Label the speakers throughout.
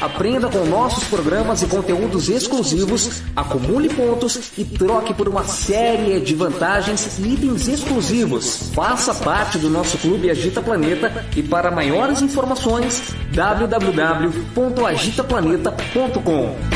Speaker 1: Aprenda com nossos programas e conteúdos exclusivos, acumule pontos e troque por uma série de vantagens e itens exclusivos. Faça parte do nosso clube Agita Planeta e para maiores informações www.agitaplaneta.com.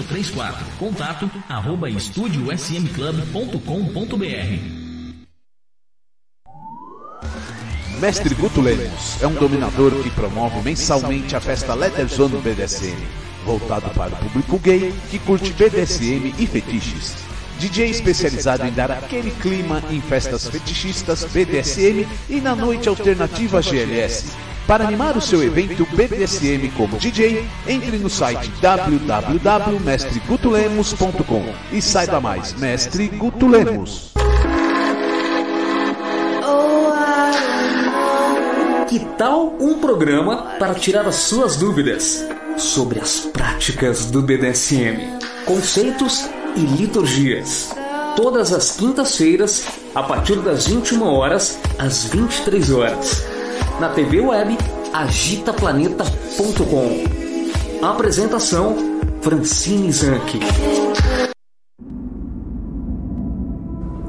Speaker 2: 3834. Contato arroba estudiosmclub.com.br.
Speaker 3: Mestre Guto Lemos é um dominador que promove mensalmente a festa Leather Zone BDSM, voltado para o público gay que curte BDSM e fetiches. DJ especializado em dar aquele clima em festas fetichistas BDSM e na noite alternativa GLS. Para animar o seu evento BDSM como DJ, entre no site www.mestregutulemos.com e saiba mais, Mestre Guto Lemos.
Speaker 1: Que tal um programa para tirar as suas dúvidas sobre as práticas do BDSM, conceitos e liturgias? Todas as quintas-feiras, a partir das 21 horas às 23 horas, na TV web agitaplaneta.com. Apresentação Francine Zanck.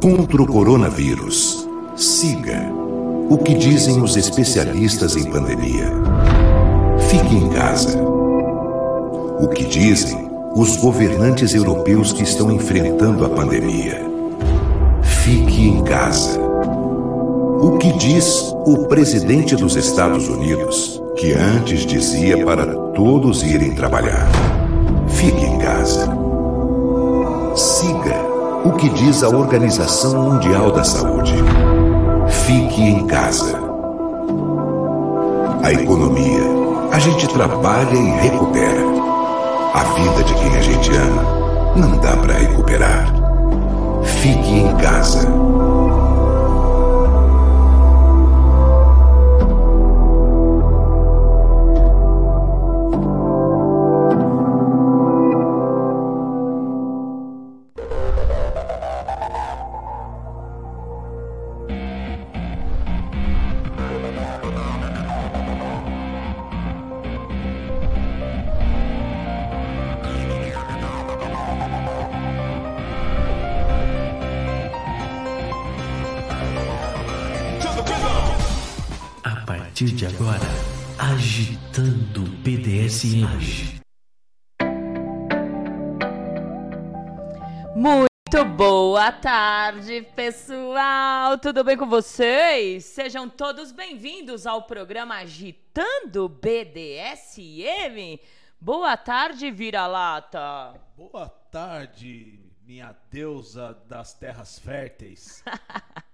Speaker 4: Contra o coronavírus. Siga o que dizem os especialistas em pandemia. Fique em casa. O que dizem os governantes europeus que estão enfrentando a pandemia. Fique em casa. O que diz o presidente dos Estados Unidos, que antes dizia para todos irem trabalhar? Fique em casa. Siga o que diz a Organização Mundial da Saúde. Fique em casa. A economia, a gente trabalha e recupera. A vida de quem a gente ama, não dá para recuperar. Fique em casa.
Speaker 2: Partir de agora, agitando BDSM.
Speaker 5: Muito boa tarde, pessoal! Tudo bem com vocês? Sejam todos bem-vindos ao programa Agitando BDSM. Boa tarde, vira-lata!
Speaker 3: Boa tarde, minha deusa das terras férteis.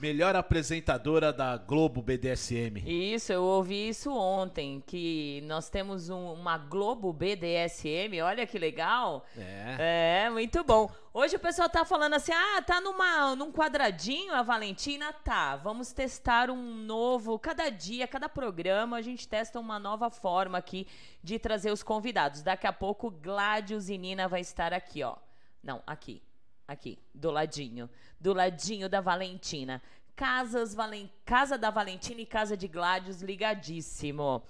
Speaker 3: Melhor apresentadora da Globo BDSM.
Speaker 5: Isso, eu ouvi isso ontem, que nós temos um- uma Globo BDSM, olha que legal.
Speaker 3: É.
Speaker 5: É, muito bom. Hoje o pessoal tá falando assim: ah, tá numa, num quadradinho a Valentina? Tá, vamos testar um novo. Cada dia, cada programa, a gente testa uma nova forma aqui de trazer os convidados. Daqui a pouco, Gladius e Nina vai estar aqui, ó. Não, aqui. Aqui, do ladinho. Do ladinho da Valentina. Casas Valen... Casa da Valentina e Casa de Gládios ligadíssimo.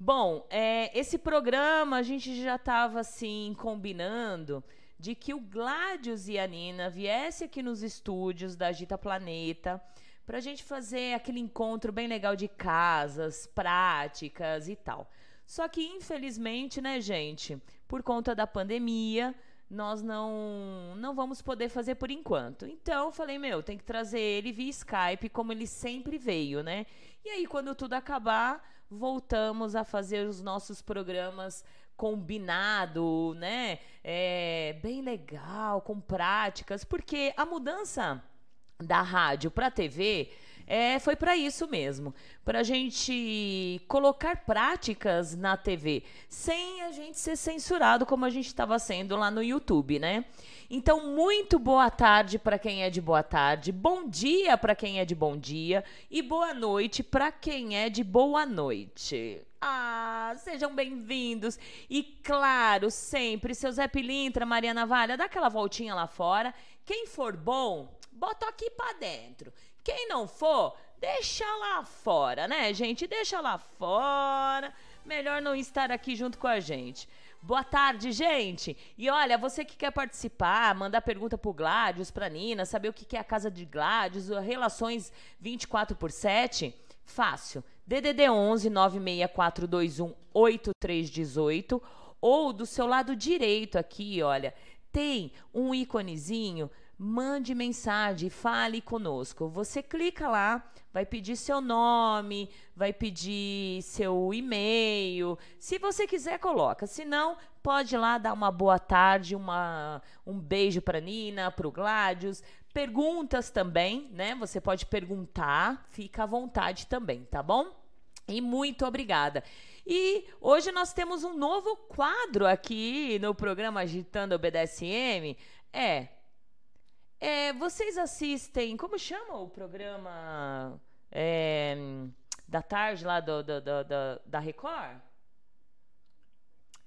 Speaker 5: Bom, é, esse programa a gente já estava assim combinando de que o Gládios e a Nina viessem aqui nos estúdios da Agita Planeta para a gente fazer aquele encontro bem legal de casas, práticas e tal. Só que, infelizmente, né, gente, por conta da pandemia, nós não não vamos poder fazer por enquanto. Então, eu falei, meu, tem que trazer ele via Skype, como ele sempre veio, né? E aí, quando tudo acabar, voltamos a fazer os nossos programas combinado, né? É, bem legal, com práticas, porque a mudança da rádio para a TV é, foi para isso mesmo, para a gente colocar práticas na TV, sem a gente ser censurado como a gente estava sendo lá no YouTube, né? Então, muito boa tarde para quem é de boa tarde, bom dia para quem é de bom dia e boa noite para quem é de boa noite. Ah, sejam bem-vindos. E claro, sempre, seu Zé Pilintra, Maria Navalha, dá aquela voltinha lá fora. Quem for bom, bota aqui para dentro. Quem não for, deixa lá fora, né, gente? Deixa lá fora. Melhor não estar aqui junto com a gente. Boa tarde, gente. E olha, você que quer participar, mandar pergunta pro Gládios, pra Nina, saber o que é a casa de Gládios, relações 24 por 7, fácil. DDD 11 96421 8318 ou do seu lado direito aqui, olha, tem um íconezinho mande mensagem, fale conosco. Você clica lá, vai pedir seu nome, vai pedir seu e-mail. Se você quiser, coloca. Se não, pode ir lá dar uma boa tarde, uma, um beijo para Nina, para o Gládios. Perguntas também, né? Você pode perguntar, fica à vontade também, tá bom? E muito obrigada. E hoje nós temos um novo quadro aqui no programa Agitando BDSM. É, é, vocês assistem, como chama o programa é, da tarde lá do, do, do, do, da Record?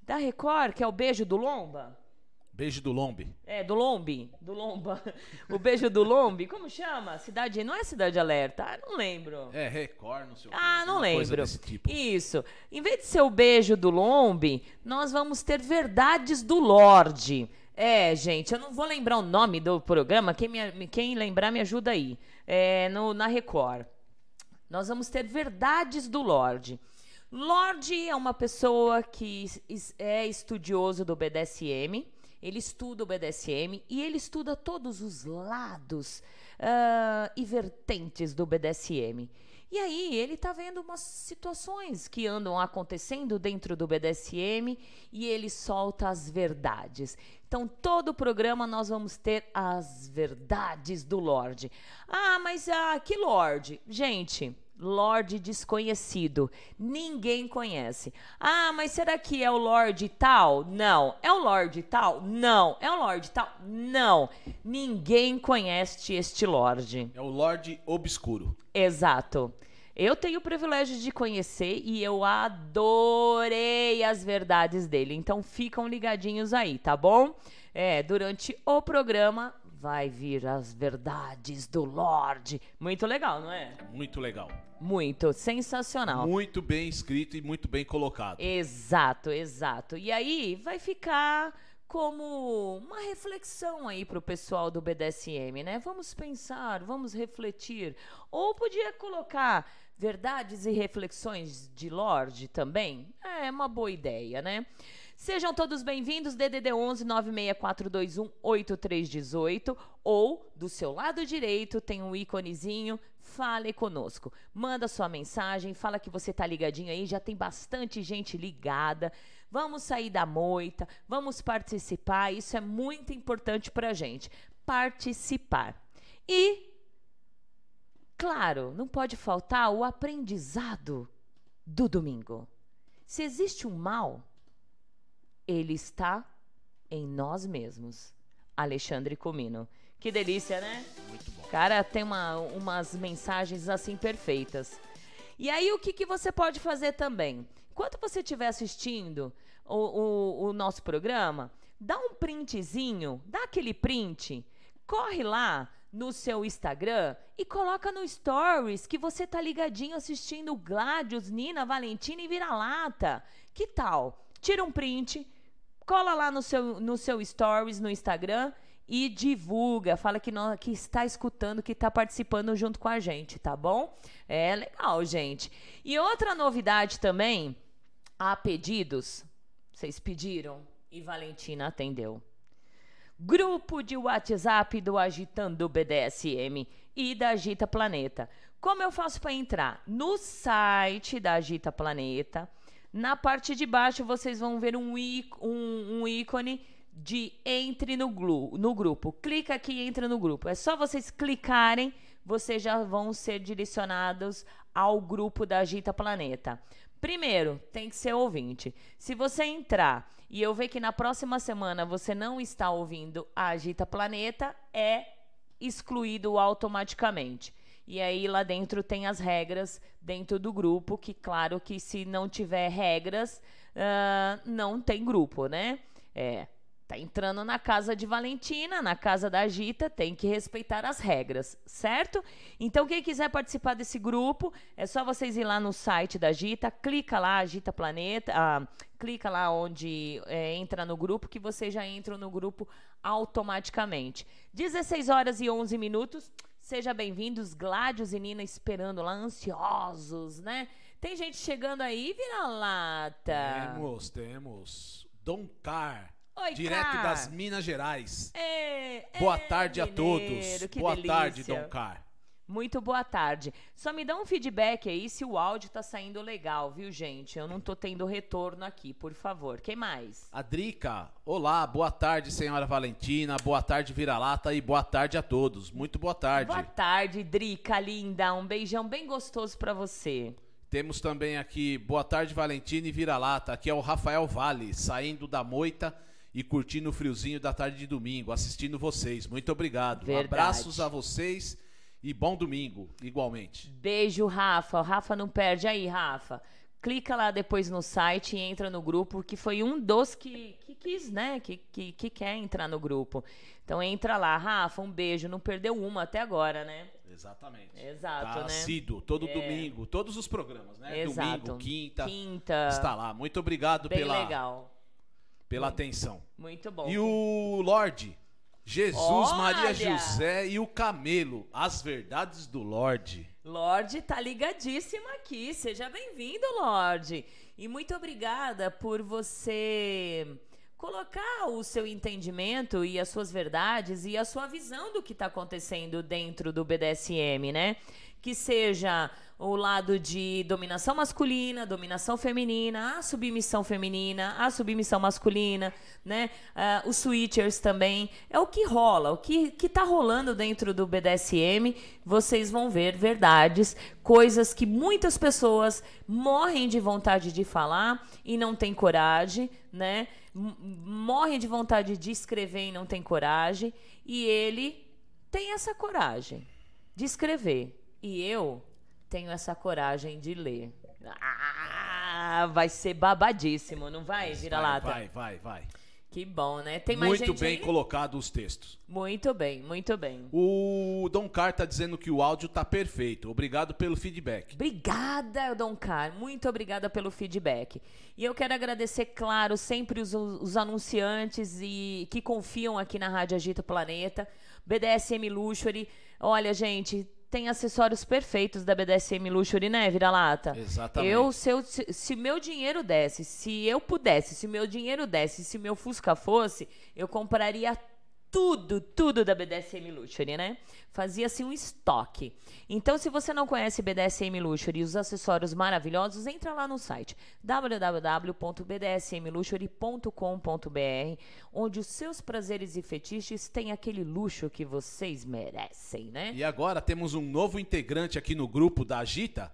Speaker 5: Da Record, que é o Beijo do Lomba?
Speaker 3: Beijo do Lombe.
Speaker 5: É, do Lombe, do Lomba. O Beijo do Lombe, como chama? Cidade, não é Cidade Alerta? Ah, não lembro.
Speaker 3: É, Record, não sei o
Speaker 5: Ah, não lembro.
Speaker 3: Tipo.
Speaker 5: Isso. Em vez de ser o Beijo do Lombe, nós vamos ter Verdades do Lorde. É, gente, eu não vou lembrar o nome do programa. Quem, me, quem lembrar, me ajuda aí. É, no, na Record. Nós vamos ter Verdades do Lorde. Lorde é uma pessoa que é estudioso do BDSM. Ele estuda o BDSM e ele estuda todos os lados uh, e vertentes do BDSM. E aí ele está vendo umas situações que andam acontecendo dentro do BDSM e ele solta as verdades. Então, todo o programa nós vamos ter as verdades do Lorde. Ah, mas ah, que Lorde? Gente, Lorde desconhecido. Ninguém conhece. Ah, mas será que é o Lorde tal? Não. É o Lorde tal? Não. É o Lorde tal? Não. Ninguém conhece este Lorde.
Speaker 3: É o Lorde Obscuro.
Speaker 5: Exato. Eu tenho o privilégio de conhecer e eu adorei as verdades dele. Então ficam ligadinhos aí, tá bom? É, durante o programa vai vir as verdades do Lorde. Muito legal, não é?
Speaker 3: Muito legal.
Speaker 5: Muito, sensacional.
Speaker 3: Muito bem escrito e muito bem colocado.
Speaker 5: Exato, exato. E aí vai ficar como uma reflexão aí para o pessoal do BDSM, né? Vamos pensar, vamos refletir. Ou podia colocar verdades e reflexões de Lorde também? É uma boa ideia, né? Sejam todos bem-vindos, DDD 11 96421 8318 ou do seu lado direito tem um íconezinho, fale conosco. Manda sua mensagem, fala que você tá ligadinho aí, já tem bastante gente ligada. Vamos sair da moita, vamos participar, isso é muito importante para a gente. Participar. E, claro, não pode faltar o aprendizado do domingo. Se existe um mal, ele está em nós mesmos. Alexandre Comino. Que delícia, né? Muito bom. Cara, tem uma, umas mensagens assim perfeitas. E aí, o que, que você pode fazer também? Enquanto você estiver assistindo o, o, o nosso programa, dá um printzinho, dá aquele print, corre lá no seu Instagram e coloca no Stories que você tá ligadinho assistindo Gladius, Nina, Valentina e Vira-Lata. Que tal? Tira um print, cola lá no seu, no seu Stories no Instagram e divulga, fala que, não, que está escutando, que está participando junto com a gente, tá bom? É legal, gente. E outra novidade também, há pedidos. Vocês pediram e Valentina atendeu. Grupo de WhatsApp do Agitando BDSM e da Agita Planeta. Como eu faço para entrar? No site da Agita Planeta, na parte de baixo vocês vão ver um, um, um ícone de entre no, no grupo. Clica aqui e entra no grupo. É só vocês clicarem, vocês já vão ser direcionados ao grupo da Agita Planeta. Primeiro, tem que ser ouvinte. Se você entrar e eu ver que na próxima semana você não está ouvindo a Agita Planeta, é excluído automaticamente. E aí lá dentro tem as regras dentro do grupo, que claro que se não tiver regras, uh, não tem grupo, né? É, Tá entrando na casa de Valentina, na casa da Agita, tem que respeitar as regras, certo? Então, quem quiser participar desse grupo, é só vocês ir lá no site da Agita, clica lá, Agita Planeta, ah, clica lá onde é, entra no grupo, que vocês já entram no grupo automaticamente. 16 horas e 11 minutos. Seja bem-vindos, Gládios e Nina esperando lá, ansiosos, né? Tem gente chegando aí, vira-lata.
Speaker 6: Temos, temos. Dom Car.
Speaker 5: Oi,
Speaker 6: direto
Speaker 5: Car.
Speaker 6: das Minas Gerais.
Speaker 5: É,
Speaker 6: Boa
Speaker 5: é,
Speaker 6: tarde a
Speaker 5: mineiro,
Speaker 6: todos.
Speaker 5: que
Speaker 6: Boa
Speaker 5: delícia.
Speaker 6: tarde, Dom Car.
Speaker 5: Muito boa tarde. Só me dá um feedback aí se o áudio tá saindo legal, viu, gente? Eu não tô tendo retorno aqui, por favor. Quem mais?
Speaker 6: A Drica, olá, boa tarde, senhora Valentina, boa tarde, Vira-Lata e boa tarde a todos. Muito boa tarde.
Speaker 5: Boa tarde, Drica, linda. Um beijão bem gostoso pra você.
Speaker 6: Temos também aqui, boa tarde, Valentina e Vira-Lata. Aqui é o Rafael Vale, saindo da moita e curtindo o friozinho da tarde de domingo, assistindo vocês. Muito obrigado.
Speaker 5: Verdade.
Speaker 6: Abraços a vocês e bom domingo, igualmente.
Speaker 5: Beijo, Rafa. O Rafa não perde aí, Rafa. Clica lá depois no site e entra no grupo, que foi um dos que, que quis, né? Que, que, que quer entrar no grupo. Então entra lá, Rafa, um beijo. Não perdeu uma até agora, né?
Speaker 6: Exatamente.
Speaker 5: Exato,
Speaker 6: tá
Speaker 5: né?
Speaker 6: assíduo, todo
Speaker 5: É.
Speaker 6: domingo, todos os programas, né?
Speaker 5: Exato.
Speaker 6: Domingo, quinta,
Speaker 5: Quinta.
Speaker 6: está lá. Muito obrigado
Speaker 5: Bem
Speaker 6: pela,
Speaker 5: legal.
Speaker 6: pela atenção.
Speaker 5: Muito bom.
Speaker 6: E o Lorde, Jesus,
Speaker 5: Olha!
Speaker 6: Maria José e o Camelo, as verdades do Lorde.
Speaker 5: Lorde tá ligadíssimo aqui. Seja bem-vindo, Lorde. E muito obrigada por você colocar o seu entendimento e as suas verdades e a sua visão do que está acontecendo dentro do BDSM, né? Que seja o lado de dominação masculina, dominação feminina, a submissão feminina, a submissão masculina, né? Ah, os switchers também. É o que rola, o que, que tá rolando dentro do BDSM. Vocês vão ver verdades, coisas que muitas pessoas morrem de vontade de falar e não têm coragem, né? Morrem de vontade de escrever e não têm coragem. E ele tem essa coragem de escrever. E eu tenho essa coragem de ler. Ah, vai ser babadíssimo, não vai, vira-lata?
Speaker 6: Vai, vai, vai.
Speaker 5: Que bom, né? Tem mais
Speaker 6: Muito
Speaker 5: gente
Speaker 6: bem
Speaker 5: aí?
Speaker 6: colocado os textos.
Speaker 5: Muito bem, muito bem.
Speaker 6: O Dom Car tá dizendo que o áudio tá perfeito. Obrigado pelo feedback.
Speaker 5: Obrigada, Dom Car. Muito obrigada pelo feedback. E eu quero agradecer, claro, sempre os, os anunciantes e que confiam aqui na Rádio Agita Planeta. BDSM Luxury. Olha, gente, tem acessórios perfeitos da BDSM Luxury, né, Vira-Lata?
Speaker 6: Exatamente.
Speaker 5: Eu, se, eu, se, se meu dinheiro desse, se eu pudesse, se meu dinheiro desse, se meu Fusca fosse, eu compraria tudo, tudo da BDSM Luxury, né? Fazia assim um estoque. Então, se você não conhece BDSM Luxury e os acessórios maravilhosos, entra lá no site www.bdsmluxury.com.br, onde os seus prazeres e fetiches têm aquele luxo que vocês merecem, né?
Speaker 6: E agora temos um novo integrante aqui no grupo da Agita.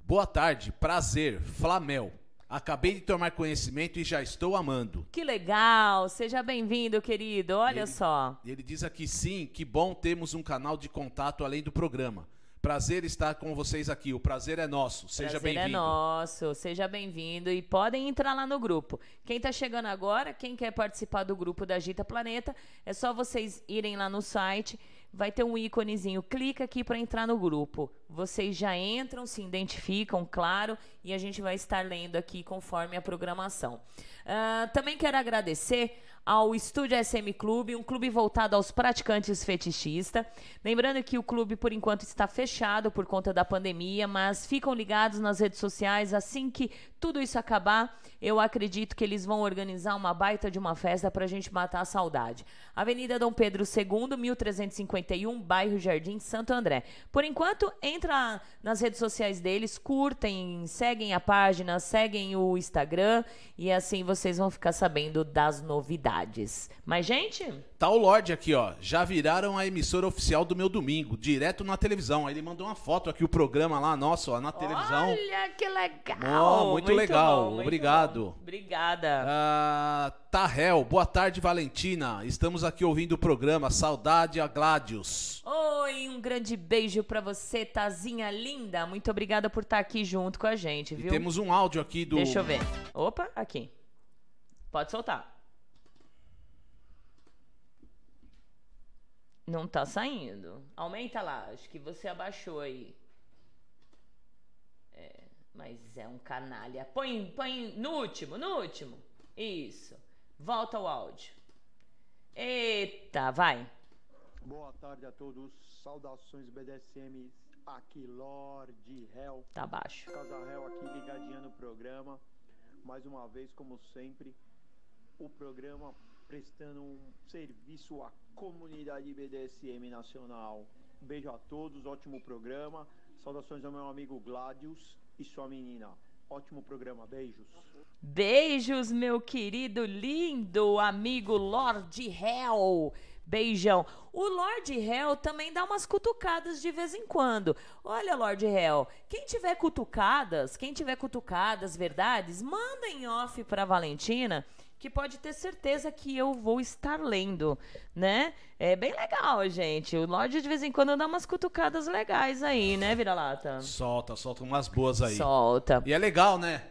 Speaker 6: Boa tarde, prazer, Flamel. Acabei de tomar conhecimento e já estou amando.
Speaker 5: Que legal! Seja bem-vindo, querido. Olha
Speaker 6: Ele-
Speaker 5: só.
Speaker 6: Ele diz aqui sim, que bom termos um canal de contato além do programa. Prazer estar com vocês aqui. O prazer é nosso. Seja
Speaker 5: Prazer é
Speaker 6: bem-vindo.
Speaker 5: nosso, seja bem-vindo e podem entrar lá no grupo. Quem tá chegando agora, quem quer participar do grupo da Agita Planeta, é só vocês irem lá no site, vai ter um íconezinho. Clica aqui para entrar no grupo. Vocês já entram, se identificam, claro, e a gente vai estar lendo aqui conforme a programação. Uh, também quero agradecer ao Estúdio SM Clube, um clube voltado aos praticantes fetichistas. Lembrando que o clube, por enquanto, está fechado por conta da pandemia, mas ficam ligados nas redes sociais. Assim que tudo isso acabar, eu acredito que eles vão organizar uma baita de uma festa para a gente matar a saudade. Avenida Dom Pedro II, 1351, bairro Jardim Santo André. Por enquanto, entra nas redes sociais deles, curtem, seguem a página, seguem o Instagram e assim vocês vão ficar sabendo das novidades. Mas, gente.
Speaker 6: Tá o Lorde aqui, ó. Já viraram a emissora oficial do meu domingo, direto na televisão. Aí ele mandou uma foto aqui, o programa lá, nosso, ó, na televisão.
Speaker 5: Olha que legal!
Speaker 6: Oh, muito, muito, legal, bom, muito
Speaker 5: obrigado. Bom. Obrigada.
Speaker 6: Ah, Tahel, boa tarde, Valentina. Estamos aqui ouvindo o programa Saudade a Gladius.
Speaker 5: Oi, um grande beijo para você, Tazinha linda. Muito obrigada por estar aqui junto com a gente, viu?
Speaker 6: E temos um áudio aqui do.
Speaker 5: Deixa eu ver. Opa, aqui. Pode soltar. Não tá saindo. Aumenta lá. Acho que você abaixou aí. É, mas é um canalha. Põe, põe no último, no último. Isso. Volta o áudio. Eita, vai.
Speaker 7: Boa tarde a todos. Saudações BDSM. Aqui, Lorde Hell.
Speaker 5: Tá baixo.
Speaker 7: Casa Hell aqui ligadinha no programa. Mais uma vez, como sempre, o programa prestando um serviço à comunidade BDSM nacional. Beijo a todos, ótimo programa. Saudações ao meu amigo Gladius e sua menina. Ótimo programa, beijos.
Speaker 5: Beijos, meu querido lindo amigo Lord Hell. Beijão. O Lord Hell também dá umas cutucadas de vez em quando. Olha, Lord Hell, quem tiver cutucadas, quem tiver cutucadas, verdades, manda em off para Valentina que pode ter certeza que eu vou estar lendo, né? É bem legal, gente. O Lorde de vez em quando dá umas cutucadas legais aí, né, Vira-Lata?
Speaker 6: Solta, solta umas boas aí.
Speaker 5: Solta.
Speaker 6: E é legal, né?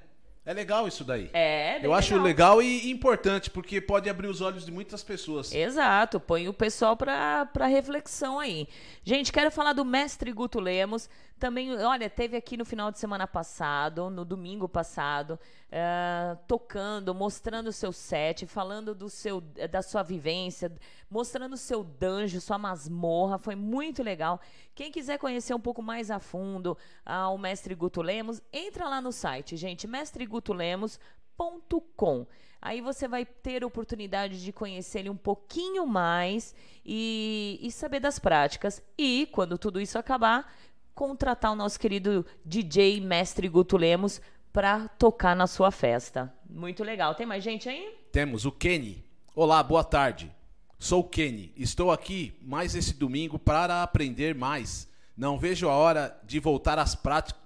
Speaker 6: É legal isso daí.
Speaker 5: É,
Speaker 6: Eu acho legal e importante, porque pode abrir os olhos de muitas pessoas.
Speaker 5: Exato, põe o pessoal para reflexão aí. Gente, quero falar do mestre Guto Lemos. Também, olha, teve aqui no final de semana passado, no domingo passado, uh, tocando, mostrando o seu set, falando do seu, da sua vivência, mostrando o seu danjo, sua masmorra. Foi muito legal. Quem quiser conhecer um pouco mais a fundo uh, o mestre Guto Lemos, entra lá no site, gente, mestregutolemos.com. Aí você vai ter a oportunidade de conhecer ele um pouquinho mais e, e saber das práticas. E, quando tudo isso acabar, contratar o nosso querido DJ Mestre Guto Lemos para tocar na sua festa. Muito legal. Tem mais gente aí?
Speaker 6: Temos o Kenny. Olá, boa tarde. Sou o Kenny. Estou aqui mais esse domingo para aprender mais. Não vejo a hora de voltar às,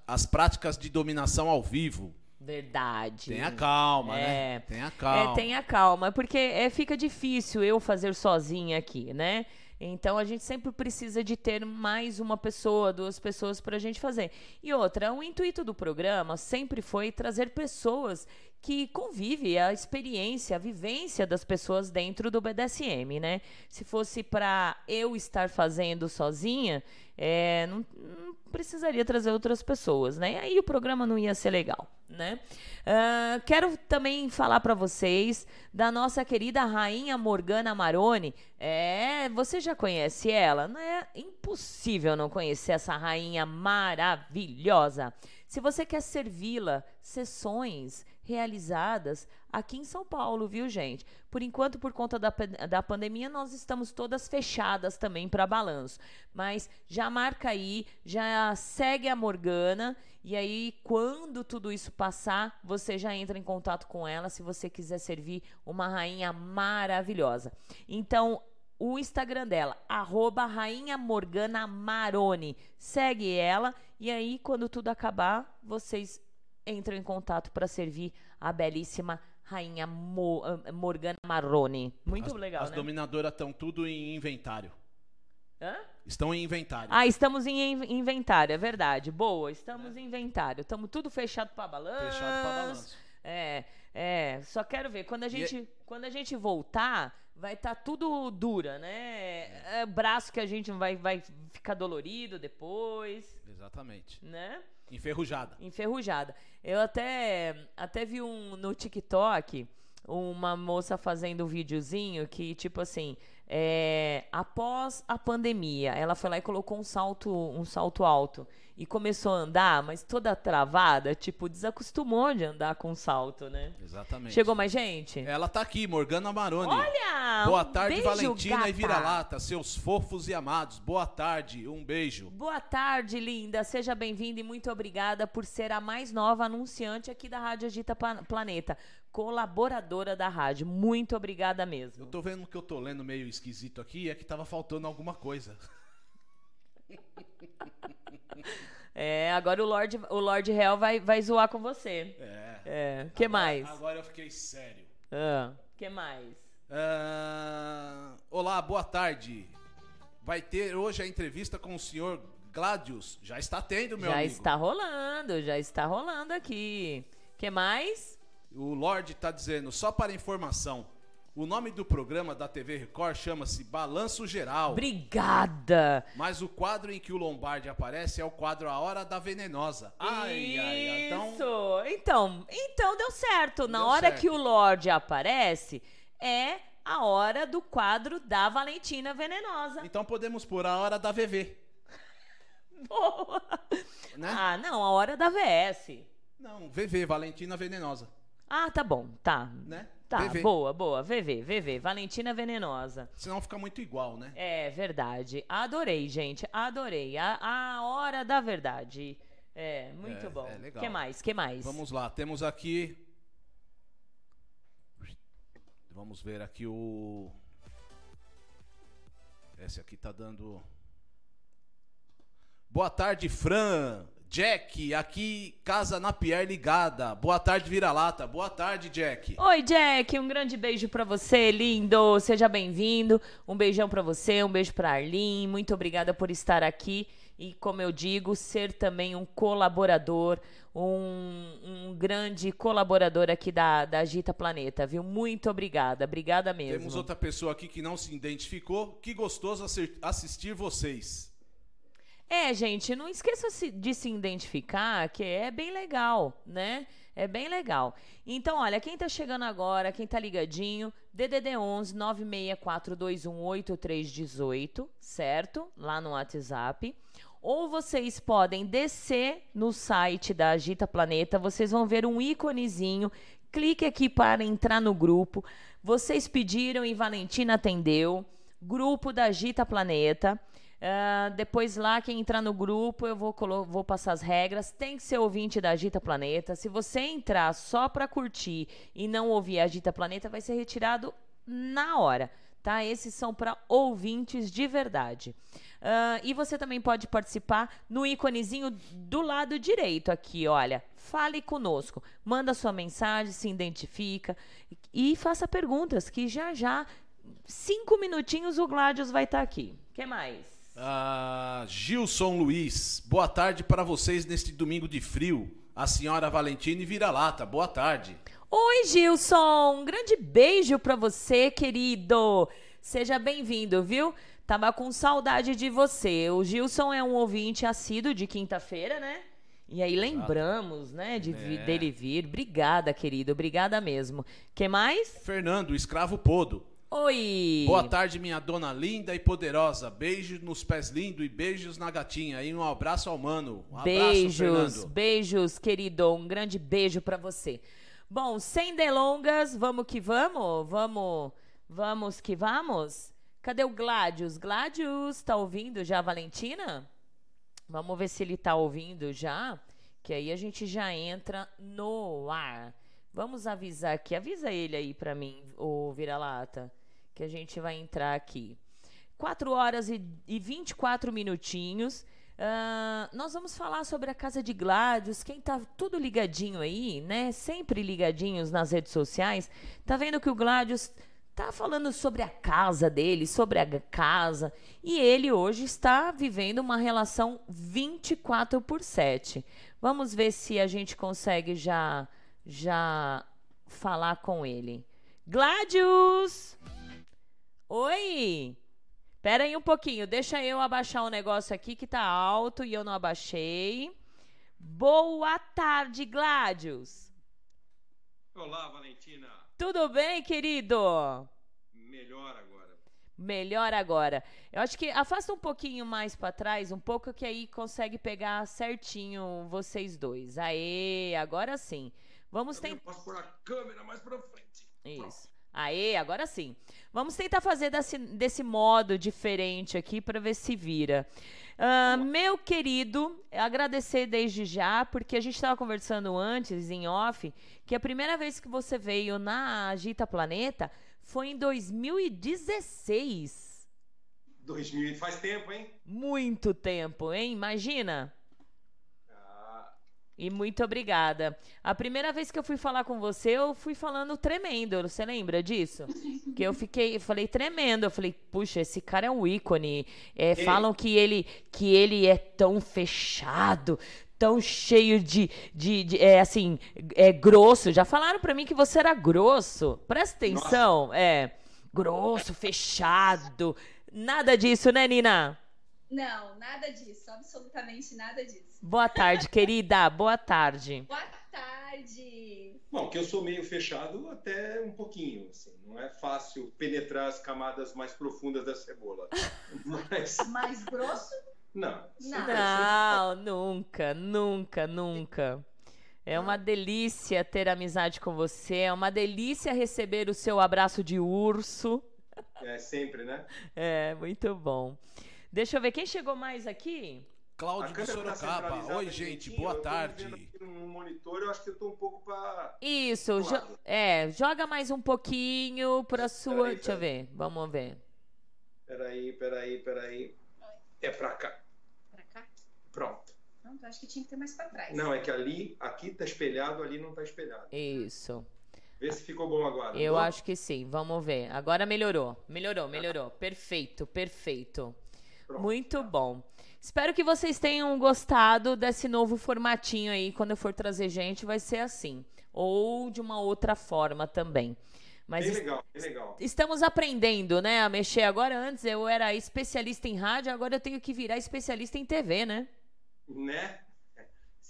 Speaker 6: às práticas de dominação ao vivo.
Speaker 5: Verdade.
Speaker 6: Tenha calma, né? é. né? Tenha calma.
Speaker 5: É, tenha calma, porque é, fica difícil eu fazer sozinha aqui, né? Então a gente sempre precisa de ter mais uma pessoa, duas pessoas para a gente fazer. E outra, o intuito do programa sempre foi trazer pessoas que convivem a experiência, a vivência das pessoas dentro do BDSM, né? Se fosse para eu estar fazendo sozinha, é, não, não, precisaria trazer outras pessoas, né? Aí o programa não ia ser legal, né? Uh, quero também falar para vocês da nossa querida rainha Morgana Maroni. É, você já conhece ela? Não é impossível não conhecer essa rainha maravilhosa. Se você quer servi-la, sessões realizadas aqui em São Paulo, viu, gente? Por enquanto, por conta da, da pandemia, nós estamos todas fechadas também para balanço. Mas já marca aí, já segue a Morgana. E aí, quando tudo isso passar, você já entra em contato com ela se você quiser servir uma rainha maravilhosa. Então, o Instagram dela, arroba Rainha Morgana Maroni. Segue ela e aí, quando tudo acabar, vocês entram em contato para servir a belíssima Rainha Mo, ah, Morgana Maroni. Muito
Speaker 6: as,
Speaker 5: legal,
Speaker 6: As
Speaker 5: né?
Speaker 6: dominadoras estão tudo em inventário.
Speaker 5: Hã?
Speaker 6: Estão em inventário.
Speaker 5: Ah, estamos em inventário, é verdade. Boa, estamos é. em inventário. Estamos tudo fechado para balanço.
Speaker 6: Fechado para balanço.
Speaker 5: É, é. Só quero ver. Quando a gente, e... quando a gente voltar, vai estar tudo dura, né? É, braço que a gente vai, vai ficar dolorido depois,
Speaker 6: Exatamente.
Speaker 5: né?
Speaker 6: Enferrujada.
Speaker 5: Enferrujada. Eu até, até vi um no TikTok uma moça fazendo um videozinho que, tipo assim, é, após a pandemia, ela foi lá e colocou um salto, um salto alto e começou a andar, mas toda travada, tipo, desacostumou de andar com salto, né?
Speaker 6: Exatamente.
Speaker 5: Chegou mais gente?
Speaker 6: Ela tá aqui, Morgana Maroni.
Speaker 5: Olha!
Speaker 6: Boa
Speaker 5: um
Speaker 6: tarde,
Speaker 5: beijo,
Speaker 6: Valentina
Speaker 5: gata.
Speaker 6: e Vira-Lata, seus fofos e amados. Boa tarde, um beijo.
Speaker 5: Boa tarde, linda. Seja bem-vinda e muito obrigada por ser a mais nova anunciante aqui da Rádio Agita Pla- Planeta, colaboradora da rádio. Muito obrigada
Speaker 6: Eu
Speaker 5: mesmo.
Speaker 6: tô vendo que eu tô lendo meio esquisito aqui, é que tava faltando alguma coisa.
Speaker 5: É, agora o Lorde, o Lorde Real vai, vai zoar com você.
Speaker 6: É.
Speaker 5: É, que mais?
Speaker 6: Agora eu fiquei sério.
Speaker 5: Ah, que mais?
Speaker 6: Ah, olá, boa tarde. Vai ter hoje a entrevista com o senhor Gladius. Já está tendo, meu
Speaker 5: já
Speaker 6: amigo.
Speaker 5: está rolando, já está rolando aqui. Que mais?
Speaker 6: O Lorde tá dizendo, só para informação, o nome do programa da TV Record chama-se Balanço Geral.
Speaker 5: Obrigada.
Speaker 6: Mas o quadro em que o Lombardi aparece é o quadro A Hora da Venenosa. Ai, ai, ai. Então,
Speaker 5: Isso. Então, então deu certo. Na
Speaker 6: Deu
Speaker 5: hora
Speaker 6: certo.
Speaker 5: que o Lorde aparece, é a hora do quadro da Valentina Venenosa.
Speaker 6: então podemos pôr a Hora da VV,
Speaker 5: Boa.
Speaker 6: né?
Speaker 5: Ah, não, a hora da VS.
Speaker 6: Não, VV, Valentina Venenosa,
Speaker 5: Ah, tá bom, tá.
Speaker 6: né?
Speaker 5: Tá,
Speaker 6: VV.
Speaker 5: boa, boa. VV, VV. Valentina Venenosa.
Speaker 6: Senão fica muito igual, né?
Speaker 5: É verdade. Adorei, gente. Adorei. A, a hora da verdade. É, muito
Speaker 6: É,
Speaker 5: bom.
Speaker 6: é legal.
Speaker 5: que mais? Que mais?
Speaker 6: Vamos lá, temos aqui. Vamos ver aqui o. Esse aqui tá dando. Boa tarde, Fran. Jack, aqui Casa na Pierre ligada. Boa tarde, Vira-Lata. Boa tarde, Jack.
Speaker 5: Oi, Jack, um grande beijo pra você, lindo. Seja bem-vindo. Um beijão pra você, um beijo pra Arlene. Muito obrigada por estar aqui e, como eu digo, ser também um colaborador, um, um grande colaborador aqui da, da Agita Planeta, viu? Muito obrigada, obrigada mesmo.
Speaker 6: Temos outra pessoa aqui que não se identificou. Que gostoso assi- assistir vocês.
Speaker 5: É, gente, não esqueça de se identificar, que é bem legal, né? É bem legal. Então, olha, quem tá chegando agora, quem tá ligadinho, DDD 11 964218318, certo? Lá no WhatsApp. Ou vocês podem descer no site da Agita Planeta, vocês vão ver um íconezinho. Clique aqui para entrar no grupo. Vocês pediram e Valentina atendeu. Grupo da Agita Planeta. Ah, depois lá, quem entrar no grupo, eu vou, vou passar as regras. Tem que ser ouvinte da Agita Planeta. Se você entrar só para curtir e não ouvir a Agita Planeta, vai ser retirado na hora. Tá? Esses são para ouvintes de verdade. Ah, e você também pode participar no íconezinho do lado direito aqui, olha. Fale conosco. Manda sua mensagem, se identifica e faça perguntas, que já já, cinco minutinhos, o Gladius vai estar aqui. O que mais?
Speaker 6: Ah, Gilson Luiz, boa tarde para vocês neste domingo de frio. A senhora Valentina e Vira-Lata, boa tarde.
Speaker 5: Oi, Gilson! Um grande beijo pra você, querido! Seja bem-vindo, viu? Tava com saudade de você. O Gilson é um ouvinte assíduo de quinta-feira, né? E aí lembramos, né, de
Speaker 6: É.
Speaker 5: dele vir. Obrigada, querido. Obrigada mesmo. que mais?
Speaker 6: Fernando, escravo podo.
Speaker 5: Oi!
Speaker 6: Boa tarde, minha dona linda e poderosa. Beijos nos pés lindos e beijos na gatinha. E um abraço ao mano. Um
Speaker 5: beijos,
Speaker 6: abraço, Fernando.
Speaker 5: beijos, querido. Um grande beijo pra você. Bom, sem delongas, vamos que vamos? Vamos, vamos que vamos? Cadê o Gladius? Gladius, tá ouvindo já a Valentina? Vamos ver se ele tá ouvindo já, que aí a gente já entra no ar. Vamos avisar aqui, avisa ele aí pra mim, o vira-lata, que a gente vai entrar aqui. 4 horas e, e 24 minutinhos. Ah, nós vamos falar sobre a casa de Gladius. Quem tá tudo ligadinho aí, né? Sempre ligadinhos nas redes sociais, tá vendo que o Gladius tá falando sobre a casa dele, sobre a casa, e ele hoje está vivendo uma relação 24 por 7. Vamos ver se a gente consegue já já falar com ele. Gladius! Oi! Pera aí um pouquinho, deixa eu abaixar o negócio aqui que tá alto e eu não abaixei. Boa tarde, Gládios.
Speaker 8: Olá, Valentina.
Speaker 5: Tudo bem, querido?
Speaker 8: Melhor agora.
Speaker 5: Melhor agora. Eu acho que afasta um pouquinho mais para trás, um pouco que aí consegue pegar certinho vocês dois. Aê, agora sim. Vamos tentar.
Speaker 8: Posso pôr a câmera mais para frente.
Speaker 5: Isso. Aê, agora sim. Vamos tentar fazer desse, desse modo diferente aqui para ver se vira. Uh, meu querido, agradecer desde já, porque a gente estava conversando antes, em off, que a primeira vez que você veio na Agita Planeta foi em 2016.
Speaker 8: 2000, faz tempo, hein?
Speaker 5: Muito tempo, hein? Imagina. E muito obrigada. A primeira vez que eu fui falar com você, eu fui falando tremendo. Você lembra disso? Que eu fiquei, eu falei tremendo. Eu falei, puxa, esse cara é um ícone. É, falam que ele, que ele é tão fechado, tão cheio de, de, de, é assim, é grosso. Já falaram para mim que você era grosso. Presta atenção, Nossa. é grosso, fechado. Nada disso, né, Nina?
Speaker 9: Não, nada disso, absolutamente nada disso.
Speaker 5: Boa tarde, querida. Boa tarde.
Speaker 9: Boa tarde.
Speaker 8: Bom, que eu sou meio fechado até um pouquinho, assim. Não é fácil penetrar as camadas mais profundas da cebola. Mas...
Speaker 9: Mais grosso?
Speaker 8: Não.
Speaker 5: Não, não nunca, nunca, nunca. É uma delícia ter amizade com você, é uma delícia receber o seu abraço de urso.
Speaker 8: É sempre, né?
Speaker 5: É, muito bom. Deixa eu ver, quem chegou mais aqui?
Speaker 6: Cláudio de Sorocaba. Tá Oi, gente, boa tarde.
Speaker 8: Aqui no monitor, eu acho que eu tô um pouco para
Speaker 5: Isso, jo é, joga mais um pouquinho para sua. Peraí, Deixa eu ver, vamos ver.
Speaker 8: Peraí, peraí, peraí. É para cá. Pronto.
Speaker 9: Pronto, acho que tinha que ter mais para trás.
Speaker 8: Não, é que ali, aqui tá espelhado, ali não tá espelhado.
Speaker 5: Isso.
Speaker 8: Vê se ficou bom agora.
Speaker 5: Eu bom? acho que sim. Vamos ver. Agora melhorou. Melhorou, melhorou. Perfeito, perfeito. Pronto. Muito bom. Espero que vocês tenham gostado desse novo formatinho aí. Quando eu for trazer gente, vai ser assim. Ou de uma outra forma também. Mas
Speaker 8: bem legal, bem legal.
Speaker 5: Estamos aprendendo, né, a mexer agora. Antes eu era especialista em rádio, agora eu tenho que virar especialista em TV, né?
Speaker 8: Né?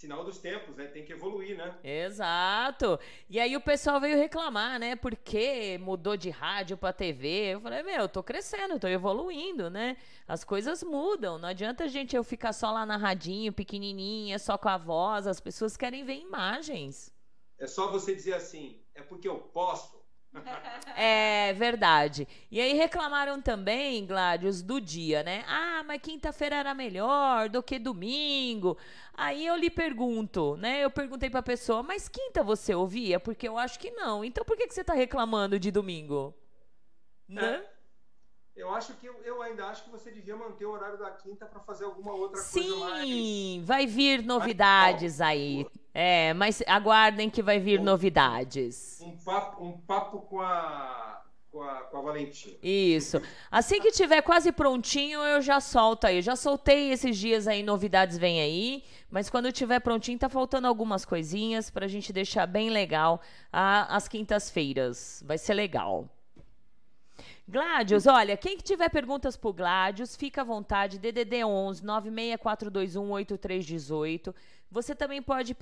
Speaker 8: Sinal dos tempos, né? Tem que evoluir, né?
Speaker 5: Exato. E aí o pessoal veio reclamar, né? Porque mudou de rádio para TV. Eu falei, meu, eu tô crescendo, tô evoluindo, né? As coisas mudam. Não adianta a gente eu ficar só lá na radinho, pequenininha, só com a voz. As pessoas querem ver imagens.
Speaker 8: É só você dizer assim, é porque eu posso.
Speaker 5: É verdade. E aí reclamaram também, Gládios, do dia, né? Ah, mas quinta-feira era melhor do que domingo. Aí eu lhe pergunto, né? Eu perguntei pra pessoa, mas quinta você ouvia? Porque eu acho que não. Então por que, que você tá reclamando de domingo? Né?
Speaker 8: Eu acho que eu ainda acho que você devia manter o horário da quinta para fazer alguma outra
Speaker 5: Sim,
Speaker 8: coisa mais.
Speaker 5: Sim, vai vir novidades aí. É, mas aguardem que vai vir um, novidades.
Speaker 8: Um papo, um papo com a com a, com a Valentina.
Speaker 5: Isso. Assim que tiver quase prontinho, eu já solto aí. Eu já soltei esses dias aí, novidades vem aí. Mas quando tiver prontinho, tá faltando algumas coisinhas pra gente deixar bem legal a, as quintas-feiras. Vai ser legal. Gladios, olha, quem que tiver perguntas pro Gladios, fica à vontade, DDD 11 96421 8318. Você também pode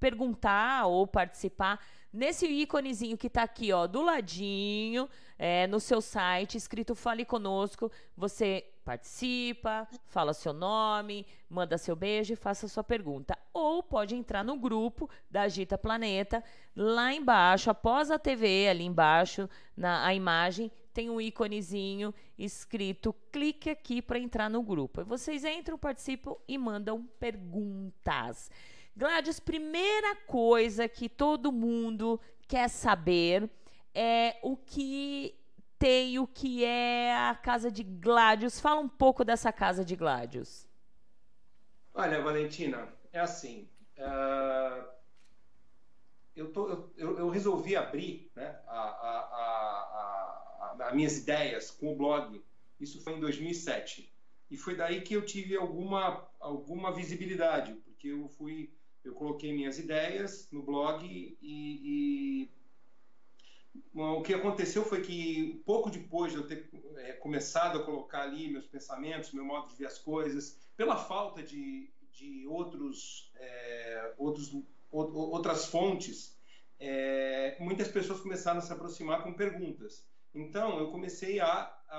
Speaker 5: perguntar ou participar nesse íconezinho que está aqui, ó, do ladinho, é, no seu site, escrito Fale Conosco. Você participa, fala seu nome, manda seu beijo e faça sua pergunta. Ou pode entrar no grupo da Agita Planeta, lá embaixo, após a TV, ali embaixo, na a imagem, tem um íconezinho escrito clique aqui para entrar no grupo. vocês entram, participam e mandam perguntas. Gladys, primeira coisa que todo mundo quer saber é o que tem, o que é a casa de Gladys. Fala um pouco dessa casa de Gladys.
Speaker 8: Olha, Valentina, é assim. Uh, eu, tô, eu, eu, resolvi abrir né, a, a, as minhas ideias com o blog. Isso foi em 2007. E foi daí que eu tive alguma, alguma visibilidade, porque eu fui, eu coloquei minhas ideias no blog e, e o que aconteceu foi que pouco depois de eu ter é, começado a colocar ali meus pensamentos, meu modo de ver as coisas, pela falta de, de outros, é, outros, outras fontes, é, muitas pessoas começaram a se aproximar com perguntas. Então, eu comecei a, a,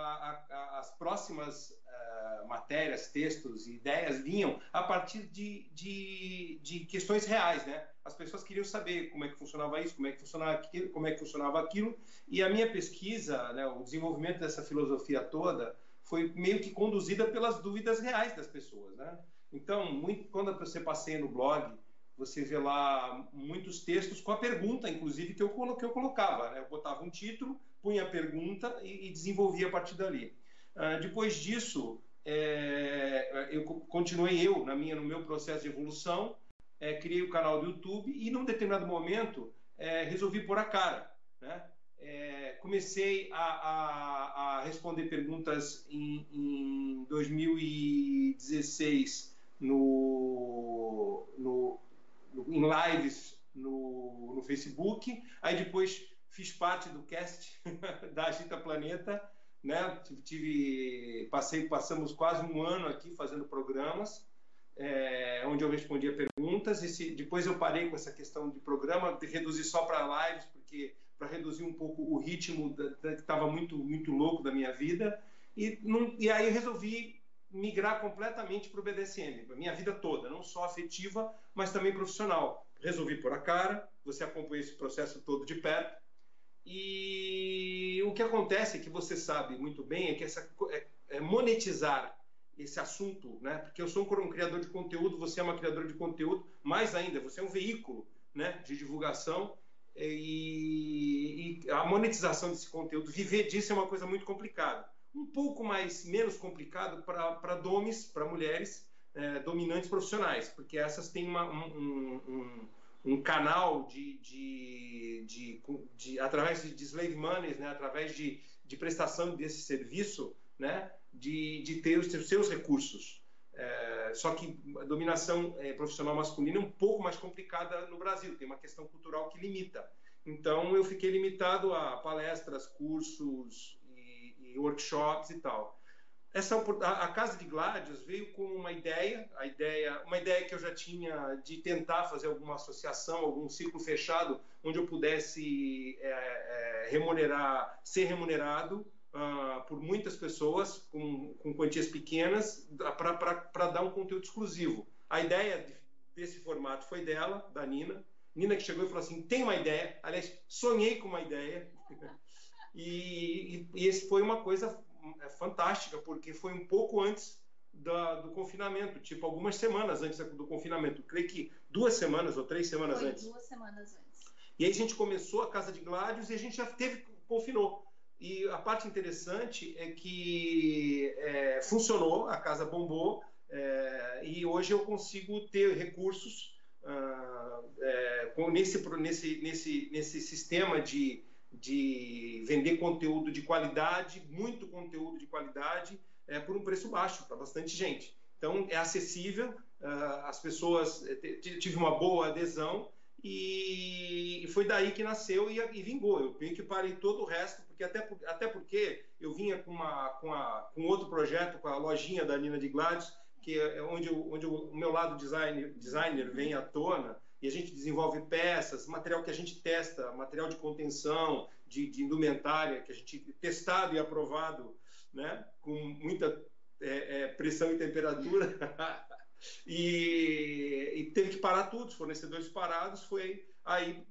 Speaker 8: a as próximas uh, matérias, textos e ideias vinham a partir de, de, de, questões reais, né? As pessoas queriam saber como é que funcionava isso, como é que funcionava aquilo, como é que funcionava aquilo, e a minha pesquisa, né, o desenvolvimento dessa filosofia toda, foi meio que conduzida pelas dúvidas reais das pessoas, né? Então, muito, quando você passeia no blog, você vê lá muitos textos com a pergunta, inclusive, que eu, que eu colocava. Né? Eu botava um título, punha a pergunta e, e desenvolvia a partir dali. Uh, depois disso, é, eu continuei eu na minha no meu processo de evolução, é, criei o canal do YouTube e num determinado momento é, resolvi pôr a cara, né? É, comecei a, a, a, responder perguntas em, em 2016 no, no, no, em lives no, no Facebook, aí depois fiz parte do cast da Agita Planeta né? Tive, passei, passamos quase um ano aqui fazendo programas, é, onde eu respondia perguntas. E se, depois eu parei com essa questão de programa, de reduzir só para lives, porque para reduzir um pouco o ritmo da, da, que estava muito muito louco da minha vida. E, não, e aí resolvi migrar completamente para o BDSM, a minha vida toda, não só afetiva, mas também profissional. Resolvi pôr a cara, você acompanha esse processo todo de perto. E o que acontece, que você sabe muito bem, é que essa, é, é monetizar esse assunto, né? Porque eu sou um criador de conteúdo, você é uma criadora de conteúdo, mais ainda, você é um veículo, né, de divulgação e, e, a monetização desse conteúdo, viver disso é uma coisa muito complicada. Um pouco mais menos complicado para domes, para mulheres é, dominantes profissionais, porque essas têm uma, um, um, um canal de, de, de, de, através de slave money, né, através de, de prestação desse serviço, né, de, de ter os seus recursos. É, só que a dominação é, profissional masculina é um pouco mais complicada no Brasil, tem uma questão cultural que limita. Então eu fiquei limitado a palestras, cursos e, e workshops e tal essa a, Casa de Gládios veio com uma ideia, a ideia, uma ideia que eu já tinha de tentar fazer alguma associação, algum ciclo fechado, onde eu pudesse é, é, remunerar, ser remunerado uh, por muitas pessoas com, com quantias pequenas para dar um conteúdo exclusivo. A ideia desse formato foi dela, da Nina. Nina que chegou e falou assim: tem uma ideia. Aliás, sonhei com uma ideia. e, e, e esse foi uma coisa fantástica, porque foi um pouco antes da, do confinamento, tipo algumas semanas antes do confinamento. creio que duas semanas ou três semanas
Speaker 9: foi
Speaker 8: antes.
Speaker 9: duas semanas antes.
Speaker 8: E aí a gente começou a Casa de Gládios e a gente já teve, confinou. E a parte interessante é que é, funcionou, a casa bombou, é, e hoje eu consigo ter recursos ah, é, com, nesse, nesse, nesse, nesse sistema de de vender conteúdo de qualidade, muito conteúdo de qualidade, é, por um preço baixo para bastante gente. Então é acessível, uh, as pessoas eh, tive uma boa adesão e, foi daí que nasceu e, e, vingou. Eu meio que parei todo o resto, porque até, até porque eu vinha com, uma, com, a, com outro projeto, com a lojinha da Nina de Gladys, que é onde, onde o meu lado designer, designer vem à tona e a gente desenvolve peças, material que a gente testa, material de contenção, de, de indumentária, que a gente testado e aprovado, né, com muita é, é, pressão e temperatura, e, e, teve que parar tudo, os fornecedores parados, foi aí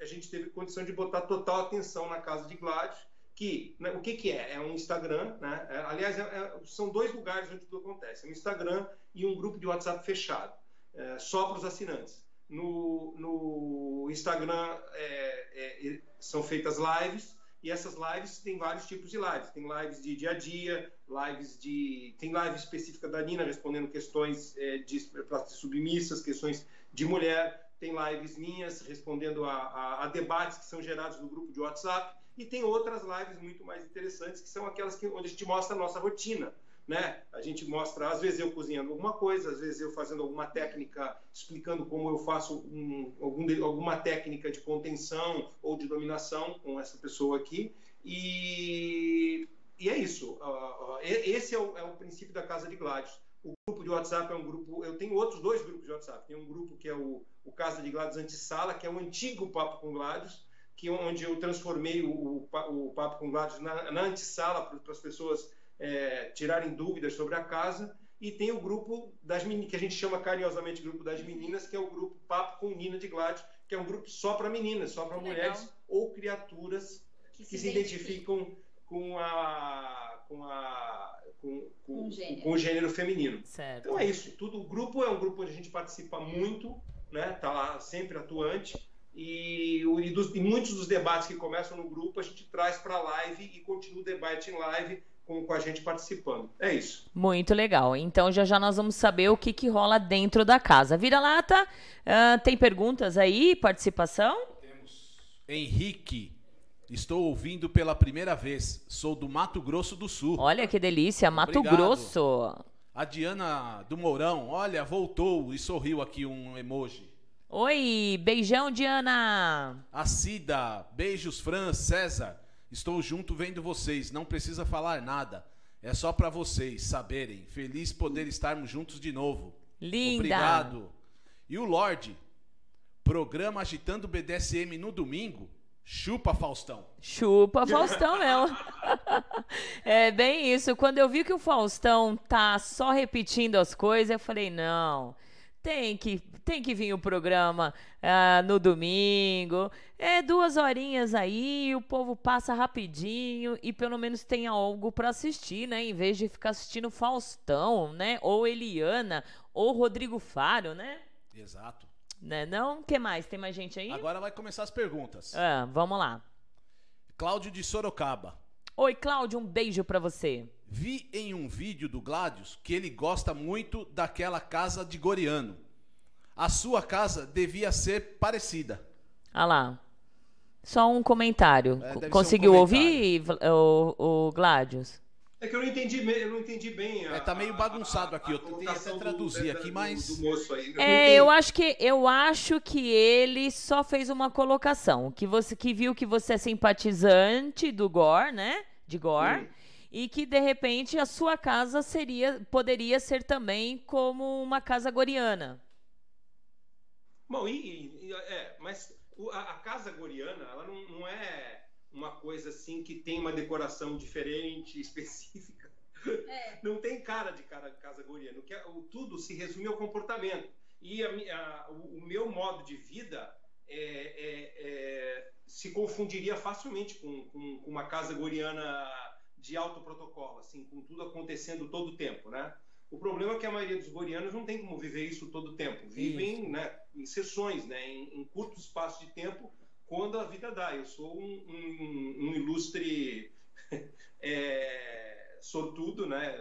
Speaker 8: a gente teve condição de botar total atenção na casa de Gladys, que né, o que, que é? É um Instagram, né? É, aliás, é, é, são dois lugares onde tudo acontece: um Instagram e um grupo de WhatsApp fechado, é, só para os assinantes. No, no Instagram é, é, são feitas lives e essas lives tem vários tipos de lives. Tem lives de dia a dia, lives de tem live específica da Nina respondendo questões é, de submissas, questões de mulher. Tem lives minhas respondendo a, a, a, debates que são gerados no grupo de WhatsApp e tem outras lives muito mais interessantes que são aquelas que, onde a gente mostra a nossa rotina né? A gente mostra, às vezes eu cozinhando alguma coisa, às vezes eu fazendo alguma técnica, explicando como eu faço um, algum, alguma técnica de contenção ou de dominação com essa pessoa aqui. E, e é isso. Uh, esse é o, é o, princípio da Casa de Gladys. O grupo de WhatsApp é um grupo. Eu tenho outros dois grupos de WhatsApp. Tem um grupo que é o, o Casa de Gladys Antissala, que é o antigo Papo com Gladys, que é onde eu transformei o, o, o Papo com Gladys na, na para as pessoas é, tirarem dúvidas sobre a casa. E tem o grupo das meninas, que a gente chama carinhosamente grupo das meninas, que é o grupo Papo com Nina de Gladys, que é um grupo só para meninas, só para mulheres ou criaturas que, que se, identificam com a com a com, com, com, gênero. com o gênero feminino.
Speaker 5: Certo.
Speaker 8: Então é isso. Tudo o grupo é um grupo onde a gente participa muito, né? Tá lá sempre atuante. E, e, dos, e muitos dos debates que começam no grupo a gente traz para a live e continua o debate em live com, com, a gente participando. É isso.
Speaker 5: Muito legal. Então já já nós vamos saber o que, que rola dentro da casa. Vira-lata, uh, tem perguntas aí? Participação?
Speaker 6: Temos. Henrique. Estou ouvindo pela primeira vez. Sou do Mato Grosso do Sul.
Speaker 5: Olha que delícia, Mato Obrigado. Grosso.
Speaker 6: A Diana do Mourão, olha, voltou e sorriu aqui um emoji.
Speaker 5: Oi, beijão, Diana.
Speaker 6: A Cida, beijos, Fran, César. Estou junto vendo vocês, não precisa falar nada. É só para vocês saberem. Feliz poder estarmos juntos de novo.
Speaker 5: Linda.
Speaker 6: Obrigado. E o Lorde, programa agitando o BDSM no domingo. Chupa Faustão.
Speaker 5: Chupa Faustão mesmo. é bem isso. Quando eu vi que o Faustão tá só repetindo as coisas, eu falei, não tem que, tem que vir o programa ah, no domingo. É duas horinhas aí, o povo passa rapidinho e pelo menos tem algo para assistir, né? Em vez de ficar assistindo Faustão, né? Ou Eliana, ou Rodrigo Faro, né?
Speaker 6: Exato.
Speaker 5: Né, não? O que mais? Tem mais gente aí?
Speaker 6: Agora vai começar as perguntas.
Speaker 5: Ah, vamos lá.
Speaker 6: Cláudio de Sorocaba.
Speaker 5: Oi, Cláudio, um beijo para você.
Speaker 6: Vi em um vídeo do Gladius que ele gosta muito daquela casa de Goriano. A sua casa devia ser parecida.
Speaker 5: Ah lá. Só um comentário. É, Conseguiu um comentário. ouvir o, o Gladius?
Speaker 8: É que eu não entendi, eu não entendi bem.
Speaker 6: A, é, tá meio bagunçado aqui. Eu tentei até traduzir do, aqui, mas.
Speaker 8: Do, do aí,
Speaker 5: é, eu acho que eu acho que ele só fez uma colocação. Que você que viu que você é simpatizante do Gore, né? De Gore. Hum. E que de repente a sua casa seria, poderia ser também como uma casa goriana.
Speaker 8: Bom, e, e é, mas a, a, casa goriana, ela não, não é uma coisa assim que tem uma decoração diferente, específica. É. Não tem cara de cara de casa goriana. O que é, o, tudo se resume ao comportamento. E a, a, o, o, meu modo de vida é, é, é, se confundiria facilmente com, com, com, uma casa goriana de alto protocolo, assim, com tudo acontecendo todo o tempo, né? O problema é que a maioria dos gorianos não tem como viver isso todo o tempo. Vivem né, em sessões, né, em, em curto espaço de tempo, quando a vida dá. Eu sou um, um, um ilustre é, sortudo, né,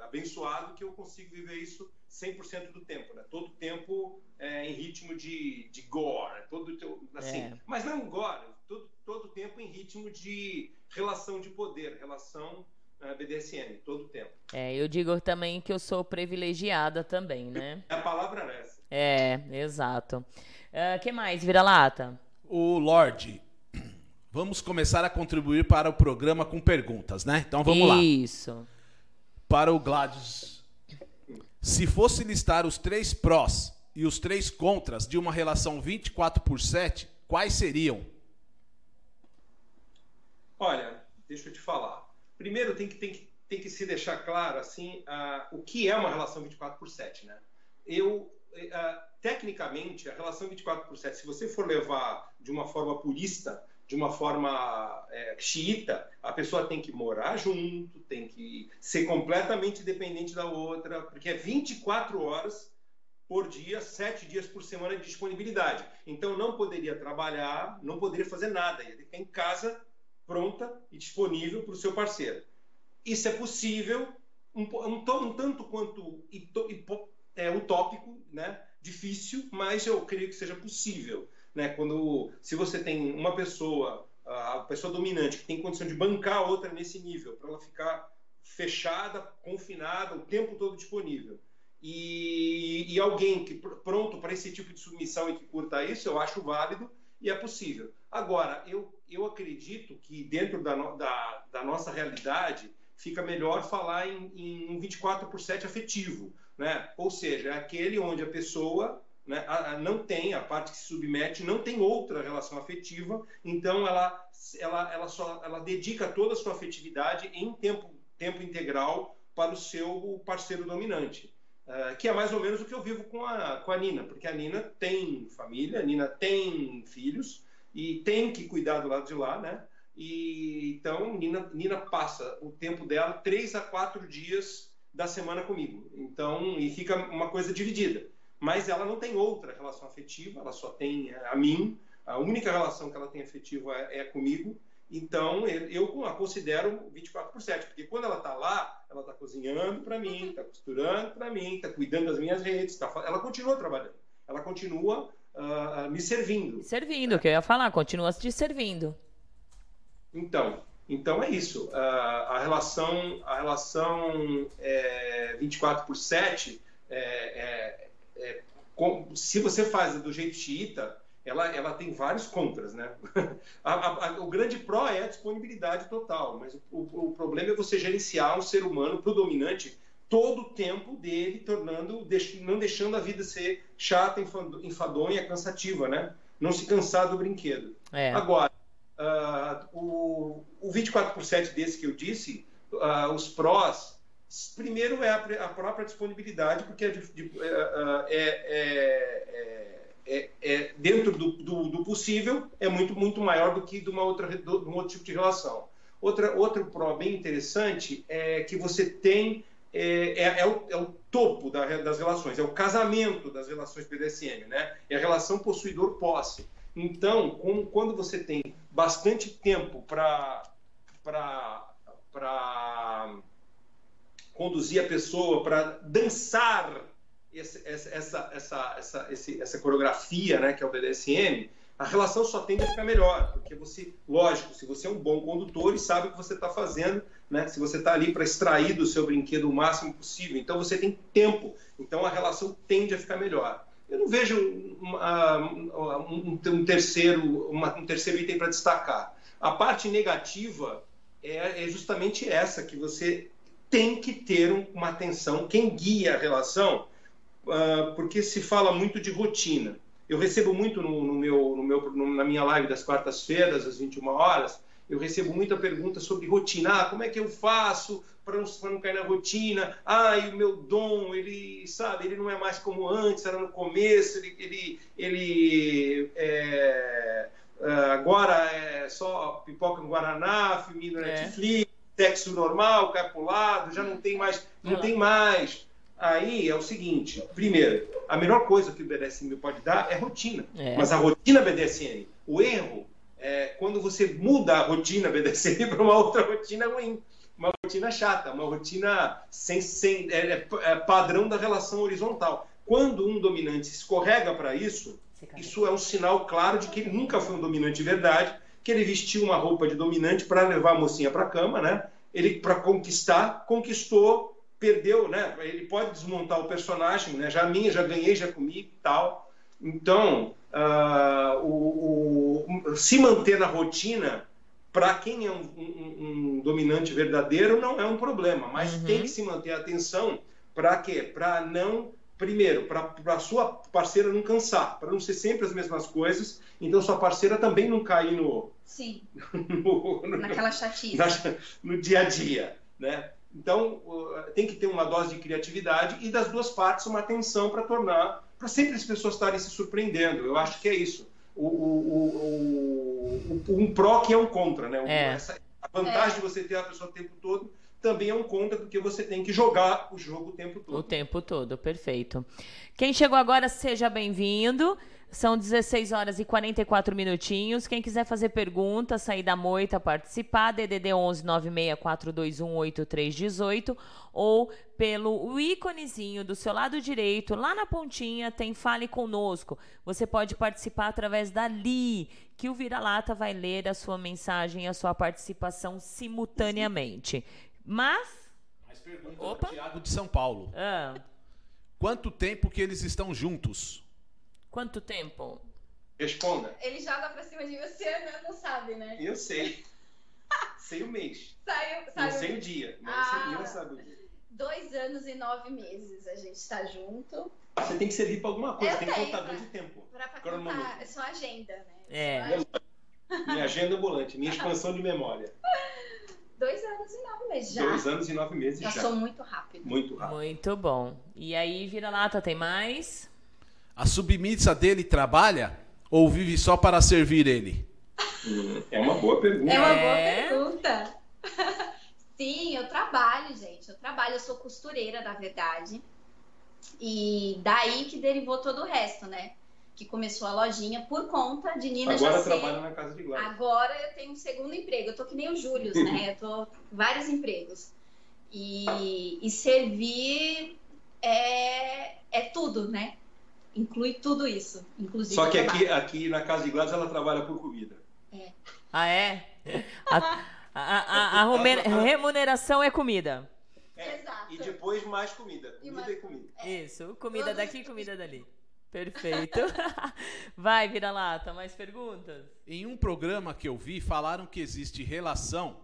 Speaker 8: abençoado, que eu consigo viver isso 100% do tempo. Né? Todo tempo é, em ritmo de, de gore. Todo, assim, é. Mas não gore, todo, todo tempo em ritmo de relação de poder, relação BDSM, todo tempo.
Speaker 5: É, eu digo também que eu sou privilegiada também, né?
Speaker 8: A palavra é essa.
Speaker 5: É, exato. O uh, que mais, vira-lata?
Speaker 6: o Lorde, vamos começar a contribuir para o programa com perguntas, né? Então vamos
Speaker 5: Isso.
Speaker 6: lá.
Speaker 5: Isso.
Speaker 6: Para o Gladys. Se fosse listar os três prós e os três contras de uma relação 24 por 7, quais seriam?
Speaker 8: Olha, deixa eu te falar. Primeiro tem que, tem que, tem que se deixar claro assim, o que é uma relação 24 por 7, né? Eu uh, tecnicamente, a relação 24 por 7, se você for levar de uma forma purista, de uma forma é, xiita, a pessoa tem que morar junto, tem que ser completamente dependente da outra, porque é 24 horas por dia, 7 dias por semana de disponibilidade. Então não poderia trabalhar, não poderia fazer nada, ia ficar em casa pronta e disponível para o seu parceiro. Isso é possível, um, um, um tanto quanto é, utópico, né? difícil, mas eu creio que seja possível. Né? Quando, se você tem uma pessoa, a pessoa dominante, que tem condição de bancar a outra nesse nível, para ela ficar fechada, confinada, o tempo todo disponível. E, e alguém que pronto para esse tipo de submissão e que curta isso, eu acho válido e é possível. Agora, eu, eu acredito que dentro da, da, da nossa realidade fica melhor falar em, em um 24 por 7 afetivo, né? ou seja, é aquele onde a pessoa né, a, a, não tem, a parte que se submete, não tem outra relação afetiva, então ela, ela, ela, só, ela dedica toda a sua afetividade em tempo, tempo integral para o seu parceiro dominante. Uh, que é mais ou menos o que eu vivo com a, com a Nina, porque a Nina tem família, a Nina tem filhos e tem que cuidar do lado de lá, né? E então Nina, Nina passa o tempo dela três a quatro dias da semana comigo. Então e fica uma coisa dividida. Mas ela não tem outra relação afetiva, ela só tem a mim. A única relação que ela tem afetiva é, é comigo. Então, eu a considero 24 por 7, porque quando ela está lá, ela está cozinhando para mim, está costurando para mim, está cuidando das minhas redes, tá, ela continua trabalhando, ela continua uh, me servindo.
Speaker 5: Servindo, é. que eu ia falar, continua te servindo.
Speaker 8: Então, então é isso. Uh, a relação, a relação é, 24 por 7, é, é, é, com, se você faz do jeito xiita, ela, ela tem vários contras, né? A, a, a, o grande pró é a disponibilidade total, mas o, o, o problema é você gerenciar um ser humano para o dominante todo o tempo dele, tornando, não deixando a vida ser chata, enfadonha, cansativa, né? Não se cansar do brinquedo. É. Agora, uh, o, o 24 por 7 desse que eu disse, uh, os prós, primeiro é a, a própria disponibilidade, porque é, de, de, uh, é, é é, é, dentro do, do, do, possível, é muito, muito maior do que de, uma outra, de um outro tipo de relação. Outra, outro pró bem interessante é que você tem. É, é, é o, é o, topo da, das relações, é o casamento das relações BDSM, né? É a relação possuidor-posse. Então, com, quando você tem bastante tempo para conduzir a pessoa, para dançar esse, essa, essa, essa, esse, essa coreografia, né, que é o BDSM, a relação só tende a ficar melhor, porque você, lógico, se você é um bom condutor e sabe o que você está fazendo, né, se você está ali para extrair do seu brinquedo o máximo possível, então você tem tempo, então a relação tende a ficar melhor. Eu não vejo uma, um, um, terceiro, uma, um terceiro item para destacar. A parte negativa é, é justamente essa, que você tem que ter uma atenção, quem guia a relação uh, porque se fala muito de rotina. Eu recebo muito no, no meu, no meu, no, na minha live das quartas-feiras, às 21 horas, eu recebo muita pergunta sobre rotina. Ah, como é que eu faço para não, não cair na rotina? Ah, e o meu dom, ele, sabe, ele não é mais como antes, era no começo, ele, ele, ele é, é agora é só pipoca no Guaraná, filme no é. Netflix, sexo normal, cai pro lado, já não tem mais, não tem mais. Aí é o seguinte: primeiro, a melhor coisa que o BDSM pode dar é rotina. É. Mas a rotina BDSM, o erro é quando você muda a rotina BDSM para uma outra rotina ruim. Uma rotina chata, uma rotina sem, sem é, é, é padrão da relação horizontal. Quando um dominante escorrega para isso, isso é um sinal claro de que ele nunca foi um dominante de verdade, que ele vestiu uma roupa de dominante para levar a mocinha para a cama, né? Ele para conquistar, conquistou perdeu, né? Ele pode desmontar o personagem, né? Já minha, já ganhei, já comi e tal. Então, uh, o, o, se manter na rotina, para quem é um, um, um, dominante verdadeiro, não é um problema, mas uhum. tem que se manter a atenção para quê? Para não, primeiro, para a sua parceira não cansar, para não ser sempre as mesmas coisas, então sua parceira também não cair no.
Speaker 9: Sim. no, no, Naquela chatice. Na,
Speaker 8: no dia a dia, né? Então, tem que ter uma dose de criatividade e das duas partes uma atenção para tornar, para sempre as pessoas estarem se surpreendendo. Eu acho que é isso. O, o, o, um pró que é um contra, né? É. Essa, a vantagem é. de você ter a pessoa o tempo todo também é um contra, porque você tem que jogar o jogo o tempo todo.
Speaker 5: O tempo todo, perfeito. Quem chegou agora, seja bem-vindo. São 16 horas e 44 minutinhos. Quem quiser fazer pergunta, sair da moita, participar, DDD 11 96421 8318 ou pelo íconezinho do seu lado direito, lá na pontinha, tem Fale Conosco. Você pode participar através dali, que o Vira-Lata vai ler a sua mensagem e a sua participação simultaneamente. Mas
Speaker 6: Mais pergunta
Speaker 5: Opa.
Speaker 6: do Thiago de São Paulo.
Speaker 5: Ah,
Speaker 6: Quanto tempo que eles estão juntos?
Speaker 5: Quanto tempo?
Speaker 8: Responda.
Speaker 9: Ele joga pra cima de você, né? não sabe, né?
Speaker 8: Eu sei. sei o mês.
Speaker 9: Saiu,
Speaker 8: Não
Speaker 9: saiu.
Speaker 8: sei o dia. Mas
Speaker 9: Ah.
Speaker 8: você não sabe o dia.
Speaker 9: Dois anos e nove meses a gente tá junto.
Speaker 8: Você tem que servir pra alguma coisa.
Speaker 9: Eu
Speaker 8: tem
Speaker 9: tenho,
Speaker 8: contador
Speaker 9: né?
Speaker 8: de tempo.
Speaker 9: Pra, pra contar, é só agenda, né?
Speaker 5: É.
Speaker 9: Só
Speaker 8: Minha agenda ambulante, minha expansão de memória.
Speaker 9: Dois anos e nove meses já.
Speaker 8: Dois anos e nove meses já.
Speaker 9: Passou muito rápido.
Speaker 8: Muito rápido.
Speaker 5: Muito bom. E aí, vira-lata, tem mais?
Speaker 6: A submissa dele trabalha ou vive só para servir ele?
Speaker 8: É uma boa pergunta.
Speaker 9: É uma
Speaker 5: É.
Speaker 9: boa pergunta. Sim, eu trabalho, gente. Eu trabalho, eu sou costureira, na verdade. E daí que derivou todo o resto, né? Que começou a lojinha por conta de Nina
Speaker 8: Agora
Speaker 9: já ser-
Speaker 8: trabalha na casa de Gladys.
Speaker 9: Agora eu tenho um segundo emprego. Eu tô que nem o Júlio, né? Eu tô com vários empregos. E, e servir é, é tudo, né? Inclui tudo isso, inclusive
Speaker 8: Só
Speaker 9: o
Speaker 8: que aqui, aqui na casa de Gladys ela trabalha por comida.
Speaker 5: Ah, é? A, a- a- a remuneração é comida.
Speaker 9: Exato.
Speaker 8: E depois mais comida.
Speaker 9: E
Speaker 8: Comida
Speaker 9: mais-
Speaker 8: e comida.
Speaker 5: Isso, comida
Speaker 9: Todos
Speaker 5: daqui, comida dali. Perfeito. Vai, vira-lata, mais perguntas?
Speaker 6: Em um programa que eu vi, falaram que existe relação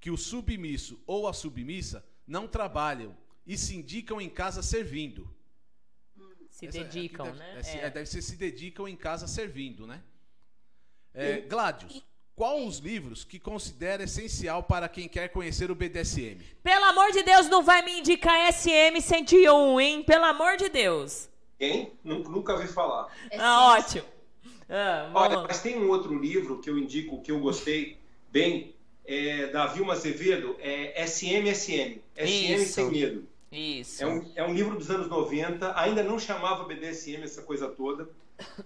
Speaker 6: que o submisso ou a submissa não trabalham e se indicam em casa servindo.
Speaker 5: Se
Speaker 6: Essa-
Speaker 5: dedicam,
Speaker 6: aqui deve,
Speaker 5: né?
Speaker 6: é, se-
Speaker 5: É.
Speaker 6: é, deve ser se dedicam em casa servindo, né? É, Gladius, qual os livros que considera essencial para quem quer conhecer o BDSM?
Speaker 5: Pelo amor de Deus, não vai me indicar SM101, hein? Pelo amor de Deus.
Speaker 8: Quem? Nunca, vi falar.
Speaker 9: É
Speaker 5: Ah, ótimo. Ah,
Speaker 8: Olha, mas tem um outro livro que eu indico, que eu gostei bem, é, da Vilma Azevedo, é SMSM. SM
Speaker 5: Isso.
Speaker 8: Sem Medo.
Speaker 5: Isso.
Speaker 8: É um, é um livro dos anos 90, ainda não chamava BDSM essa coisa toda,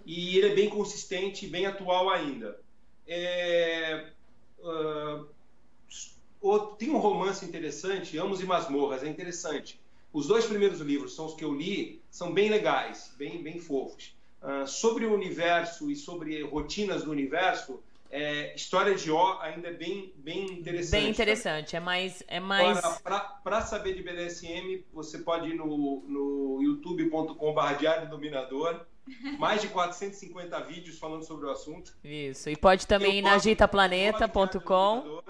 Speaker 8: e ele é bem consistente e bem atual ainda. É, o- tem um romance interessante, Amos e Masmorras, é interessante. Os dois primeiros livros são os que eu li, são bem legais, bem, bem fofos. Ah, sobre o universo e sobre rotinas do universo, é, História de Ó ainda é bem, bem interessante.
Speaker 5: Bem interessante. É mais. É mais...
Speaker 8: Para saber de BDSM, você pode ir no, no youtube.com.br Diário do Dominador. Mais de 450 vídeos falando sobre o assunto.
Speaker 5: Isso. E pode também ir na agitaplaneta.com.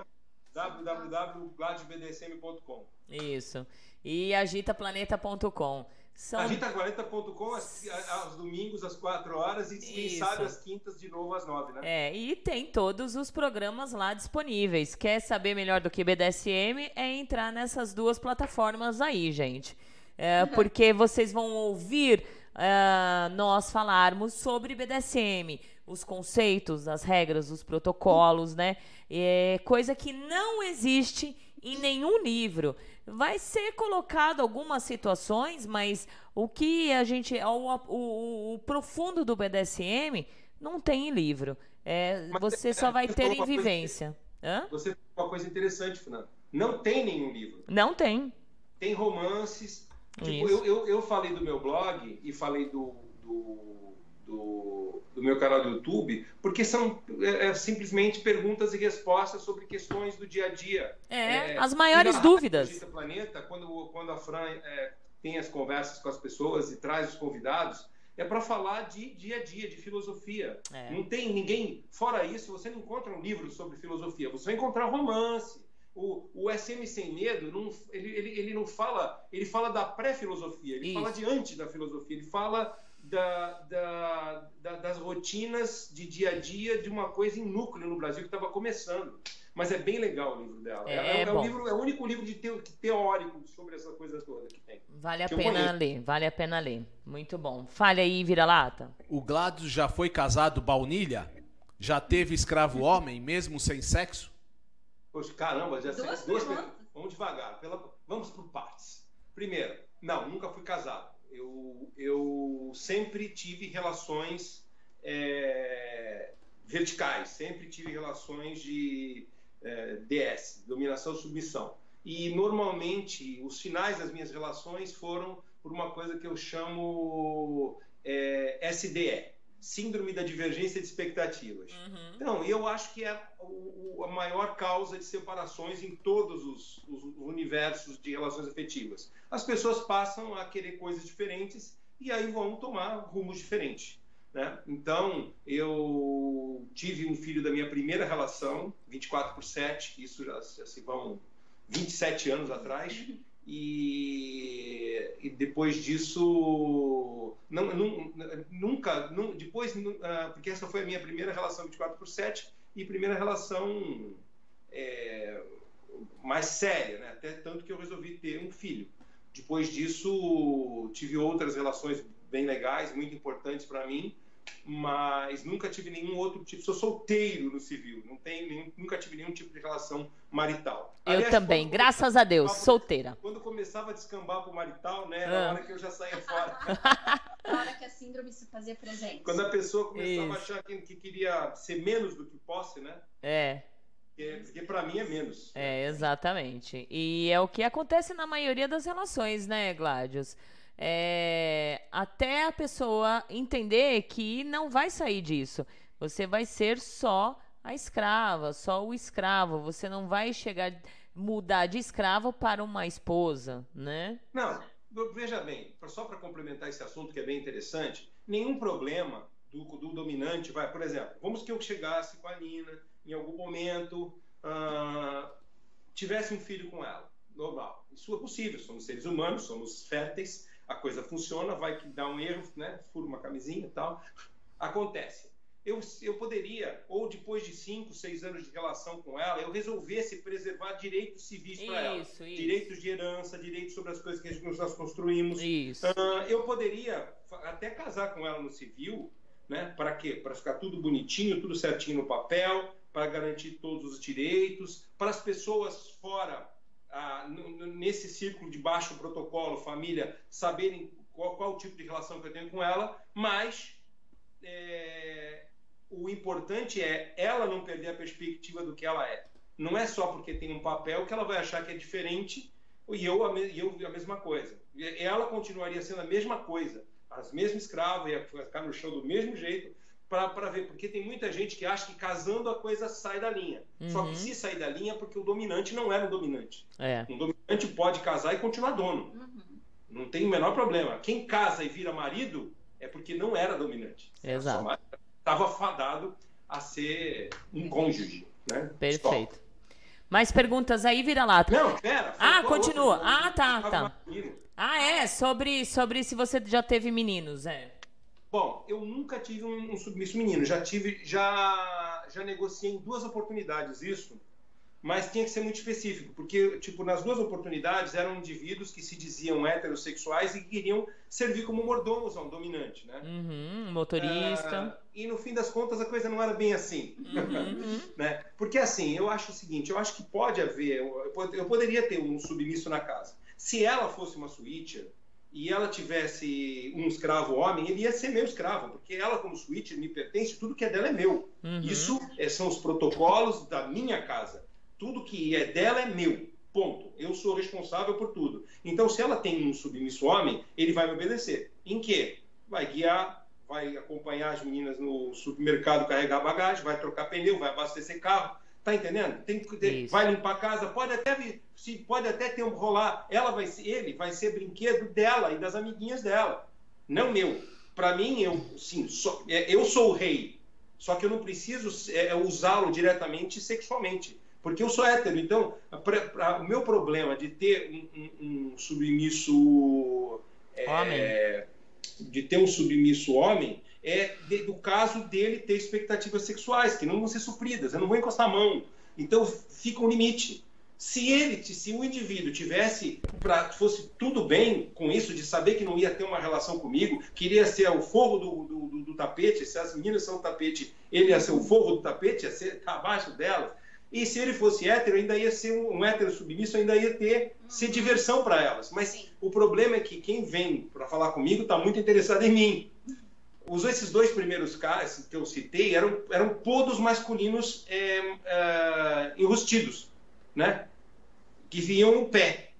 Speaker 8: www.gladbdsm.com
Speaker 5: Isso. E agitaplaneta.com. São
Speaker 8: Agitaplaneta.com aos, domingos às 4 horas e quem
Speaker 5: Isso.
Speaker 8: sabe às quintas de novo às 9, né?
Speaker 5: É, e tem todos os programas lá disponíveis. Quer saber melhor do que BDSM? É entrar nessas duas plataformas aí, gente. É, porque vocês vão ouvir ah, nós falarmos sobre BDSM, os conceitos, as regras, os protocolos, né? É, coisa que não existe em nenhum livro. Vai ser colocado algumas situações, mas o que a gente. O, o- o profundo do BDSM não tem em livro. É,
Speaker 8: Mas
Speaker 5: você
Speaker 8: é,
Speaker 5: só vai ter em
Speaker 8: coisa
Speaker 5: vivência. Hã?
Speaker 8: Você falou uma coisa interessante, Fernando. Não tem nenhum livro.
Speaker 5: Não tem.
Speaker 8: tem romances. Tipo, eu, eu, eu falei do meu blog e falei do, do, do, do meu canal do YouTube, porque são é, é, simplesmente perguntas e respostas sobre questões do dia a dia.
Speaker 5: É,
Speaker 8: É,
Speaker 5: as maiores dúvidas.
Speaker 8: Agita Planeta, quando, quando a Fran é, tem as conversas com as pessoas e traz os convidados, é para falar de dia a dia, de filosofia.
Speaker 5: É.
Speaker 8: Não tem ninguém. Fora isso, você não encontra um livro sobre filosofia, você vai encontrar romance. O, o SM Sem Medo, não, ele, ele, ele não fala. Ele fala da pré-filosofia, ele
Speaker 5: Isso.
Speaker 8: fala de antes da filosofia, ele fala da, da, da- das rotinas de dia a dia de uma coisa em núcleo no Brasil que estava começando. Mas é bem legal o livro dela.
Speaker 5: É,
Speaker 8: é,
Speaker 5: bom.
Speaker 8: o livro, é o único livro de teórico sobre essa coisa toda que tem.
Speaker 5: Vale a pena
Speaker 8: conheço.
Speaker 5: ler, vale a pena ler. Muito bom. Fale aí, vira-lata.
Speaker 6: O Gladius já foi casado baunilha? Já teve escravo homem, mesmo sem sexo?
Speaker 8: Poxa, caramba, já sei.
Speaker 9: Duas
Speaker 8: Duas Vamos devagar. pela- Vamos por partes. Primeiro, não, nunca fui casado. Eu, eu sempre tive relações é, verticais, sempre tive relações de é, DS, dominação submissão. E normalmente os finais das minhas relações foram por uma coisa que eu chamo é, SDE. Síndrome da divergência de expectativas.
Speaker 5: Uhum.
Speaker 8: Então, eu acho que é o, a maior causa de separações em todos os, os, universos de relações afetivas. As pessoas passam a querer coisas diferentes e aí vão tomar rumos diferentes. Né? Então, eu tive um filho da minha primeira relação, 24 por 7, isso já, já se vão 27 anos atrás. E, e depois disso, não, não, nunca, não, depois, ah, porque essa foi a minha primeira relação 24 por 7 e primeira relação é, mais séria, né? até tanto que eu resolvi ter um filho. Depois disso, tive outras relações bem legais, muito importantes para mim, mas nunca tive nenhum outro tipo. Sou solteiro no civil, não tenho nenhum, nunca tive nenhum tipo de relação marital.
Speaker 5: Eu Aliás, também, graças a Deus, solteira.
Speaker 8: Quando começava a descambar pro marital, né, era ah. a hora que eu já saía fora.
Speaker 9: a hora que a síndrome se fazia presente.
Speaker 8: Quando a pessoa começava Isso. a achar que, que, queria ser menos do que posse, né?
Speaker 5: É.
Speaker 8: Porque para mim é menos.
Speaker 5: É, exatamente. E é o que acontece na maioria das relações, né, Gládios? É, até a pessoa entender que não vai sair disso. Você vai ser só a escrava, só o escravo. Você não vai chegar mudar de escravo para uma esposa, né?
Speaker 8: Não, veja bem, só para complementar esse assunto que é bem interessante, nenhum problema do, do, dominante vai, por exemplo, vamos que eu chegasse com a Nina em algum momento, uh, tivesse um filho com ela, normal. Isso é possível, somos seres humanos, somos férteis, a coisa funciona, vai que dá um erro, né? Fura uma camisinha e tal. Acontece. Eu, eu poderia, ou depois de cinco, seis anos de relação com ela, eu resolvesse preservar direitos civis para ela. Isso. Direitos de herança, direitos sobre as coisas que nós construímos.
Speaker 5: Isso.
Speaker 8: Uh, eu poderia até casar com ela no civil, né? Para quê? Para ficar tudo bonitinho, tudo certinho no papel, para garantir todos os direitos, para as pessoas fora ah, nesse círculo de baixo protocolo, família, saberem qual, qual, o tipo de relação que eu tenho com ela, mas é, o importante é ela não perder a perspectiva do que ela é. Não é só porque tem um papel que ela vai achar que é diferente e eu a, eu a mesma coisa. Ela continuaria sendo a mesma coisa, as mesmas escravas, ia ficar no chão do mesmo jeito, para ver, porque tem muita gente que acha que casando a coisa sai da linha. Uhum. Só que uhum. se sair da linha é porque o dominante não era um dominante.
Speaker 5: É.
Speaker 8: Um dominante pode casar e continuar dono. Uhum. Não tem o menor problema. Quem casa e vira marido é porque não era dominante.
Speaker 5: Exato.
Speaker 8: Estava fadado a ser um cônjuge. Né?
Speaker 5: Perfeito. Stop. Mais perguntas aí, vira lá.
Speaker 8: Não, pera.
Speaker 5: Ah, continua. Outra, ah, tá, tá. Ah, é, sobre, sobre se você já teve meninos, é.
Speaker 8: Bom, eu nunca tive um, um submisso menino. Já tive, já, já negociei em duas oportunidades isso, mas tinha que ser muito específico, porque tipo nas duas oportunidades eram indivíduos que se diziam heterossexuais e que queriam servir como mordomos a um dominante, né?
Speaker 5: Uhum, motorista.
Speaker 8: Uh, e no fim das contas a coisa não era bem assim, uhum. né? Porque assim, eu acho o seguinte, eu acho que pode haver, eu, eu poderia ter um submisso na casa. Se ela fosse uma switcher, e ela tivesse um escravo homem, ele ia ser meu escravo, porque ela, como suíte, me pertence, tudo que é dela é meu. Uhum. Isso é, são os protocolos da minha casa. Tudo que é dela é meu. Ponto. Eu sou responsável por tudo. Então, se ela tem um submisso homem, ele vai me obedecer. Em quê? Vai guiar, vai acompanhar as meninas no supermercado carregar bagagem, vai trocar pneu, vai abastecer carro, Tá entendendo? Tem que ter, vai limpar a casa, pode até se pode até ter um rolar, ela vai ser, ele vai ser brinquedo dela e das amiguinhas dela, não meu. Para mim eu sim, só, é, eu sou o rei, só que eu não preciso é, é, usá-lo diretamente sexualmente, porque eu sou hétero. Então, pra, pra, o meu problema de ter um, um, um submisso
Speaker 5: é,
Speaker 8: de ter um submisso homem é de, do caso dele ter expectativas sexuais que não vão ser supridas. Eu não vou encostar a mão. Então fica um limite. Se ele, se o indivíduo tivesse, pra, fosse tudo bem com isso, de saber que não ia ter uma relação comigo, queria ser o forro do, do, do, tapete, se as meninas são o tapete, ele ia ser o forro do tapete, ia ser abaixo delas. E se ele fosse hétero, ainda ia ser um, um hétero submisso, ainda ia ter ser diversão para elas. Mas Sim. o problema é que quem vem para falar comigo está muito interessado em mim os, esses dois primeiros casos que eu citei eram, eram todos masculinos é, é, enrustidos, né? Que vinham no pé,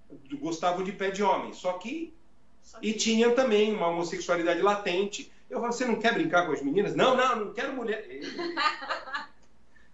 Speaker 8: gostavam de pé de homem. Só que. E tinham também uma homossexualidade latente. Eu falo, você não quer brincar com as meninas? Não, não, não quero mulher.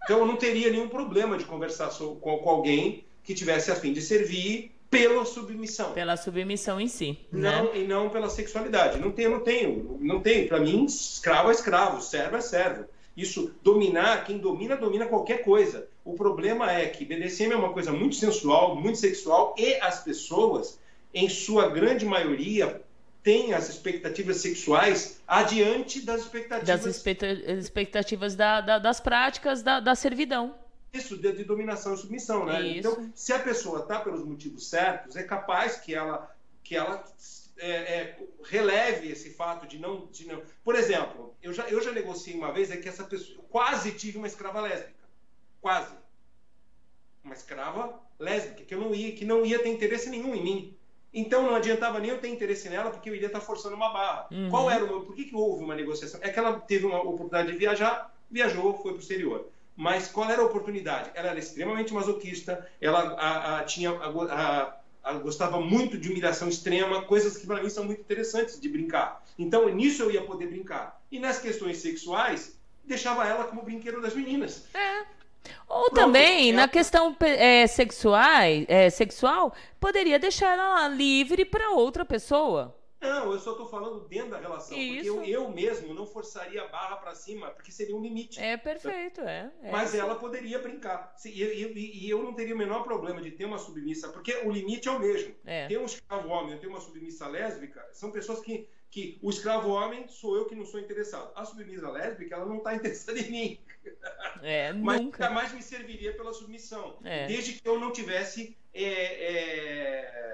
Speaker 8: Então eu não teria nenhum problema de conversar com, alguém que tivesse a fim de servir pela submissão.
Speaker 5: Pela submissão em si.
Speaker 8: Não,
Speaker 5: né?
Speaker 8: E não pela sexualidade. Não tenho, não tenho. Não tenho. Para mim, escravo é escravo, servo é servo. Isso, dominar, quem domina, domina qualquer coisa. O problema é que BDSM é uma coisa muito sensual, muito sexual, e as pessoas, em sua grande maioria, têm as expectativas sexuais adiante das expectativas...
Speaker 5: Das expectativas da, da, das práticas da, da servidão
Speaker 8: isso de, de, dominação e submissão, né? Isso. Então, se a pessoa está pelos motivos certos, é capaz que ela que ela é, é, releve esse fato de não, de não. Por exemplo, eu já, eu já negociei uma vez é que essa pessoa. Eu quase tive uma escrava lésbica. Quase. Uma escrava lésbica, que, eu não ia, que não ia ter interesse nenhum em mim. Então não adiantava nem eu ter interesse nela, porque eu iria estar forçando uma barra. Uhum. Qual era o meu. Por que, que houve uma negociação? É que ela teve uma oportunidade de viajar, viajou, foi para o exterior. Mas qual era a oportunidade? Ela era extremamente masoquista, ela a, a, tinha a, gostava muito de humilhação extrema, coisas que para mim são muito interessantes de brincar. Então, nisso eu ia poder brincar. E nas questões sexuais, deixava ela como brinquedo das meninas.
Speaker 5: É. Ou Pronto, também, é... na questão é, sexual, é, sexual, poderia deixar ela livre para outra pessoa.
Speaker 8: Não, eu só estou falando dentro da relação. Isso. Porque eu, eu mesmo não forçaria a barra para cima, porque seria um limite.
Speaker 5: É perfeito, é.
Speaker 8: é Mas ela poderia brincar. E, e, e, eu não teria o menor problema de ter uma submissa, porque o limite é o mesmo. É. Ter um escravo homem ou ter uma submissa lésbica são pessoas que, que. O escravo homem sou eu que não sou interessado. A submissa lésbica, ela não está interessada em mim.
Speaker 5: É,
Speaker 8: Mas
Speaker 5: nunca.
Speaker 8: jamais me serviria pela submissão. É. Desde que eu não tivesse. É, é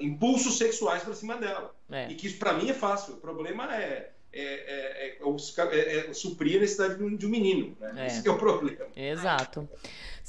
Speaker 8: impulsos sexuais para cima dela. É. E que isso para mim é fácil. O problema é, é, é suprir a necessidade de um menino. Né? Esse é o problema.
Speaker 5: Exato.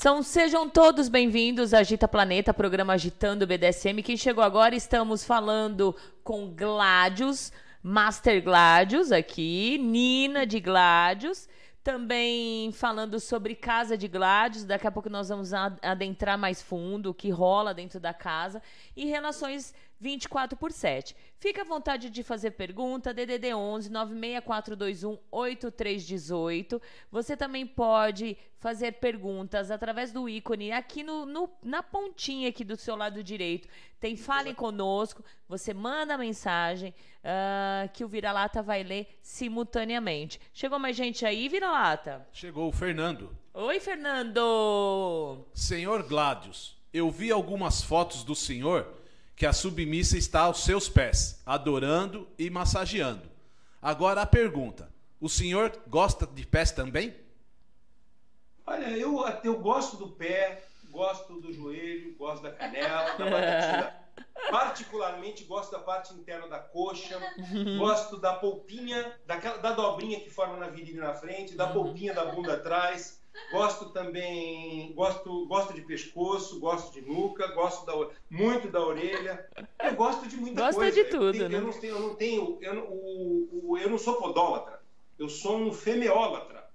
Speaker 5: São, sejam todos bem-vindos a Agita Planeta, programa Agitando BDSM. Quem chegou agora, estamos falando com Gladius, Master Gladius aqui, Nina de Gladius também falando sobre Casa de Gladys. Daqui a pouco nós vamos adentrar mais fundo, o que rola dentro da casa. E relações 24 por 7. Fique à vontade de fazer pergunta, DDD 11 96421 8318. Você também pode fazer perguntas através do ícone aqui no, no, na pontinha aqui do seu lado direito. Tem Fale Conosco, você manda a mensagem uh, que o Vira-Lata vai ler simultaneamente. Chegou mais gente aí, Vira-Lata?
Speaker 6: Chegou o Fernando.
Speaker 5: Oi, Fernando!
Speaker 6: Senhor Gladius, eu vi algumas fotos do senhor que a submissa está aos seus pés, adorando e massageando. Agora a pergunta: o senhor gosta de pés também?
Speaker 8: Olha, eu, eu gosto do pé, gosto do joelho, gosto da canela, da batatinha. Particularmente gosto da parte interna da coxa, gosto da polpinha, daquela, da dobrinha que forma na virilha na frente, da polpinha da bunda atrás. Gosto também, gosto, gosto de pescoço, gosto de nuca, gosto da, muito da orelha. Eu gosto de muita
Speaker 5: Gosta
Speaker 8: coisa.
Speaker 5: de tudo,
Speaker 8: eu,
Speaker 5: né?
Speaker 8: Eu não tenho, eu não tenho, eu não, o, o, eu não sou podólatra. Eu sou um femeólatra.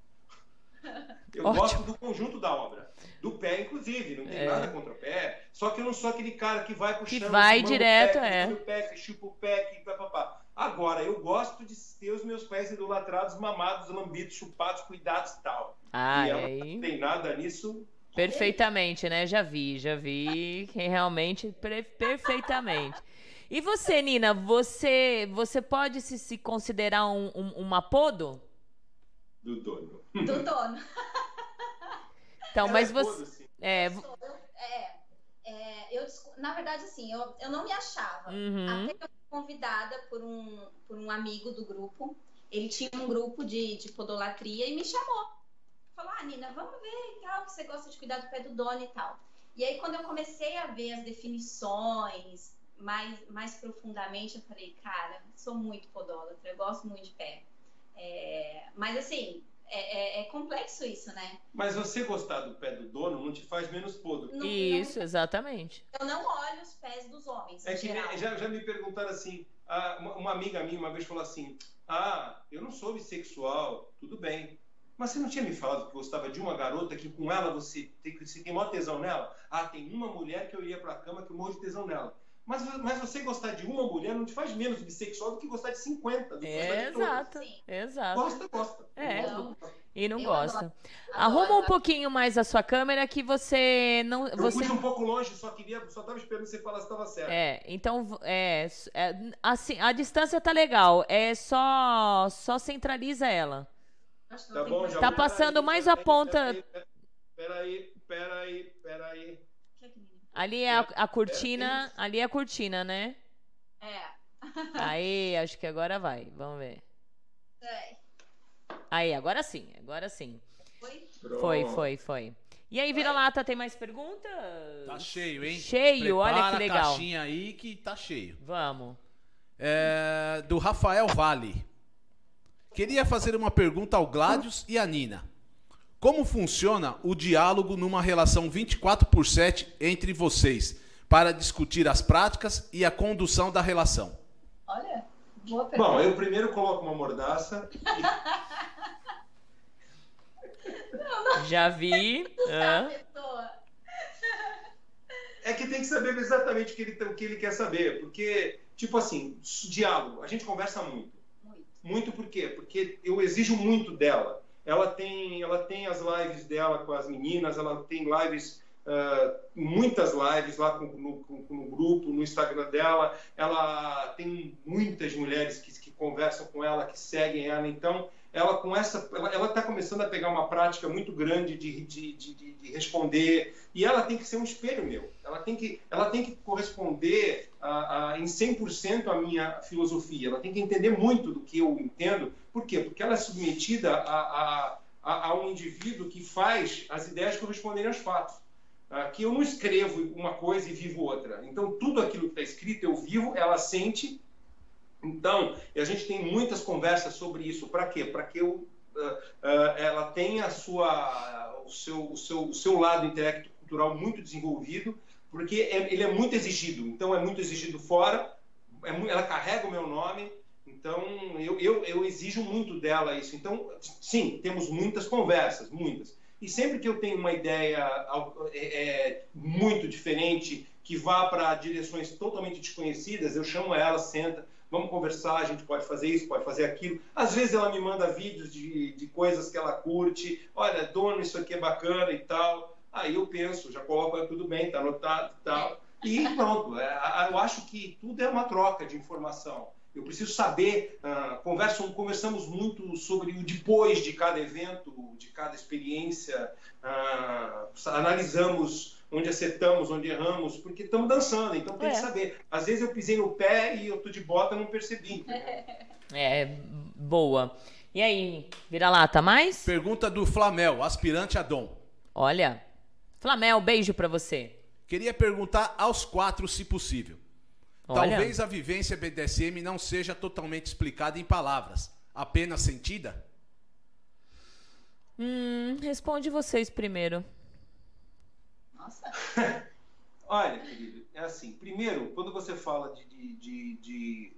Speaker 8: Eu Ótimo. gosto do conjunto da obra. Do pé, inclusive. Não tem é. nada contra o pé. Só que eu não sou aquele cara que vai puxando...
Speaker 5: Que vai direto,
Speaker 8: o pé,
Speaker 5: é.
Speaker 8: O pé, que chupa o pé, que papapá. Agora, eu gosto de ter os meus pés idolatrados, mamados, lambidos, chupados, cuidados e tal.
Speaker 5: Ah,
Speaker 8: e ela não tem nada nisso.
Speaker 5: Perfeitamente, né? Já vi, já vi. Realmente, perfeitamente. E você, Nina, você você pode se, se considerar um, um, um apodo?
Speaker 8: Do dono.
Speaker 9: Do dono.
Speaker 5: Então, mas é você.
Speaker 9: É, é, é, eu, na verdade, assim, eu, eu não me achava. Uhum. Até que eu fui convidada por um, por um amigo do grupo. Ele tinha um grupo de, de podolatria e me chamou. Falou, ah, Nina, vamos ver e tal, que você gosta de cuidar do pé do dono e tal. E aí, quando eu comecei a ver as definições mais, mais profundamente, eu falei, cara, sou muito podólatra, eu gosto muito de pé. É, mas assim, é, é, é, complexo isso, né?
Speaker 8: Mas você gostar do pé do dono não te faz menos podre.
Speaker 5: Não, isso, não, exatamente.
Speaker 9: Eu não olho os pés dos homens.
Speaker 8: É que já, já me perguntaram assim, uma amiga minha uma vez falou assim: Ah, eu não sou bissexual, tudo bem. Mas você não tinha me falado que gostava de uma garota que com ela você tem, você tem maior tesão nela? Ah, tem uma mulher que eu iria pra cama que eu morro de tesão nela. Mas, mas você gostar de uma mulher não te faz menos bissexual do que gostar de 50. Do
Speaker 5: é, exato, exato.
Speaker 8: Gosta, gosta.
Speaker 5: É.
Speaker 8: Gosta,
Speaker 5: E não eu gosta. Adoro. Arruma um pouquinho mais a sua câmera que você não.
Speaker 8: Eu
Speaker 5: você...
Speaker 8: fui um pouco longe, só queria, só tava esperando você falar se estava certo.
Speaker 5: É, então é, é, assim, a distância tá legal. É só só centraliza ela.
Speaker 8: Tá bom, já
Speaker 5: Tá passando mais a ponta.
Speaker 8: Peraí, peraí, peraí.
Speaker 5: Ali é a, a cortina, ali é a cortina, né?
Speaker 9: É.
Speaker 5: Aí, acho que agora vai. Vamos ver.
Speaker 9: É.
Speaker 5: Aí, agora sim, agora sim.
Speaker 9: Foi?
Speaker 5: Foi, foi, foi. E aí, Vira-Lata, tem mais perguntas?
Speaker 6: Tá cheio, hein?
Speaker 5: Cheio,
Speaker 6: Prepara
Speaker 5: olha que legal.
Speaker 6: a caixinha aí que tá cheio.
Speaker 5: Vamos.
Speaker 6: É, do Rafael Vale. Queria fazer uma pergunta ao Gladius e à Nina. Como funciona o diálogo numa relação 24 por 7 entre vocês para discutir as práticas e a condução da relação?
Speaker 9: Olha, boa pergunta.
Speaker 8: Bom, eu primeiro coloco uma mordaça. E...
Speaker 5: não, não. Já vi.
Speaker 9: Ah.
Speaker 8: É que tem que saber exatamente o que, ele, o que ele quer saber. Porque, tipo assim, diálogo, a gente conversa muito.
Speaker 9: Muito.
Speaker 8: Muito por quê? Porque eu exijo muito dela. Ela tem, ela tem as lives dela com as meninas, ela tem lives, uh, muitas lives lá com, no, com, no, grupo, no Instagram dela. Ela tem muitas mulheres que, que conversam com ela, que seguem ela. Então, ela com essa, ela está começando a pegar uma prática muito grande de, de, de, de, responder e ela tem que ser um espelho meu. Ela tem que, ela tem que corresponder a, a, em 100% à minha filosofia. Ela tem que entender muito do que eu entendo. Por quê? Porque ela é submetida a, a, a um indivíduo que faz as ideias corresponderem aos fatos. Que eu não escrevo uma coisa e vivo outra. Então, tudo aquilo que está escrito eu vivo, ela sente então, a gente tem muitas conversas sobre isso. Para quê? Para que eu, uh, uh, ela tenha a sua, o, seu, o, seu, o seu lado intelecto cultural muito desenvolvido, porque é, ele é muito exigido. Então, é muito exigido fora, é, ela carrega o meu nome, então eu, eu, eu exijo muito dela isso. Então, sim, temos muitas conversas, muitas. E sempre que eu tenho uma ideia é, é, muito diferente, que vá para direções totalmente desconhecidas, eu chamo ela, senta, vamos conversar, a gente pode fazer isso, pode fazer aquilo. Às vezes ela me manda vídeos de, de coisas que ela curte, olha, dono, isso aqui é bacana e tal. Aí eu penso, já coloco, tudo bem, tá anotado e tal. E pronto, é, eu acho que tudo é uma troca de informação. Eu preciso saber, uh, conversamos muito sobre o depois de cada evento, de cada experiência, uh, analisamos onde acertamos, onde erramos, porque estamos dançando, então tem é. que saber. Às vezes eu pisei no pé e eu tô de bota e não percebi.
Speaker 5: É, boa. E aí, vira lata mais?
Speaker 6: Pergunta do Flamel, aspirante a Dom.
Speaker 5: Olha, Flamel, beijo para você.
Speaker 6: Queria perguntar aos quatro, se possível.
Speaker 5: Olha.
Speaker 6: Talvez a vivência BDSM não seja totalmente explicada em palavras, apenas sentida?
Speaker 5: Hum, responde vocês primeiro.
Speaker 9: Nossa.
Speaker 8: Olha, querido, é assim. Primeiro, quando você fala de. de, de, de...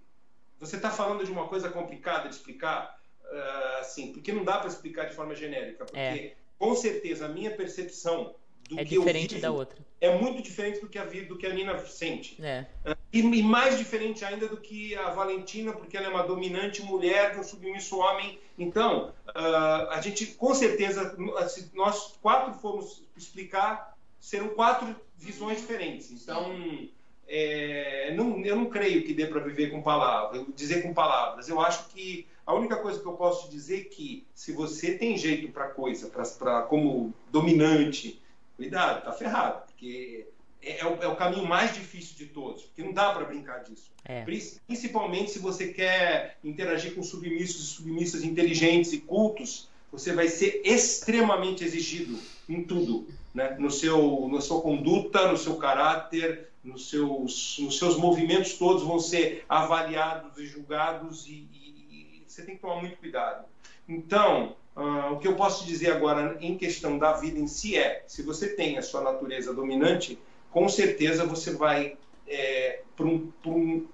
Speaker 8: você está falando de uma coisa complicada de explicar, uh, assim, porque não dá para explicar de forma genérica. Porque,
Speaker 5: É.
Speaker 8: com certeza, a minha percepção do
Speaker 5: É
Speaker 8: que eu
Speaker 5: diferente
Speaker 8: vivo
Speaker 5: da outra.
Speaker 8: é muito diferente do que a, do que a Nina sente.
Speaker 5: É.
Speaker 8: E, e mais diferente ainda do que a Valentina, porque ela é uma dominante mulher de um submisso homem. Então, ah, a gente, com certeza, se nós quatro formos explicar, serão quatro visões diferentes. Então, é, não- eu não creio que dê para viver com palavras, dizer com palavras. Eu acho que a única coisa que eu posso te dizer é que se você tem jeito para coisa, pra- como dominante, cuidado, tá ferrado, porque é, é o, é o caminho mais difícil de todos, porque não dá para brincar disso.
Speaker 5: É.
Speaker 8: Prin- Principalmente se você quer interagir com submissos e submissas inteligentes e cultos, você vai ser extremamente exigido em tudo, né? No seu, na sua conduta, no seu caráter, nos seus, nos seus movimentos todos vão ser avaliados e julgados e, e- e você tem que tomar muito cuidado. Então, ah, o que eu posso dizer agora em questão da vida em si é, se você tem a sua natureza dominante, com certeza você vai é, para um, um-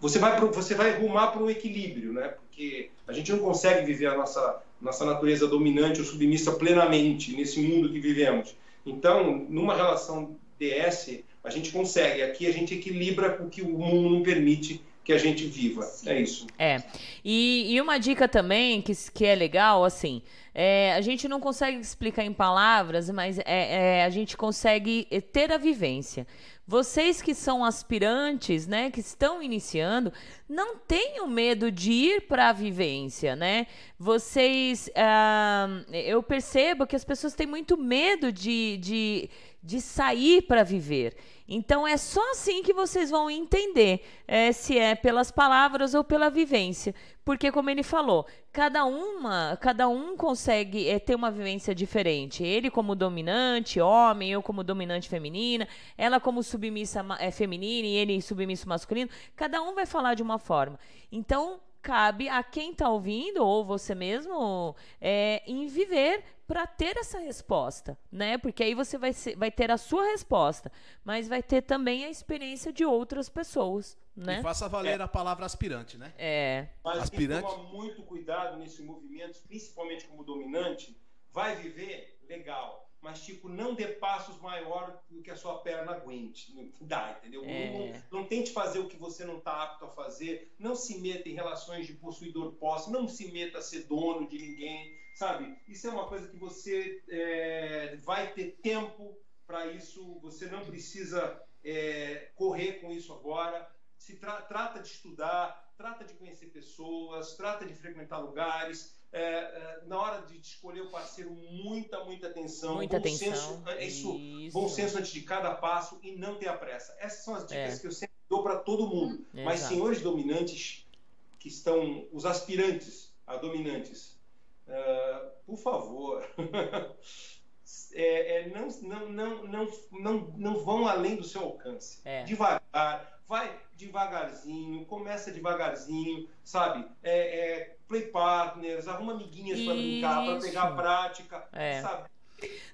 Speaker 8: você vai pro- você vai rumar para um equilíbrio, né? Porque a gente não consegue viver a nossa nossa natureza dominante ou submissa plenamente nesse mundo que vivemos. Então, numa relação DS, A gente consegue. Aqui a gente equilibra com o que o mundo não permite que a gente viva. Sim. É isso.
Speaker 5: É. E, e, uma dica também que, que é legal, assim, é, a gente não consegue explicar em palavras, mas é, é, a gente consegue ter a vivência. Vocês que são aspirantes, né, que estão iniciando, não tenham medo de ir para a vivência, né? Vocês, ah, eu percebo que as pessoas têm muito medo de, de, de sair para viver. Então é só assim que vocês vão entender é, se é pelas palavras ou pela vivência, porque como ele falou, cada uma, cada um consegue é, ter uma vivência diferente. Ele como dominante homem, eu como dominante feminina, ela como submissa é, feminina e ele submisso masculino. Cada um vai falar de uma forma. Então cabe a quem está ouvindo ou você mesmo é, em viver para ter essa resposta, né? Porque aí você vai, ser, vai ter a sua resposta, mas vai ter também a experiência de outras pessoas, né?
Speaker 6: E faça valer é. a palavra aspirante, né?
Speaker 5: É.
Speaker 8: Mas aspirante. tem que tomar muito cuidado nesse movimento, principalmente como dominante. Vai viver legal, mas tipo, não dê passos maior do que a sua perna aguente. Não dá, entendeu? É. Não, não, tente fazer o que você não está apto a fazer, não se meta em relações de possuidor-posse, não se meta a ser dono de ninguém, sabe? Isso é uma coisa que você é, vai ter tempo para isso, você não precisa é, correr com isso agora. Se tra trata de estudar, trata de conhecer pessoas, trata de frequentar lugares, é, é, na hora de escolher o parceiro, muita, muita atenção.
Speaker 5: Muita bom atenção.
Speaker 8: Senso, é isso, isso, bom senso antes de cada passo e não ter a pressa. Essas são as dicas é. que eu sempre dou para todo mundo. É, Mas, exato. senhores dominantes, que estão, os aspirantes a dominantes, uh, por favor, é, não, não, não, não, não, não vão além do seu alcance. Devagar, vai devagarzinho, começa devagarzinho, sabe? É, play partners, arruma amiguinhas para brincar, para pegar a prática, é. sabe?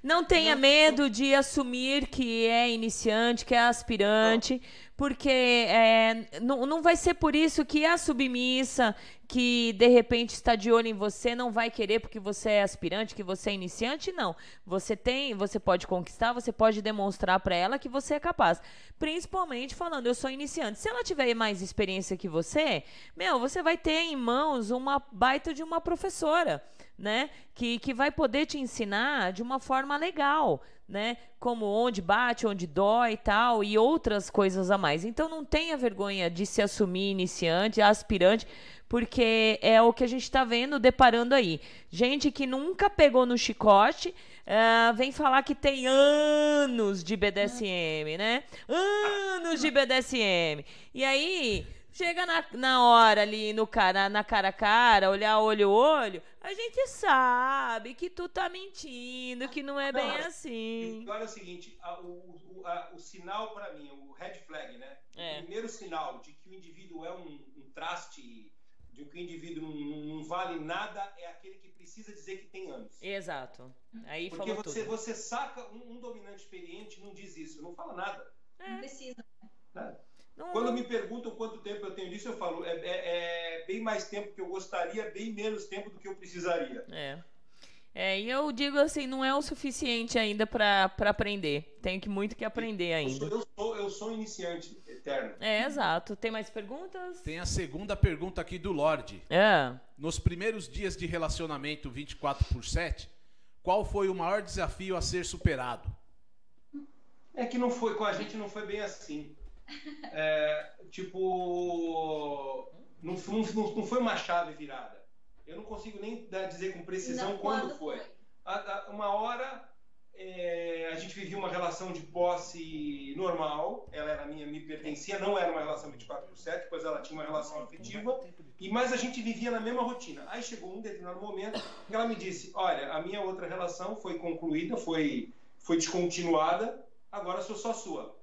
Speaker 5: Não tenha medo de assumir que é iniciante, que é aspirante, porque é, não, não vai ser por isso que a submissa, que de repente está de olho em você, não vai querer porque você é aspirante, que você é iniciante, não. Você tem, você pode conquistar, você pode demonstrar para ela que você é capaz. Principalmente falando, eu sou iniciante. Se ela tiver mais experiência que você, meu, você vai ter em mãos uma baita de uma professora né? Que, que vai poder te ensinar de uma forma legal, né? Como onde bate, onde dói e tal, e outras coisas a mais. Então não tenha vergonha de se assumir iniciante, aspirante, porque é o que a gente está vendo, deparando aí. Gente que nunca pegou no chicote, uh, vem falar que tem anos de BDSM, né? Anos de BDSM. E aí Chega na, na hora ali no cara, na cara a cara, olhar olho a olho, a gente sabe que tu tá mentindo, que não é não, bem assim.
Speaker 8: Olha o seguinte, a, o, o, a, o, sinal para mim, o red flag, né? É. O primeiro sinal de que o indivíduo é um, um traste, de que o indivíduo não, não, vale nada, é aquele que precisa dizer que tem anos.
Speaker 5: Exato. Aí
Speaker 8: Porque
Speaker 5: falou
Speaker 8: você,
Speaker 5: tudo.
Speaker 8: você saca, um, um, dominante experiente não diz isso, não fala nada.
Speaker 9: É. Não precisa.
Speaker 8: Nada. Não, Quando me perguntam quanto tempo eu tenho disso, eu falo, é, é, é, bem mais tempo que eu gostaria, bem menos tempo do que eu precisaria.
Speaker 5: É. É, e eu digo assim, não é o suficiente ainda para aprender. Tenho que muito que aprender ainda.
Speaker 8: Eu sou, eu sou, eu sou iniciante eterno.
Speaker 5: É, exato. Tem mais perguntas?
Speaker 6: Tem a segunda pergunta aqui do Lorde.
Speaker 5: É.
Speaker 6: Nos primeiros dias de relacionamento 24 por 7, qual foi o maior desafio a ser superado?
Speaker 8: É que não foi, com a gente não foi bem assim. É, tipo, não, não, não foi uma chave virada. Eu não consigo nem dizer com precisão não, quando, quando, foi. foi. uma hora é, a gente vivia uma relação de posse normal, ela era minha, me pertencia, não era uma relação 24 por 7, pois ela tinha uma relação afetiva, e mas a gente vivia na mesma rotina. Aí chegou um determinado momento que ela me disse: Olha, a minha outra relação foi concluída, foi, foi descontinuada, agora sou só sua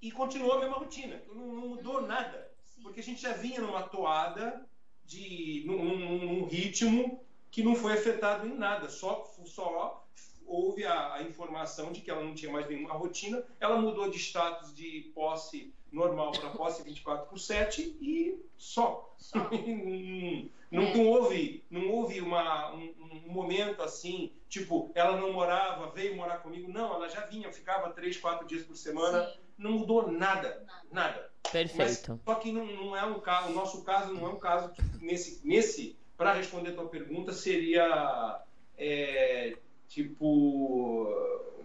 Speaker 8: e continuou a mesma rotina. Não, não mudou nada. Porque a gente já vinha numa toada, de, num, num, num ritmo que não foi afetado em nada. Só, só houve a, a informação de que ela não tinha mais nenhuma rotina, ela mudou de status de posse normal para posse 24 por 7 e só. só. não, é. não, houve, não houve uma, um, um, momento assim, tipo, ela não morava, veio morar comigo. Não, ela já vinha, ficava três, quatro dias por semana. Sim. Não mudou nada, nada.
Speaker 5: Perfeito.
Speaker 8: Mas, só que não, não é um caso, o nosso caso não é um caso que nesse, nesse para responder a tua pergunta, seria é, tipo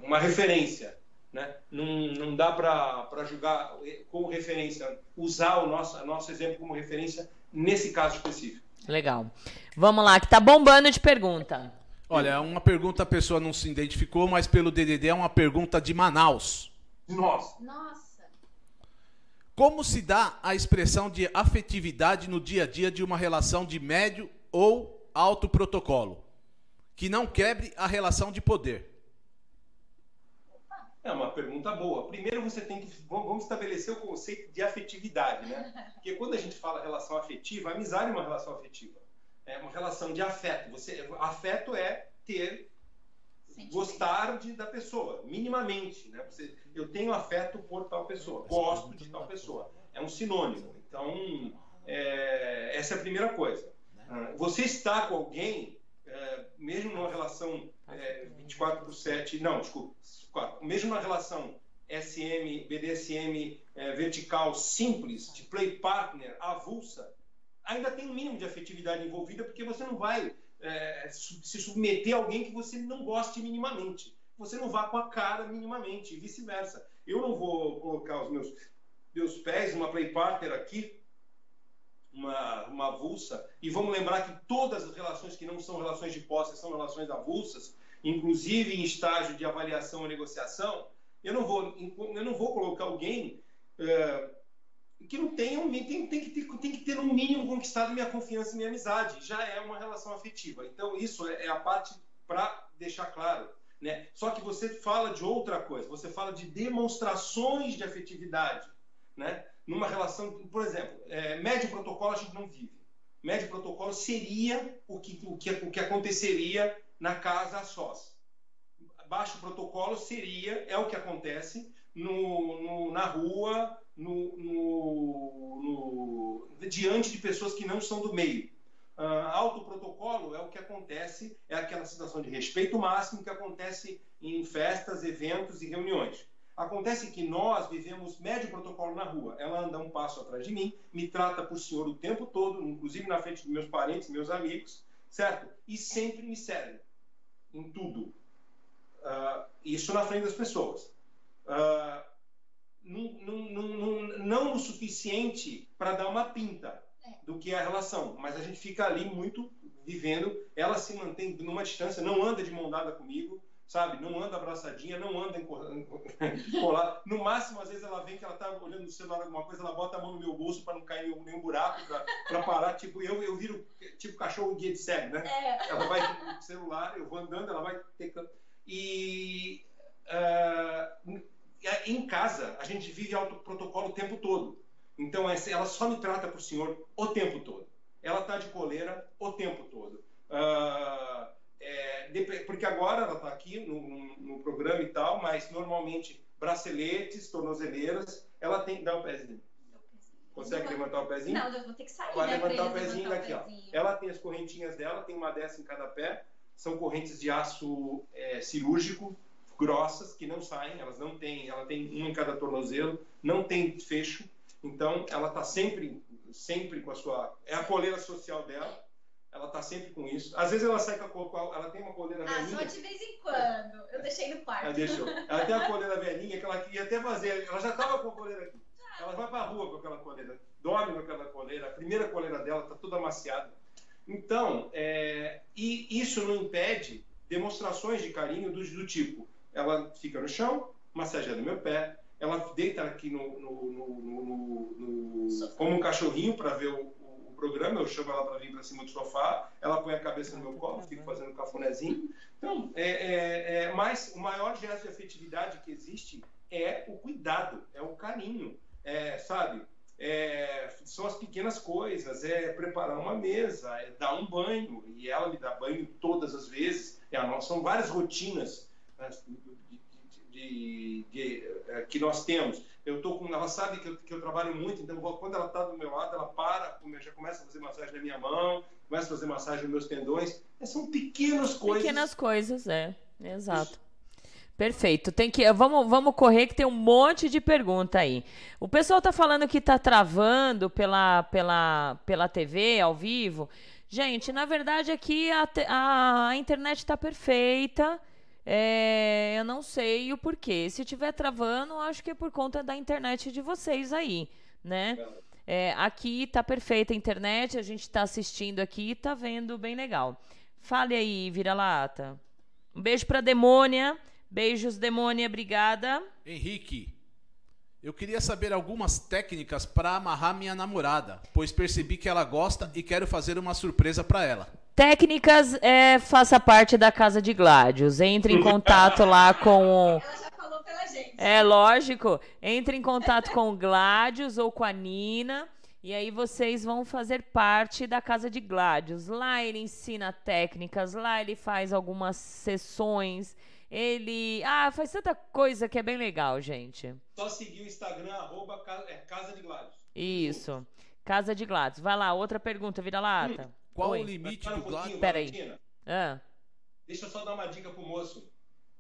Speaker 8: uma referência. Né? Não, não dá para julgar como referência, usar o nosso, o nosso exemplo como referência nesse caso específico.
Speaker 5: Legal. Vamos lá, que tá bombando de pergunta.
Speaker 6: Olha, uma pergunta a pessoa não se identificou, mas pelo DDD é uma pergunta de Manaus.
Speaker 8: Nossa.
Speaker 9: Nossa.
Speaker 6: Como se dá a expressão de afetividade no dia a dia de uma relação de médio ou alto protocolo, que não quebre a relação de poder?
Speaker 8: É uma pergunta boa. Primeiro você tem que vamos estabelecer o conceito de afetividade, né? Porque quando a gente fala relação afetiva, amizade é uma relação afetiva. É uma relação de afeto. Você afeto é ter gostar de, da pessoa, minimamente, né? Você, eu tenho afeto por tal pessoa, gosto de tal pessoa. É um sinônimo. Então, é, essa é a primeira coisa. Ah, você está com alguém, é, mesmo numa relação é, 24 por 7, não, desculpa, mesmo numa relação SM, BDSM é, vertical simples, de play partner, avulsa, ainda tem um mínimo de afetividade envolvida, porque você não vai é, se submeter a alguém que você não goste minimamente. Você não vá com a cara minimamente, e vice-versa. Eu não vou colocar os meus, meus pés numa play partner aqui uma, uma avulsa, e vamos lembrar que todas as relações que não são relações de posse são relações avulsas, inclusive em estágio de avaliação ou negociação, eu não vou, eu não vou colocar alguém é, que não tenha um tem, tem, que ter, tem que ter no mínimo conquistado minha confiança e minha amizade. Já é uma relação afetiva. Então, isso é, é a parte para deixar claro. Né? Só que você fala de outra coisa, você fala de demonstrações de afetividade. Né? Numa relação, por exemplo, é, médio protocolo a gente não vive. Médio protocolo seria o que, o que, o que aconteceria na casa a sós. Baixo protocolo seria, é o que acontece no, no na rua, no, no, no, diante de pessoas que não são do meio. Uh, alto protocolo é o que acontece, é aquela situação de respeito máximo que acontece em festas, eventos e reuniões. Acontece que nós vivemos médio protocolo na rua. Ela anda um passo atrás de mim, me trata por senhor o tempo todo, inclusive na frente dos meus parentes, meus amigos, certo? E sempre me serve em tudo. Uh, isso na frente das pessoas. Uh, não, não, não, não, o suficiente para dar uma pinta é. do que é a relação, mas a gente fica ali muito vivendo. Ela se mantém numa distância, não anda de mão dada comigo sabe? Não anda abraçadinha, não anda colada. No máximo, às vezes ela vem que ela tá olhando no celular alguma coisa, ela bota a mão no meu bolso para não cair em nenhum buraco, para parar. Tipo, eu, eu viro tipo cachorro guia de cego, né? É. Ela vai no celular, eu vou andando, ela vai tecando. E uh, em casa, a gente vive alto protocolo o tempo todo. Então, ela só me trata por senhor o tempo todo. Ela tá de coleira o tempo todo. Uh, é, porque agora ela está aqui no, no, programa e tal, mas normalmente braceletes, tornozeleiras, ela tem. Dá o um pezinho. Consegue levantar o pezinho?
Speaker 9: Não, eu vou ter que sair.
Speaker 8: Vai né, levantar o pezinho daqui, ó. Ela tem as correntinhas dela, tem uma dessa em cada pé. São correntes de aço é, cirúrgico, grossas, que não saem, elas não têm, ela tem uma em cada tornozelo, não tem fecho. Então, ela está sempre, sempre com a sua. É a coleira social dela ela tá sempre com isso. Às vezes ela sai com a ela tem uma coleira
Speaker 9: ah, velhinha. Ah, só de vez em quando. Eu deixei no quarto.
Speaker 8: Ela deixou. Ela tem a coleira velhinha que ela queria até fazer. Ela já tava com a coleira aqui. Ela vai pra rua com aquela coleira. Dorme com aquela coleira. A primeira coleira dela tá toda amaciada. Então, é, e isso não impede demonstrações de carinho do, do tipo, ela fica no chão, massageando meu pé, ela deita aqui no, no, no, no como um cachorrinho para ver o, programa, eu chamo ela para vir para cima do sofá, ela põe a cabeça no meu colo, fico fazendo cafunézinho. Então, é, é, é, mas o maior gesto de afetividade que existe é o cuidado, é o carinho, é, sabe? É, são as pequenas coisas, é preparar uma mesa, é dar um banho, e ela me dá banho todas as vezes. É a nossa, são várias rotinas né, de, de, de, que nós temos. Eu tô com, ela sabe que eu, que eu trabalho muito, então quando ela está do meu lado, ela para, já começa a fazer massagem na minha mão, começa a fazer massagem nos meus tendões. São pequenas coisas.
Speaker 5: Pequenas coisas, é, exato. Isso. Perfeito. Tem que vamos, vamos correr que tem um monte de pergunta aí. O pessoal tá falando que tá travando pela pela pela TV ao vivo. Gente, na verdade aqui a, a, a internet está perfeita. É, eu não sei o porquê. Se tiver travando, acho que é por conta da internet de vocês aí, né? É, aqui está perfeita a internet, a gente está assistindo aqui, está vendo bem legal. Fale aí, vira-lata. Um beijo para Demônia. Beijos, Demônia, obrigada.
Speaker 6: Henrique, eu queria saber algumas técnicas para amarrar minha namorada, pois percebi que ela gosta e quero fazer uma surpresa para ela.
Speaker 5: Técnicas, é, faça parte da Casa de Gládios. Entre em contato lá com.
Speaker 9: Ela já falou pela gente.
Speaker 5: É lógico. Entre em contato com o Gládios ou com a Nina. E aí vocês vão fazer parte da Casa de Gládios. Lá ele ensina técnicas, lá ele faz algumas sessões ele. Ah, faz tanta coisa que é bem legal, gente.
Speaker 8: Só seguir o Instagram, arroba é, Casa de Gladys.
Speaker 5: Isso. Casa de Gladys. Vai lá, outra pergunta, vira lata. Hum,
Speaker 6: qual Oi. o limite do Gladys?
Speaker 5: Pera aí. Ah.
Speaker 8: Deixa eu só dar uma dica pro moço.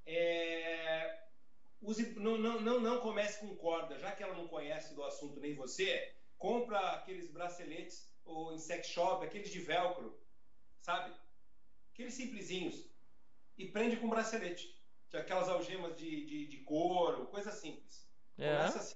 Speaker 8: É... Use... Não, não, não, não comece com corda, já que ela não conhece do assunto nem você, compra aqueles braceletes ou em sex shop, aqueles de velcro, sabe? Aqueles simplesinhos. E prende com bracelete aquelas algemas de, de, de couro, coisa simples. É. Começa assim.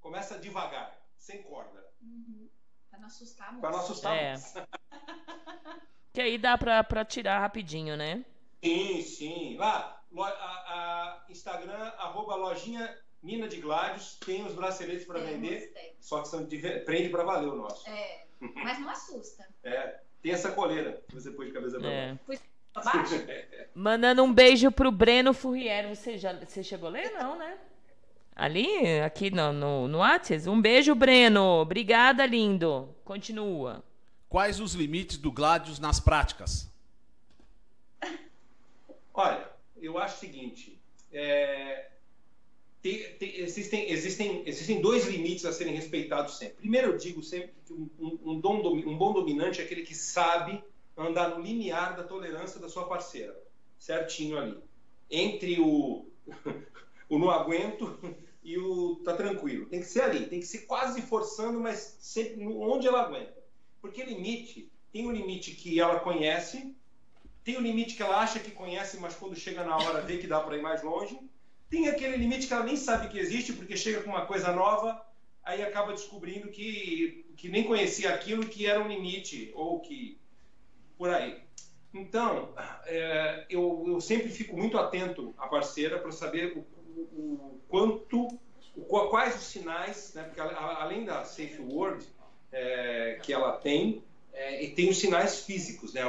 Speaker 8: Começa devagar, sem corda.
Speaker 9: Uhum. Pra não assustar muito.
Speaker 8: Pra não assustar
Speaker 5: é. que aí dá pra, pra tirar rapidinho, né?
Speaker 8: Sim, sim. Lá, a, a Instagram, arroba lojinha Nina de Gládios, tem os braceletes para vender, só que são de, prende para valer o nosso.
Speaker 9: É, mas não assusta.
Speaker 8: É, tem essa coleira que você pôs de cabeça pra é. baixo.
Speaker 5: Mandando um beijo pro Breno Furrier. Você, já, você chegou a ler? Não, né? Ali, aqui no, no, no Whats. Um beijo, Breno. Obrigada, lindo. Continua.
Speaker 6: Quais os limites do Gladius nas práticas?
Speaker 8: Olha, eu acho o seguinte. É, tem, tem, existem, existem, existem dois limites a serem respeitados sempre. Primeiro, eu digo sempre que um, um, dom, um bom dominante é aquele que sabe andar no limiar da tolerância da sua parceira, certinho ali. Entre o, o não aguento e o tá tranquilo. Tem que ser ali, tem que ser quase forçando, mas sempre onde ela aguenta. Porque limite, tem um limite que ela conhece, tem o um limite que ela acha que conhece, mas quando chega na hora vê que dá para ir mais longe. Tem aquele limite que ela nem sabe que existe, porque chega com uma coisa nova, aí acaba descobrindo que, que nem conhecia aquilo que era um limite, ou que por aí. Então, é, eu, eu, sempre fico muito atento à parceira para saber o, o, o quanto, o, quais os sinais, né? porque além da Safe Word é, que ela tem, é, e tem os sinais físicos, né?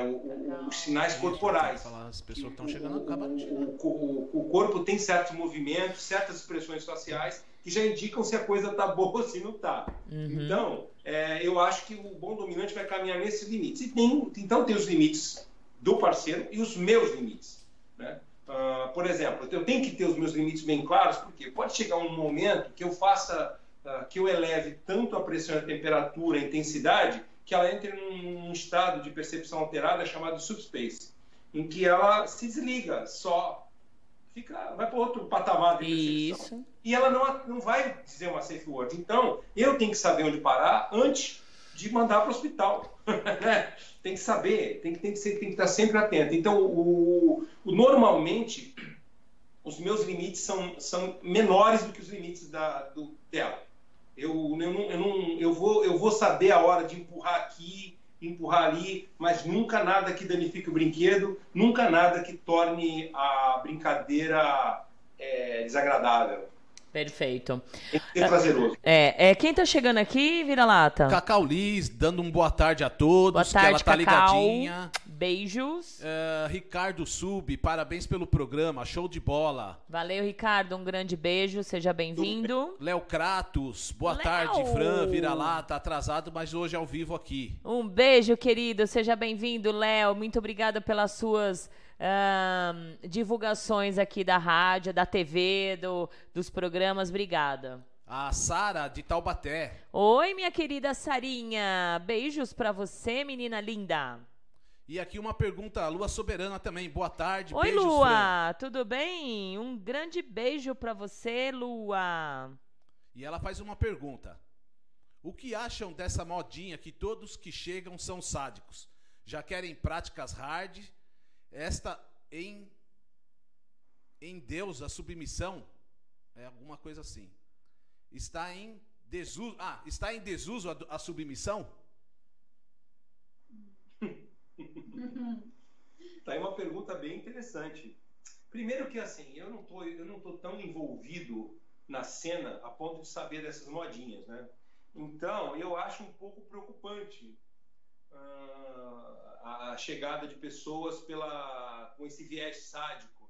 Speaker 8: os sinais corporais.
Speaker 6: Falar, as pessoas estão chegando
Speaker 8: o, o, corpo tem certos movimentos, certas expressões faciais que já indicam se a coisa está boa ou se não está. Uhum. Então, é, eu acho que o bom dominante vai caminhar nesses limites. E tem, então tem os limites do parceiro e os meus limites. Né? Uh, por exemplo, eu tenho que ter os meus limites bem claros, porque pode chegar um momento que eu faça, uh, que eu eleve tanto a pressão, a temperatura, a intensidade, que ela entre num, estado de percepção alterada chamado subspace, em que ela se desliga só fica, vai para outro patamar de percepção. Isso. E ela não, não vai dizer uma safe word. Então, eu tenho que saber onde parar antes de mandar para o hospital. Né? tem que saber, tem que, tem, que ser, tem que estar sempre atento. Então, o, o, normalmente, os meus limites são, são menores do que os limites da, do, dela. Eu, eu, não, eu, não, eu, vou, eu vou saber a hora de empurrar aqui, empurrar ali, mas nunca nada que danifique o brinquedo, nunca nada que torne a brincadeira é, desagradável.
Speaker 5: Perfeito.
Speaker 8: É prazeroso.
Speaker 5: É, é, quem tá chegando aqui, vira-lata?
Speaker 6: Cacau Liz, dando um boa tarde a todos,
Speaker 5: boa tarde,
Speaker 6: que ela tá
Speaker 5: Cacau.
Speaker 6: ligadinha.
Speaker 5: Beijos.
Speaker 6: Uh, Ricardo Sub, parabéns pelo programa, show de bola.
Speaker 5: Valeu, Ricardo, um grande beijo, seja bem-vindo.
Speaker 6: Léo Kratos, boa Léo. tarde, Fran, vira-lata, atrasado, mas hoje ao vivo aqui.
Speaker 5: Um beijo, querido, seja bem-vindo, Léo, muito obrigada pelas suas ahn, divulgações aqui da rádio, da TV, do, dos programas. Obrigada.
Speaker 6: A Sara de Taubaté.
Speaker 5: Oi, minha querida Sarinha. Beijos pra você, menina linda.
Speaker 6: E aqui uma pergunta, a Lua Soberana também. Boa tarde,
Speaker 5: Oi,
Speaker 6: beijos, Fran.
Speaker 5: Lua. Tudo bem? Um grande beijo pra você, Lua.
Speaker 6: E ela faz uma pergunta. O que acham dessa modinha que todos que chegam são sádicos? Já querem práticas hard? Esta em em Deus a submissão é alguma coisa assim. Está em desuso, ah, está em desuso a, a submissão?
Speaker 8: Tá aí uma pergunta bem interessante. Primeiro que assim, eu não tô, eu não tô tão envolvido na cena a ponto de saber dessas modinhas, né? Então, eu acho um pouco preocupante a chegada de pessoas pela com esse viés sádico.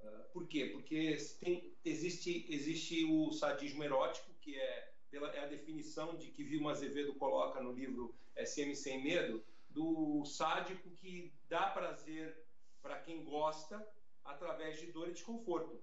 Speaker 8: Ah, por quê? Porque tem, existe, existe o sadismo erótico, que é, pela, é a definição de que Vilma Azevedo coloca no livro SM Sem Medo, do sádico que dá prazer para quem gosta através de dor e desconforto.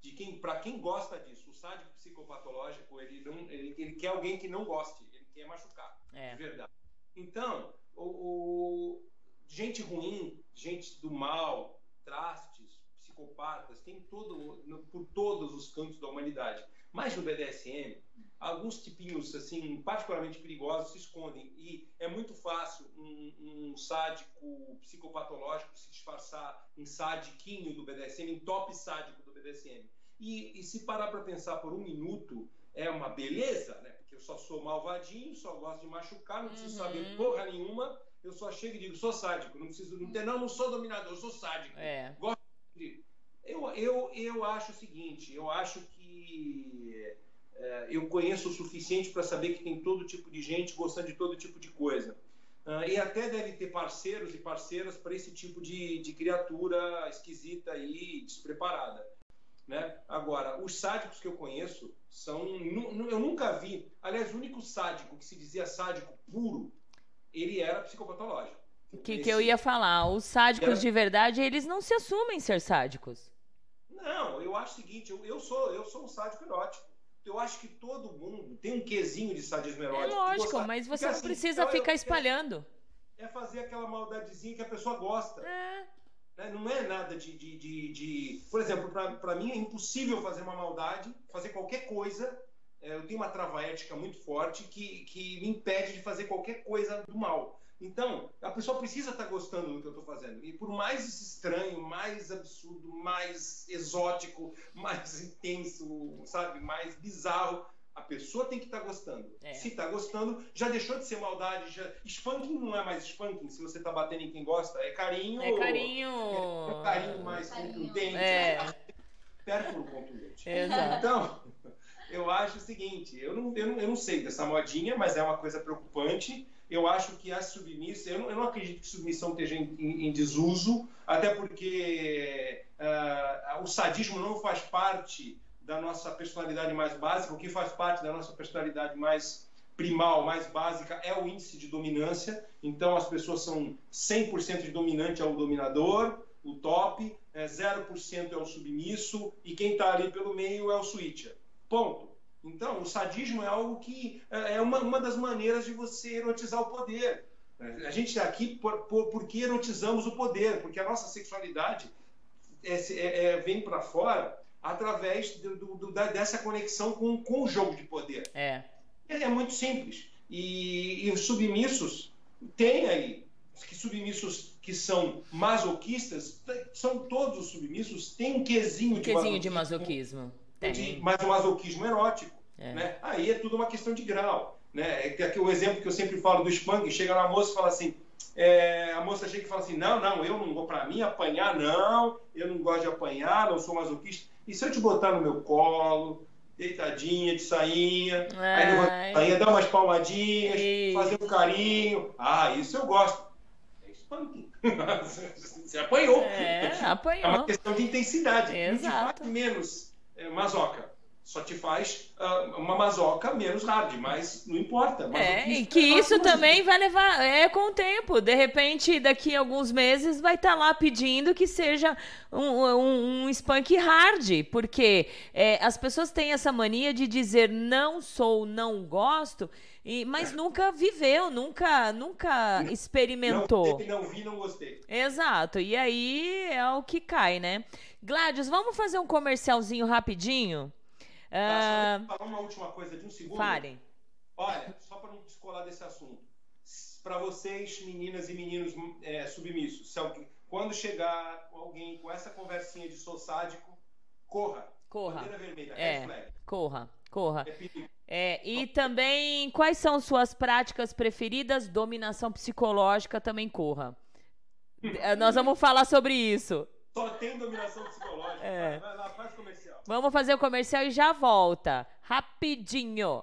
Speaker 8: De quem, para quem gosta disso, o sádico psicopatológico, ele, não, ele, ele quer alguém que não goste, ele quer machucar,
Speaker 5: É.
Speaker 8: de verdade. Então, o, o- gente ruim, gente do mal, trastes, psicopatas, tem todo, no- por todos os cantos da humanidade. Mas no BDSM, alguns tipinhos assim particularmente perigosos se escondem e é muito fácil um, um sádico psicopatológico se disfarçar em sadiquinho do BDSM, em top sádico do BDSM. E, e se parar para pensar por um minuto é uma beleza, né? Porque eu só sou malvadinho, só gosto de machucar, não preciso
Speaker 5: Uhum.
Speaker 8: saber porra nenhuma. Eu só chego e digo, sou sádico, não preciso, não, não, não sou dominador, eu sou sádico.
Speaker 5: É.
Speaker 8: Eu, eu, eu acho o seguinte, eu acho que é, eu conheço o suficiente para saber que tem todo tipo de gente gostando de todo tipo de coisa. Ah, e até deve ter parceiros e parceiras para esse tipo de, de criatura esquisita e despreparada. Né? Agora, os sádicos que eu conheço são. Eu nunca vi. Aliás, o único sádico que se dizia sádico puro, ele era psicopatológico.
Speaker 5: O que, que eu ia falar? Os sádicos de verdade, eles não se assumem ser sádicos.
Speaker 8: Não, eu acho o seguinte, eu, eu sou eu sou um sádico erótico. Eu acho que todo mundo tem um quesinho de sadismo
Speaker 5: É
Speaker 8: erótico. de
Speaker 5: lógico, mas
Speaker 8: Porque,
Speaker 5: você não
Speaker 8: assim,
Speaker 5: precisa
Speaker 8: eu- eu-
Speaker 5: ficar espalhando.
Speaker 8: É fazer aquela maldadezinha que a pessoa gosta.
Speaker 5: É.
Speaker 8: né? Não é nada de. de, de, de- Por exemplo, para mim é impossível fazer uma maldade, fazer qualquer coisa. É, eu tenho uma trava ética muito forte que, que me impede de fazer qualquer coisa do mal. Então, a pessoa precisa estar gostando do que eu estou fazendo. E por mais estranho, mais absurdo, mais exótico, mais intenso, sabe, mais bizarro, a pessoa tem que estar gostando.
Speaker 5: É.
Speaker 8: Se está gostando, já deixou de ser maldade. Já... Spanking não é mais spanking. Se você está batendo em quem gosta, é carinho.
Speaker 5: É carinho.
Speaker 8: É um carinho mais contundente.
Speaker 5: É.
Speaker 8: Pérfuro contundente.
Speaker 5: Exato.
Speaker 8: Então, eu acho o seguinte: eu não, eu, não, eu não sei dessa modinha, mas é uma coisa preocupante. Eu acho que a submissa, eu não, eu não acredito que submissão esteja em, em- em desuso, até porque ah, o sadismo não faz parte da nossa personalidade mais básica. O que faz parte da nossa personalidade mais primal, mais básica, é o índice de dominância. Então, as pessoas são 100% de dominante é o dominador, o top, é 0% é o submisso, e quem está ali pelo meio é o switcher. Ponto. Então, o sadismo é algo que é é uma, uma das maneiras de você erotizar o poder. A gente está aqui por, por, porque erotizamos o poder, porque a nossa sexualidade é, é- é- vem para fora através do- do- da- dessa conexão com, com o jogo de poder.
Speaker 5: É.
Speaker 8: É, é muito simples. E, e os submissos têm aí, que submissos que são masoquistas, são todos os submissos, têm um quesinho
Speaker 5: Um
Speaker 8: de
Speaker 5: quesinho de
Speaker 8: masoquismo
Speaker 5: masoquismo.
Speaker 8: de,
Speaker 5: Tem.
Speaker 8: mas o masoquismo erótico.
Speaker 5: É.
Speaker 8: Né? Aí é tudo uma questão de grau. Né? É aqui o exemplo que eu sempre falo do spanking, chega na moça e fala assim, é, a moça chega e fala assim, não, não, eu não vou para mim apanhar, não, eu não gosto de apanhar, não sou masoquista. E se eu te botar no meu colo, deitadinha, de sainha, aí
Speaker 5: Ai.
Speaker 8: a sainha, dá umas palmadinhas,
Speaker 5: Isso.
Speaker 8: fazer um carinho, ah, isso eu gosto. É spanking. Você apanhou.
Speaker 5: É,
Speaker 8: É uma
Speaker 5: apanhou.
Speaker 8: questão de intensidade.
Speaker 5: Exato.
Speaker 8: faz menos é, masoca. Só te faz uh, uma mazoca menos hard, mas não importa.
Speaker 5: É, e que isso também vai levar, é com o tempo. De repente, daqui a alguns meses, vai estar tá lá pedindo que seja um, um, um spunk hard, porque é, as pessoas têm essa mania de dizer não sou, não gosto, e, mas é. nunca viveu, nunca, nunca experimentou.
Speaker 8: Não, não vi, não gostei.
Speaker 5: Exato, e aí é o que cai, né? Gladys, vamos fazer um comercialzinho rapidinho?
Speaker 8: Tá, uh... falar uma última coisa de um segundo.
Speaker 5: Falem.
Speaker 8: Olha, só para não descolar desse assunto. Para vocês, meninas e meninos é, submissos, se alguém, quando chegar alguém com essa conversinha de sou sádico, corra.
Speaker 5: Corra.
Speaker 8: vermelha,
Speaker 5: é, corra, corra. É, é, e também, quais são suas práticas preferidas? Dominação psicológica também corra. Nós vamos falar sobre isso.
Speaker 8: Dominação psicológica. É. Vai lá, faz comercial.
Speaker 5: Vamos fazer o comercial e já volta. Rapidinho.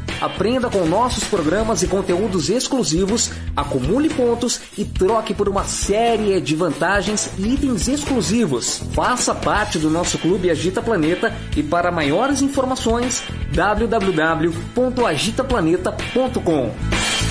Speaker 1: Aprenda com nossos programas e conteúdos exclusivos, acumule pontos e troque por uma série de vantagens e itens exclusivos. Faça parte do nosso clube Agita Planeta e para maiores informações www.agitaplaneta.com.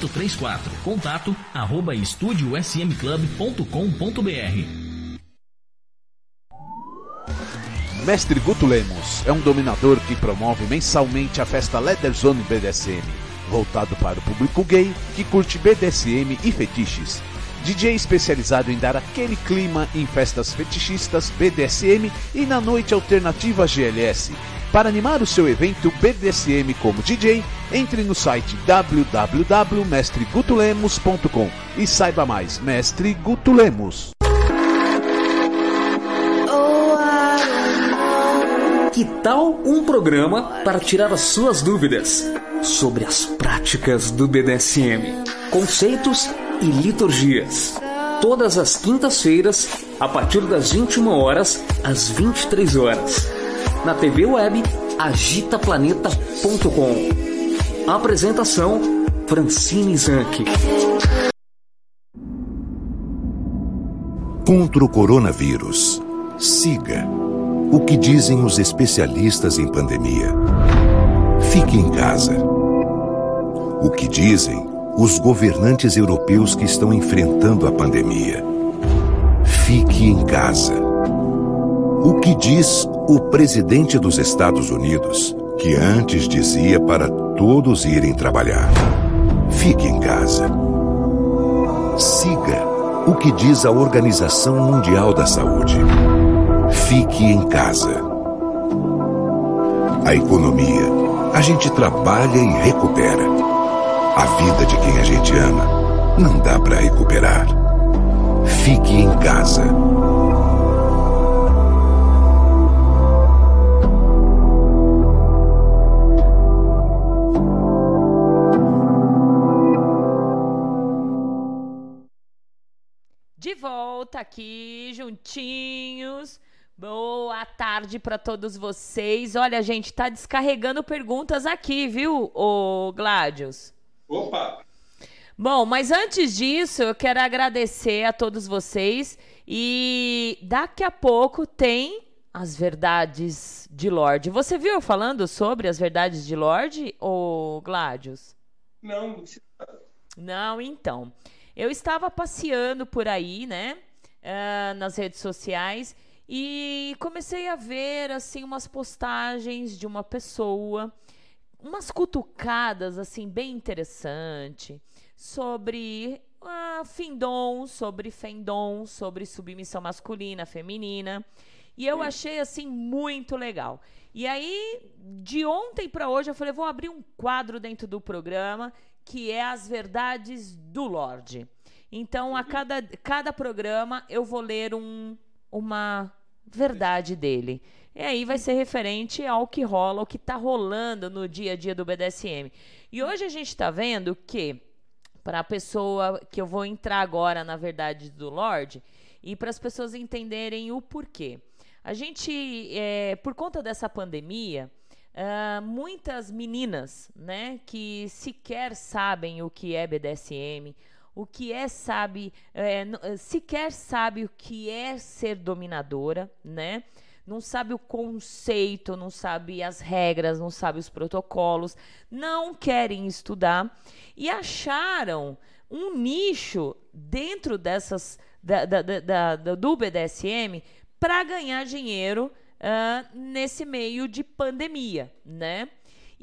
Speaker 2: 3834. Contato arroba estudiosmclub.com.br
Speaker 3: Mestre Guto Lemos é um dominador que promove mensalmente a festa Leather Zone BDSM, voltado para o público gay que curte BDSM e fetiches. DJ especializado em dar aquele clima em festas fetichistas BDSM e na noite alternativa GLS, para animar o seu evento BDSM como DJ, entre no site www.mestregutulemos.com e saiba mais. Mestre Guto Lemos.
Speaker 1: Que tal um programa para tirar as suas dúvidas sobre as práticas do BDSM, conceitos e liturgias? Todas as quintas-feiras, a partir das 21 horas às 23 horas na TV web agitaplaneta.com. Apresentação Francine Zanck.
Speaker 4: Contra o coronavírus. Siga o que dizem os especialistas em pandemia. Fique em casa. O que dizem os governantes europeus que estão enfrentando a pandemia. Fique em casa. O que diz o presidente dos Estados Unidos, que antes dizia para todos irem trabalhar. Fique em casa. Siga o que diz a Organização Mundial da Saúde. Fique em casa. A economia, a gente trabalha e recupera. A vida de quem a gente ama, não dá para recuperar. Fique em casa.
Speaker 5: Volta aqui juntinhos. Boa tarde para todos vocês. Olha, gente, tá descarregando perguntas aqui, viu, o Gladius?
Speaker 8: Opa!
Speaker 5: Bom, mas antes disso, eu quero agradecer a todos vocês e daqui a pouco tem as verdades de Lorde. Você viu eu falando sobre as verdades de Lorde ou Gladius?
Speaker 8: Não,
Speaker 5: Não, então. Eu estava passeando por aí, né? Ah, nas redes sociais e comecei a ver assim umas postagens de uma pessoa, umas cutucadas assim bem interessante sobre ah, findom, sobre fendom, sobre submissão masculina, feminina. E eu achei assim muito legal. E aí, de ontem para hoje, eu falei, vou abrir um quadro dentro do programa que é as verdades do Lorde. Então, a cada, cada programa eu vou ler um, uma verdade dele. E aí vai ser referente ao que rola, o que está rolando no dia a dia do BDSM. E hoje a gente está vendo que, para a pessoa que eu vou entrar agora na verdade do Lorde, e para as pessoas entenderem o porquê. A gente, é, por conta dessa pandemia, ah, muitas meninas, né, que sequer sabem o que é BDSM, o que é sabe, é, eh, sequer sabe o que é ser dominadora, né? Não sabe o conceito, não sabe as regras, não sabe os protocolos, não querem estudar e acharam um nicho dentro dessas da, da- da- do BDSM para ganhar dinheiro ah, nesse meio de pandemia, né?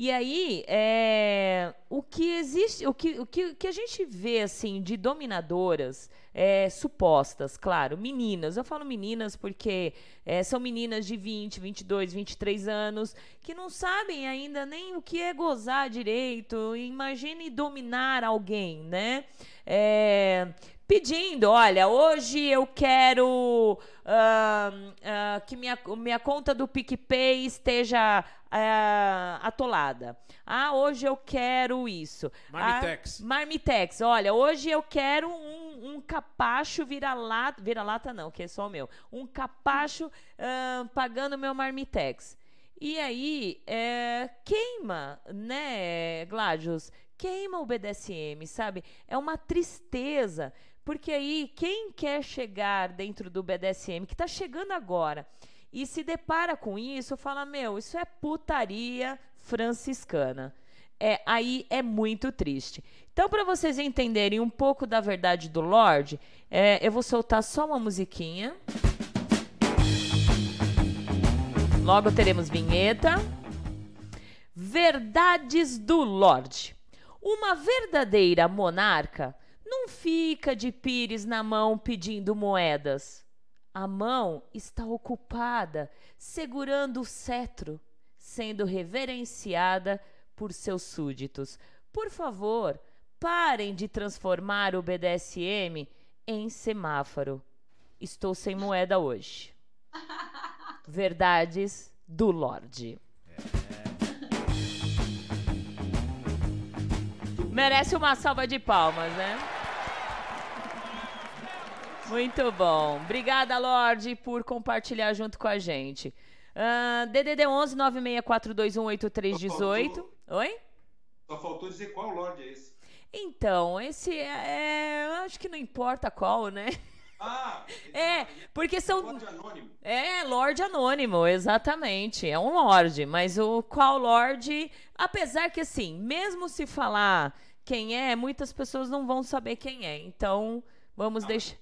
Speaker 5: E aí, é, o que existe, o que, o que, o que a gente vê assim de dominadoras é, supostas, claro, meninas. Eu falo meninas porque é, são meninas de 20, 22, 23 anos que não sabem ainda nem o que é gozar direito. Imagine dominar alguém, né? Pedindo, olha, hoje eu quero ah, ah, que minha, minha conta do PicPay esteja ah, atolada. Ah, hoje eu quero isso.
Speaker 6: Marmitex.
Speaker 5: Ah, Marmitex, olha, hoje eu quero um, um capacho vira-lata, vira-lata não, que é só o meu, um capacho pagando meu Marmitex. E aí, é, queima, né, Gladius? Queima o BDSM, sabe? É uma tristeza. Porque aí, quem quer chegar dentro do BDSM, que está chegando agora, e se depara com isso, fala: Meu, isso é putaria franciscana. É, aí é muito triste. Então, para vocês entenderem um pouco da verdade do Lorde, é, eu vou soltar só uma musiquinha. Logo teremos vinheta. Verdades do Lorde. Uma verdadeira monarca não fica de pires na mão pedindo moedas. A mão está ocupada segurando o cetro, sendo reverenciada por seus súditos. Por favor, parem de transformar o BDSM em semáforo. Estou sem moeda hoje. Verdades do Lorde. Merece uma salva de palmas, né? Muito bom. Obrigada, Lorde, por compartilhar junto com a gente. Ah, DDD 11 964218318. Oi?
Speaker 8: Só faltou dizer qual Lorde é esse.
Speaker 5: Então, esse é, é- eu acho que não importa qual, né?
Speaker 8: Ah!
Speaker 5: É, porque são
Speaker 8: Lorde Anônimo.
Speaker 5: É, Lorde Anônimo, exatamente. É um Lorde, mas o qual Lorde, apesar que assim, mesmo se falar quem é, muitas pessoas não vão saber quem é. Então, vamos deixar.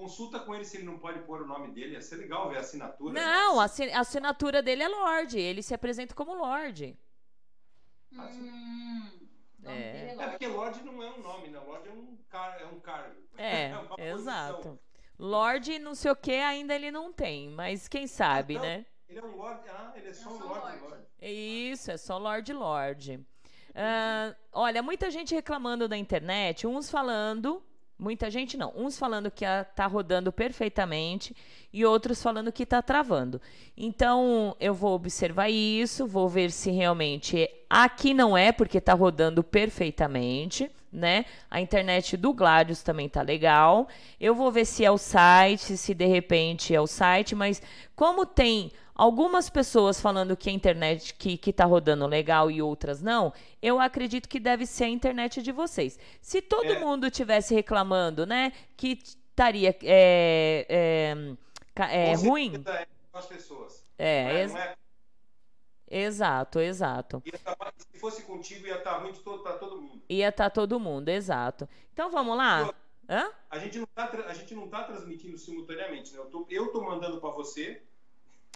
Speaker 8: Consulta com ele se ele não pode pôr o nome dele. Ia ser legal ver a assinatura.
Speaker 5: Não, a assi- a assinatura dele é Lorde. Ele se apresenta como Lorde.
Speaker 9: Hum,
Speaker 5: É.
Speaker 9: é
Speaker 8: É porque Lorde não é um nome, né? Lorde é um, car... é um cargo.
Speaker 5: É,
Speaker 8: posição.
Speaker 5: exato. Lorde, não sei o que, ainda ele não tem, mas quem sabe,
Speaker 8: Então,
Speaker 5: né?
Speaker 8: Ele é um Lorde. Ah, ele é só
Speaker 9: É
Speaker 8: um. Lorde.
Speaker 9: Lorde.
Speaker 5: Isso, é só Lorde Lorde. Ah, olha, muita gente reclamando da internet, uns falando, muita gente não, uns falando que a- tá rodando perfeitamente e outros falando que tá travando. Então, eu vou observar isso, vou ver se realmente aqui não é, porque tá rodando perfeitamente, né? A internet do Gladius também tá legal. Eu vou ver se é o site, se de repente é o site, mas como tem algumas pessoas falando que a internet que, que tá rodando legal e outras não, eu acredito que deve ser a internet de vocês. Se todo
Speaker 8: É.
Speaker 5: mundo tivesse reclamando, né, que estaria é, é, é, ruim.
Speaker 8: é as pessoas.
Speaker 5: É,
Speaker 8: Não é- é-
Speaker 5: exato, exato.
Speaker 8: tá- se fosse contigo, ia estar ruim de todo, pra todo mundo.
Speaker 5: Ia estar todo mundo, exato. Então vamos lá? Hã?
Speaker 8: A gente não tá, não tá transmitindo simultaneamente, né? Eu tô, eu tô mandando para você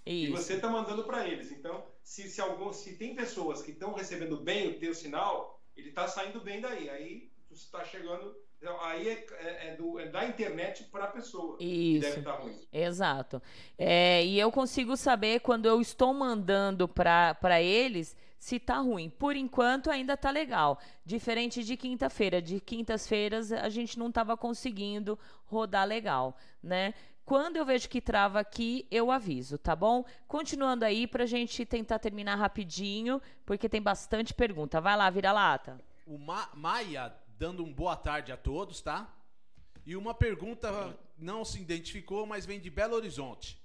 Speaker 8: e
Speaker 5: Isso.
Speaker 8: você tá mandando para eles. Então, se, se, algum, se tem pessoas que estão recebendo bem o teu sinal, ele tá saindo bem daí. Aí você tá chegando. então, Aí é, é- é do- é da internet para a pessoa. que
Speaker 5: Isso.
Speaker 8: deve estar ruim.
Speaker 5: Exato. É, e eu consigo saber quando eu estou mandando para eles se tá ruim. Por enquanto ainda tá legal. Diferente de quinta-feira. De quintas-feiras a gente não estava conseguindo rodar legal, né? Quando eu vejo que trava aqui, eu aviso, tá bom? Continuando aí pra gente tentar terminar rapidinho, porque tem bastante pergunta. Vai lá, vira lata.
Speaker 6: O Ma Maia dando um boa tarde a todos, tá? E uma pergunta não se identificou, mas vem de Belo Horizonte.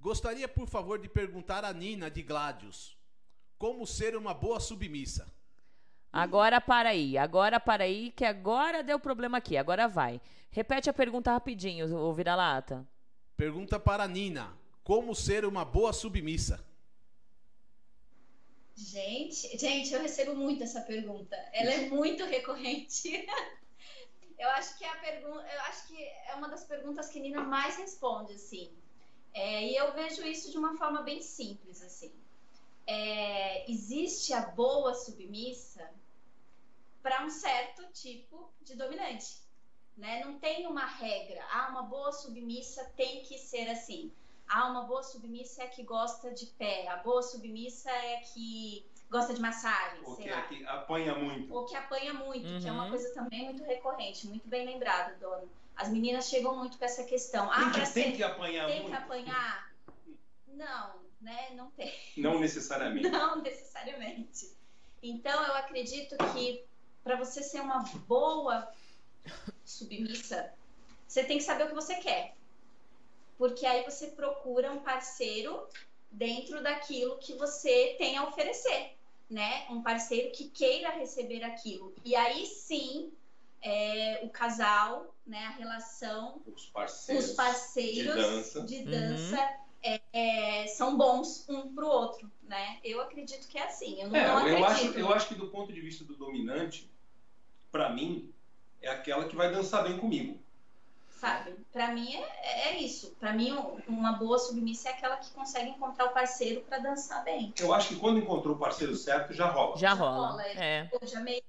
Speaker 6: Gostaria, por favor, de perguntar a Nina de Gladius como ser uma boa submissa.
Speaker 5: Agora para aí, agora para aí, que agora deu problema aqui, agora vai. Repete a pergunta rapidinho, ô vira-lata.
Speaker 6: Pergunta para a Nina: como ser uma boa submissa?
Speaker 9: Gente, gente, eu recebo muito essa pergunta. Ela é muito recorrente. Eu acho que é a pergunta, eu acho que é uma das perguntas que Nina mais responde, assim. É, e eu vejo isso de uma forma bem simples, assim. É, existe a boa submissa para um certo tipo de dominante, né? Não tem uma regra. Ah, uma boa submissa tem que ser assim. Ah, uma boa submissa é a que gosta de pé. A boa submissa é a que gosta de massagem,
Speaker 8: Ou
Speaker 9: sei
Speaker 8: que,
Speaker 9: lá.
Speaker 8: é que apanha muito.
Speaker 9: Ou que apanha muito, que é uma
Speaker 5: Uhum.
Speaker 9: coisa também muito recorrente, muito bem lembrado, dono. As meninas chegam muito com essa questão.
Speaker 8: Tem
Speaker 9: Ah,
Speaker 8: que-
Speaker 9: pra
Speaker 8: tem
Speaker 9: ser-
Speaker 8: que apanhar
Speaker 9: tem
Speaker 8: muito?
Speaker 9: que apanhar? Não, né? Não tem.
Speaker 8: Não necessariamente.
Speaker 9: Não necessariamente. Então, eu acredito que para você ser uma boa submissa, você tem que saber o que você quer. Porque aí você procura um parceiro dentro daquilo que você tem a oferecer, né? Um parceiro que queira receber aquilo. E aí sim, é, o casal, né? A relação
Speaker 8: Os parceiros.
Speaker 9: os parceiros
Speaker 8: de dança.
Speaker 9: de
Speaker 5: Uhum.
Speaker 9: dança, é, é, são bons um pro outro, né? Eu acredito que é assim. Eu não,
Speaker 8: É,
Speaker 9: não
Speaker 8: eu,
Speaker 9: acredito.
Speaker 8: acho, eu acho que do ponto de vista do dominante, pra mim, é aquela que vai dançar bem comigo.
Speaker 9: Sabe? Pra mim é, é isso. Pra mim, um- uma boa submissa é aquela que consegue encontrar o parceiro pra dançar bem.
Speaker 8: Eu acho que quando encontrou o parceiro certo, já rola.
Speaker 5: Já
Speaker 9: Já
Speaker 5: rola.
Speaker 9: rola,
Speaker 5: É.
Speaker 9: Já meio.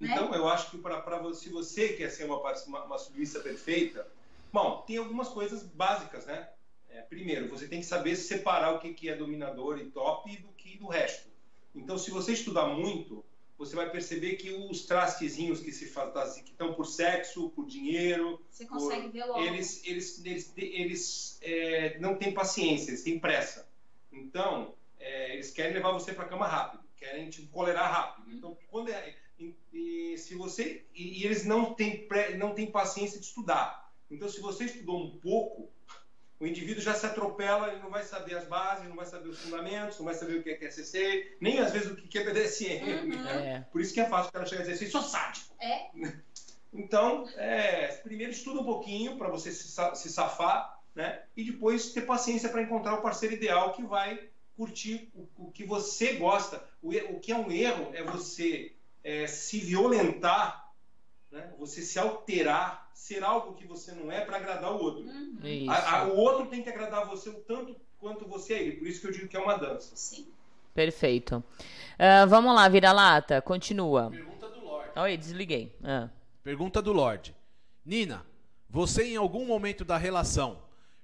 Speaker 9: né?
Speaker 8: Então, eu acho que para você, se você quer ser uma, uma, uma submissa perfeita, bom, tem algumas coisas básicas, né? É, primeiro, você tem que saber separar o que, que é dominador e top do que do resto. Então, se você estudar muito, você vai perceber que os trastezinhos que se fazem, que estão por sexo, por dinheiro,
Speaker 9: Você consegue ver logo.
Speaker 8: eles, eles, eles, eles é, não têm paciência, eles têm pressa. Então, é, eles querem levar você para a cama rápido, querem te colerar rápido. Então, quando é, e, e se você e, e eles não têm pré- não têm paciência de estudar. Então, se você estudou um pouco, o indivíduo já se atropela, ele não vai saber as bases, não vai saber os fundamentos, não vai saber o que é QCC, nem às vezes o que é BDSM.
Speaker 9: Uhum.
Speaker 5: É.
Speaker 8: Por isso que é fácil o cara chegar e dizer assim, sou sádico.
Speaker 9: É.
Speaker 8: Então, é, primeiro estuda um pouquinho para você se, se safar, né? E depois ter paciência para encontrar o parceiro ideal que vai curtir o, o que você gosta. O, o que é um erro é você é, se violentar, né? Você se alterar, ser algo que você não é para agradar o outro.
Speaker 9: Uhum.
Speaker 5: Isso.
Speaker 8: A- a- o outro tem que agradar você o tanto quanto você é ele. Por isso que eu digo que é uma dança.
Speaker 9: Sim.
Speaker 5: Perfeito. Ah, vamos lá, vira-lata. Continua.
Speaker 6: Pergunta do Lorde.
Speaker 5: Oi, desliguei. Ah.
Speaker 6: Pergunta do Lorde. Nina, você em algum momento da relação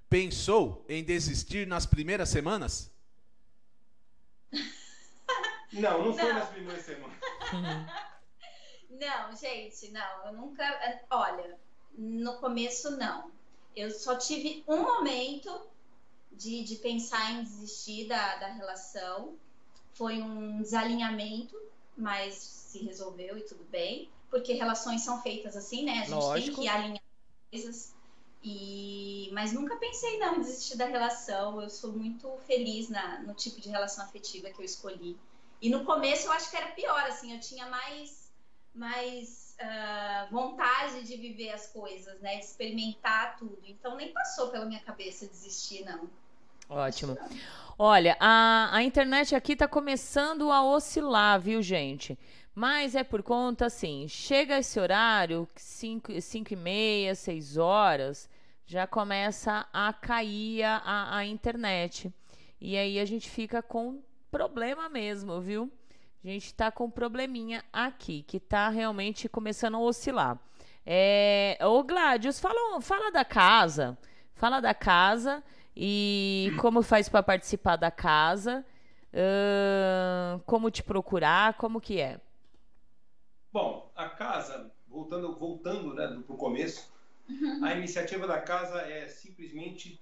Speaker 6: pensou em desistir nas primeiras semanas?
Speaker 8: Não, não foi
Speaker 9: Não.
Speaker 8: nas primeiras semanas.
Speaker 9: Não, gente, não. Eu nunca. Olha, no começo, não. Eu só tive um momento de, de pensar em desistir da, da relação. Foi um desalinhamento, mas se resolveu e tudo bem. Porque relações são feitas assim, né? A gente
Speaker 5: Lógico.
Speaker 9: tem que alinhar coisas. E, mas nunca pensei não em desistir da relação. Eu sou muito feliz na, no tipo de relação afetiva que eu escolhi. E no começo eu acho que era pior, assim, eu tinha mais, mais uh, vontade de viver as coisas, né? De experimentar tudo. Então nem passou pela minha cabeça desistir, não.
Speaker 5: Ótimo. Olha, a, a internet aqui tá começando a oscilar, viu, gente? Mas é por conta, assim, chega esse horário, 5 e meia, 6 horas, já começa a cair a, a internet. E aí a gente fica com problema mesmo, viu? A gente está com um probleminha aqui, que está realmente começando a oscilar. É... Ô, Gladius, fala, fala da casa. Fala da casa e como faz para participar da casa. Uh, como te procurar, como que é?
Speaker 8: Bom, a casa, voltando, voltando né, para o começo, a iniciativa da casa é simplesmente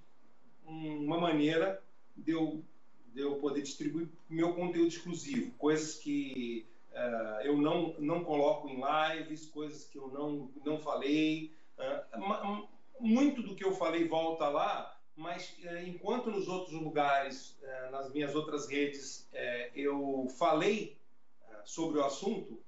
Speaker 8: uma maneira de eu, de eu poder distribuir meu conteúdo exclusivo, coisas que uh, eu não, não coloco em lives, coisas que eu não, não falei. Uh, muito do que eu falei volta lá, mas uh, enquanto nos outros lugares, nas minhas outras redes, eu falei sobre o assunto,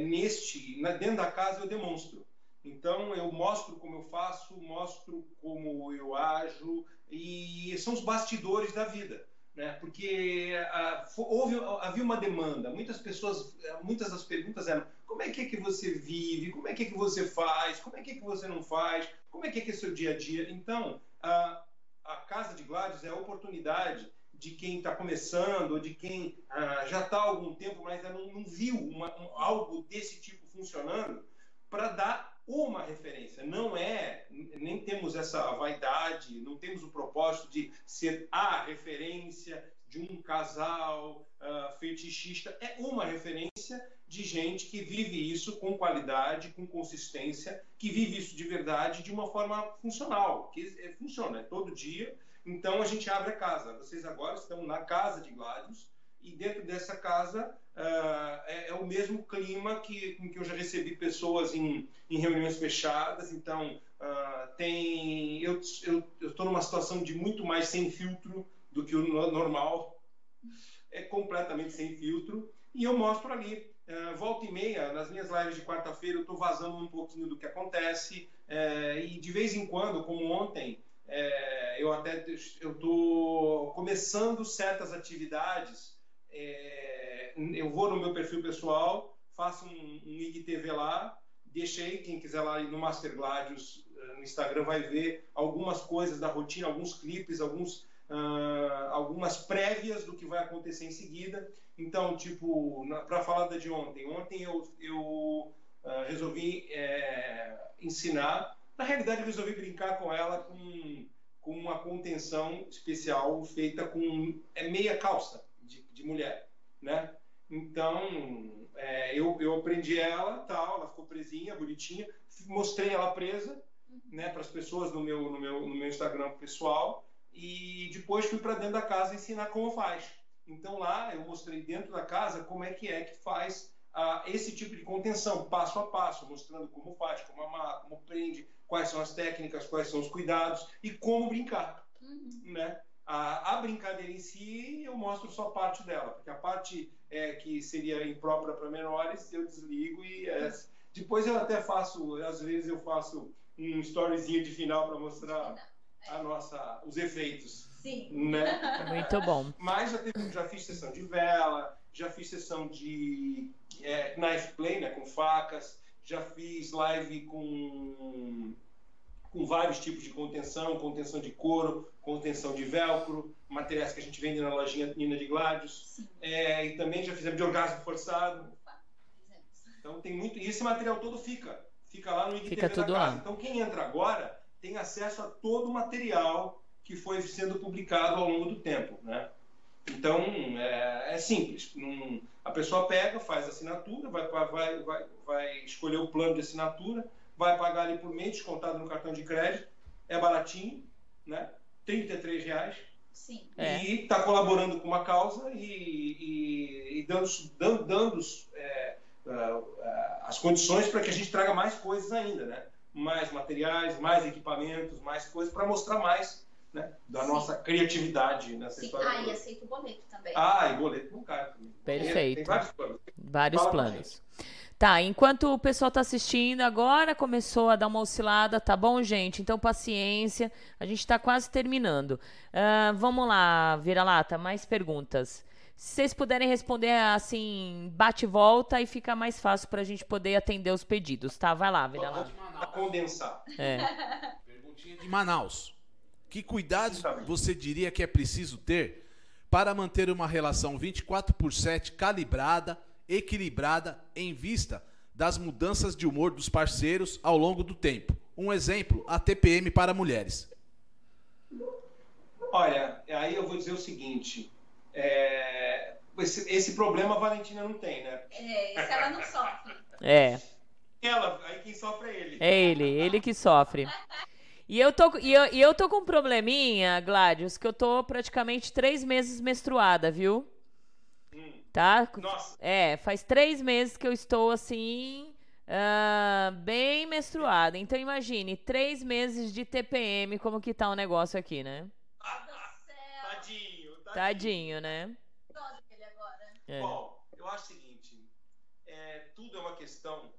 Speaker 8: neste, dentro da casa eu demonstro. Então eu mostro como eu faço, mostro como eu ajo e são os bastidores da vida, né? Porque ah, houve, havia uma demanda. Muitas pessoas, muitas das perguntas eram: como é que é que você vive? Como é que é que você faz? Como é que é que você não faz? Como é que é que é seu dia a dia? Então a, a casa de Gladys é a oportunidade de quem está começando, de quem ah, já está há algum tempo, mas não, não viu uma, um, algo desse tipo funcionando, para dar uma referência. Não é, nem temos essa vaidade, não temos o propósito de ser a referência de um casal uh, fetichista. É uma referência de gente que vive isso com qualidade, com consistência, que vive isso de verdade de uma forma funcional, que é, funciona é todo dia. Então a gente abre a casa. Vocês agora estão na casa de Gladius e dentro dessa casa uh, é, é, o mesmo clima que, com que eu já recebi pessoas em, em reuniões fechadas. Então, uh, tem eu estou numa situação de muito mais sem filtro do que o normal. É completamente sem filtro. E eu mostro ali. Uh, volta e meia, nas minhas lives de quarta-feira, eu estou vazando um pouquinho do que acontece. Uh, e de vez em quando, como ontem, uh, eu até eu estou começando certas atividades é, eu vou no meu perfil pessoal, faço um, um IGTV lá, deixei, quem quiser lá no Master Gladius eh, no Instagram vai ver algumas coisas da rotina, alguns clipes, alguns, uh, algumas prévias do que vai acontecer em seguida. Então, tipo, para falar da de ontem, ontem eu, eu uh, resolvi é, ensinar, na realidade eu resolvi brincar com ela com, com uma contenção especial feita com é meia calça de mulher, né? Então, é, eu, eu aprendi ela, tal, ela ficou presinha, bonitinha, mostrei ela presa, né, para as pessoas no meu, no, meu, no meu Instagram pessoal, e depois fui para dentro da casa ensinar como faz. Então lá eu mostrei dentro da casa como é que é que faz ah, esse tipo de contenção, passo a passo, mostrando como faz, como amarra, como prende, quais são as técnicas, quais são os cuidados e como brincar, uhum. né? A, a, brincadeira em si, eu mostro só parte dela, porque a parte é, que seria imprópria para menores, eu desligo e é, depois eu até faço, às vezes eu faço um storyzinho de final para mostrar a nossa, os efeitos.
Speaker 9: Sim.
Speaker 8: Né?
Speaker 5: Muito bom.
Speaker 8: Mas já, teve, já fiz sessão de vela, já fiz sessão de é, knife play, né, com facas, já fiz live com com vários tipos de contenção, contenção de couro, contenção de velcro, materiais que a gente vende na lojinha Nina de Gladius. É, e também já fizemos de orgasmo forçado. Então tem muito. E esse material todo fica. Fica lá no IGTV
Speaker 5: fica tudo
Speaker 8: da casa.
Speaker 5: Lá.
Speaker 8: Então quem entra agora tem acesso a todo o material que foi sendo publicado ao longo do tempo. Né? Então é, é simples. a pessoa pega, faz assinatura, vai, vai, vai, vai escolher o plano de assinatura vai pagar ali por mês, descontado no cartão de crédito, é baratinho, né? 33 reais.
Speaker 9: Sim.
Speaker 8: É. E está colaborando com uma causa e, e, e dando, dando, dando é, uh, uh, as condições para que a gente traga mais coisas ainda, né? mais materiais, mais equipamentos, mais coisas para mostrar mais né, da Sim. nossa criatividade nessa
Speaker 9: Sim.
Speaker 8: história.
Speaker 9: Ah, e aceito boleto também.
Speaker 8: Ah, e boleto não cai também.
Speaker 5: Perfeito.
Speaker 8: Tem vários planos.
Speaker 5: Vários Fala planos. Tá, enquanto o pessoal tá assistindo, agora começou a dar uma oscilada, tá bom, gente? Então, paciência, a gente está quase terminando. Uh, vamos lá, vira-lata, mais perguntas. Se vocês puderem responder assim, bate e volta e fica mais fácil para a gente poder atender os pedidos, tá? Vai lá, vira-lata.
Speaker 8: Condensar.
Speaker 6: É. Perguntinha de Manaus. Que cuidados você diria que é preciso ter para manter uma relação 24 por 7 calibrada equilibrada em vista das mudanças de humor dos parceiros ao longo do tempo. Um exemplo, a TPM para mulheres.
Speaker 8: Olha, aí eu vou dizer o seguinte: é, esse, esse, problema a Valentina não tem, né?
Speaker 9: É, esse ela não sofre.
Speaker 5: É.
Speaker 8: Ela, aí quem sofre é ele.
Speaker 5: É ele, ele que sofre. E eu tô, e eu, e eu tô com um probleminha, Gladius, que eu tô praticamente três meses menstruada, viu? Tá?
Speaker 8: Nossa.
Speaker 5: É, faz três meses que eu estou assim. Uh, bem menstruada. Então imagine, três meses de TPM, como que tá o negócio aqui, né?
Speaker 8: tadinho, tadinho.
Speaker 5: Tadinho, né?
Speaker 8: É. Bom, eu acho o seguinte: é, tudo é uma questão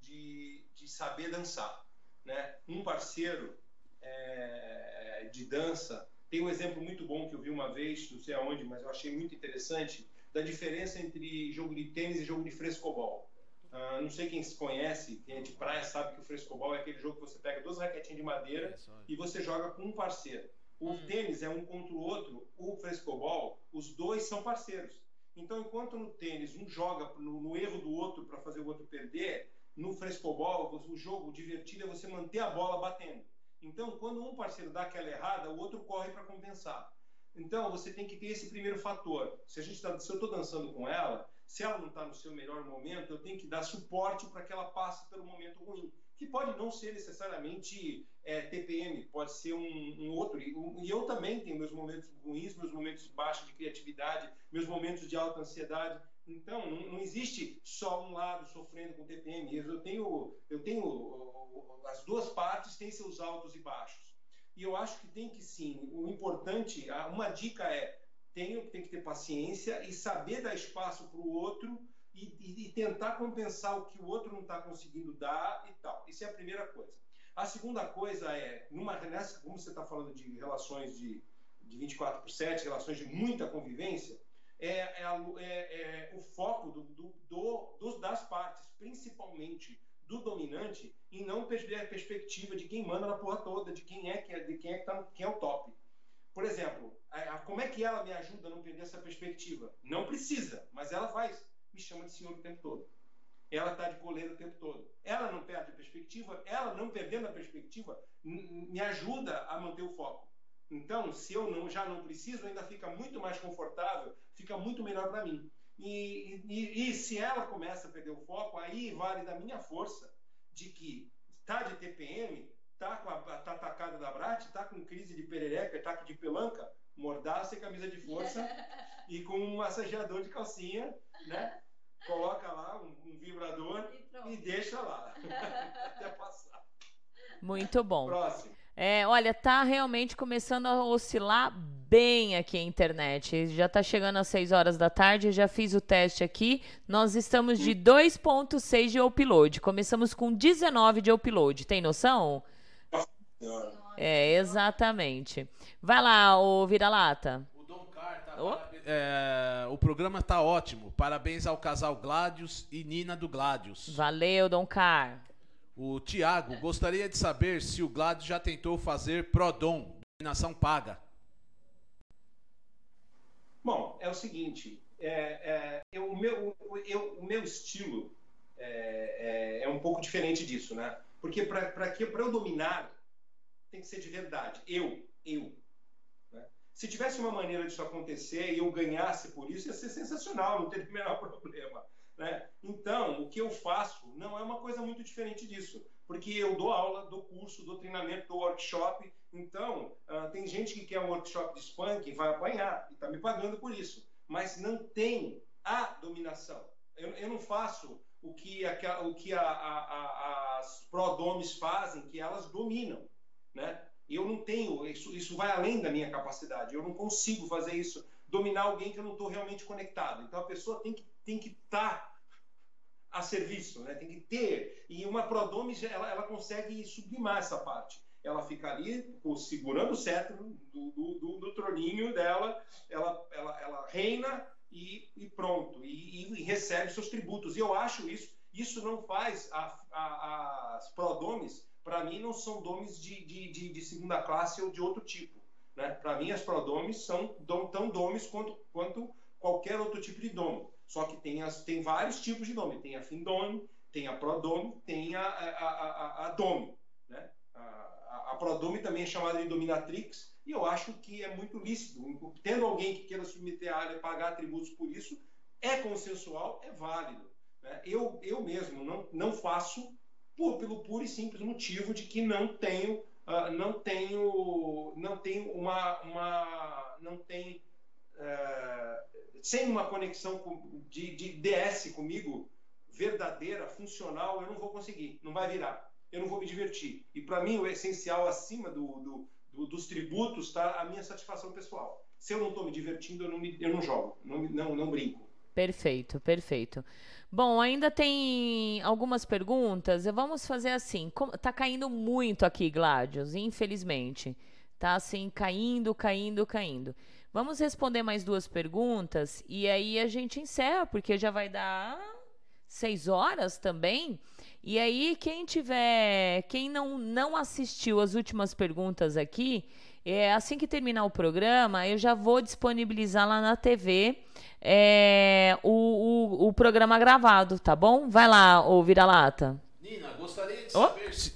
Speaker 8: de, de saber dançar. Né? Um parceiro é, de dança tem um exemplo muito bom que eu vi uma vez, não sei aonde, mas eu achei muito interessante da diferença entre jogo de tênis e jogo de frescobol. Uh, não sei quem se conhece, quem é de praia sabe que o frescobol é aquele jogo que você pega duas raquetinhas de madeira é e você joga com um parceiro. O hum. tênis é um contra o outro, o frescobol, os dois são parceiros. Então, enquanto no tênis um joga no, no erro do outro para fazer o outro perder, no frescobol o jogo divertido é você manter a bola batendo. Então, quando um parceiro dá aquela errada, o outro corre para compensar. Então, você tem que ter esse primeiro fator. Se, a gente tá, se eu estou dançando com ela, se ela não está no seu melhor momento, eu tenho que dar suporte para que ela passe pelo momento ruim. Que pode não ser necessariamente é, TPM, pode ser um, um outro. E, um, e eu também tenho meus momentos ruins, meus momentos baixos de criatividade, meus momentos de alta ansiedade. Então, não, não, existe só um lado sofrendo com TPM. Eu tenho, eu tenho as duas partes têm seus altos e baixos. E eu acho que tem que sim. O importante, uma dica é tem, tem que ter paciência e saber dar espaço para o outro e, e, e, tentar compensar o que o outro não está conseguindo dar e tal. Isso é a primeira coisa. A segunda coisa é, numa, nessa, como você está falando de relações de, de 24 por 7, relações de muita convivência, é, é, é, é o foco do, do, do, dos, das partes, principalmente do dominante e não perder a perspectiva de quem manda na porra toda, de quem é que é, de quem é que tá, quem é o top. Por exemplo, a, a, como é que ela me ajuda a não perder essa perspectiva? Não precisa, mas ela faz. Me chama de senhor o tempo todo. Ela está de coleira o tempo todo. Ela não perde a perspectiva, ela não perdendo a perspectiva, me ajuda a manter o foco. Então, se eu não, já não preciso, ainda fica muito mais confortável, fica muito melhor para mim. E, e, e, se ela começa a perder o foco, aí vale da minha força de que tá de TPM, tá com a tá atacada da Brat, tá com crise de perereca, ataque de pelanca, mordaça e camisa de força e com um massageador de calcinha, né? Coloca lá um, um vibrador e, e, deixa lá até passar.
Speaker 5: Muito bom.
Speaker 8: Próximo.
Speaker 5: É, olha, tá realmente começando a oscilar bem aqui a internet. Já tá chegando às 6 horas da tarde, já fiz o teste aqui. Nós estamos de 2.6 de upload. Começamos com 19 de upload. Tem noção? É, exatamente. Vai lá, o vira-lata.
Speaker 6: O Dom Car tá oh? é, o programa tá ótimo. Parabéns ao casal Gladius e Nina do Gladius.
Speaker 5: Valeu, Dom Car.
Speaker 6: O Tiago gostaria de saber se o Glad já tentou fazer Prodom, dominação paga.
Speaker 8: Bom, é o seguinte, é, é, eu, o, meu, eu, o meu estilo é, é, é um pouco diferente disso, né? Porque para eu dominar, tem que ser de verdade. Eu, eu. Né? Se tivesse uma maneira disso acontecer e eu ganhasse por isso, ia ser sensacional, não teria o menor problema. Né? Então, o que eu faço não é uma coisa muito diferente disso, porque eu dou aula, dou curso, dou treinamento, dou workshop. Então, uh, tem gente que quer um workshop de spunk e vai apanhar e está me pagando por isso, mas não tem a dominação. Eu, eu não faço o que, a, o que a, a, as prodomes fazem, que elas dominam, né? Eu não tenho, isso, isso vai além da minha capacidade, eu não consigo fazer isso, dominar alguém que eu não estou realmente conectado. Então a pessoa tem que tem que estar tá a serviço, né? tem que ter. E uma prodome, ela, ela consegue sublimar essa parte. Ela fica ali segurando o cetro do, do, do, do troninho dela, ela, ela, ela reina e, e pronto, e, e, recebe seus tributos. E eu acho isso, isso não faz a, a, as prodomes, para mim, não são domes de, de, de, de, segunda classe ou de outro tipo. Né? Para mim, as prodomes são tão domes quanto, quanto qualquer outro tipo de dome. Só que tem, as, tem vários tipos de dome. Tem a findome, tem a prodome, tem a, a, a, a dome. Né? A, a prodome também é chamada de dominatrix, e eu acho que é muito lícito. Tendo alguém que queira submeter a área e pagar tributos por isso, é consensual, é válido. Né? Eu, eu mesmo não, não faço por, pelo puro e simples motivo de que não tenho, uh, não tenho, não tenho uma, uma não tem uh, sem uma conexão de, de DS comigo verdadeira, funcional, eu não vou conseguir, não vai virar. Eu não vou me divertir. E para mim, o essencial acima do, do, do, dos tributos está a minha satisfação pessoal. Se eu não estou me divertindo, eu não, me, eu não jogo, não, não, não brinco.
Speaker 5: Perfeito, perfeito. Bom, ainda tem algumas perguntas. Vamos fazer assim. Tá caindo muito aqui, Gladios, infelizmente. Tá assim, caindo, caindo, caindo. Vamos responder mais duas perguntas e aí a gente encerra, porque já vai dar seis horas também. E aí, quem tiver, quem não, não assistiu as últimas perguntas aqui, é, assim que terminar o programa, eu já vou disponibilizar lá na TV é, o, o, o, programa gravado, tá bom? Vai lá, ô Vira-Lata.
Speaker 6: Nina, gostaria de saber oh? se...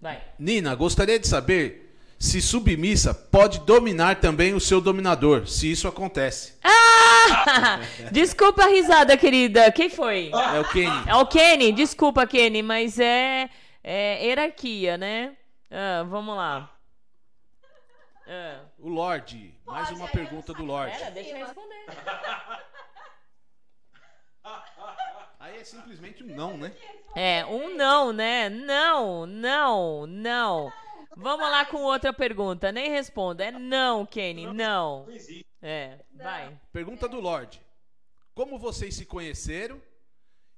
Speaker 5: Vai.
Speaker 6: Nina, gostaria de saber se submissa, pode dominar também o seu dominador, se isso acontece.
Speaker 5: Ah! Desculpa a risada, querida. Quem foi?
Speaker 6: É o Kenny.
Speaker 5: É o Kenny. Desculpa, Kenny, mas é, é hierarquia, né? Ah, vamos lá.
Speaker 6: Ah. O Lorde. Mais uma pergunta do Lorde.
Speaker 5: Pera, deixa eu responder.
Speaker 6: Aí é simplesmente um não, né?
Speaker 5: É, um não, né? Não, não, não. Vamos lá com outra pergunta. Nem responda. É não, Kenny, não. É, vai.
Speaker 6: Pergunta do Lorde. Como vocês se conheceram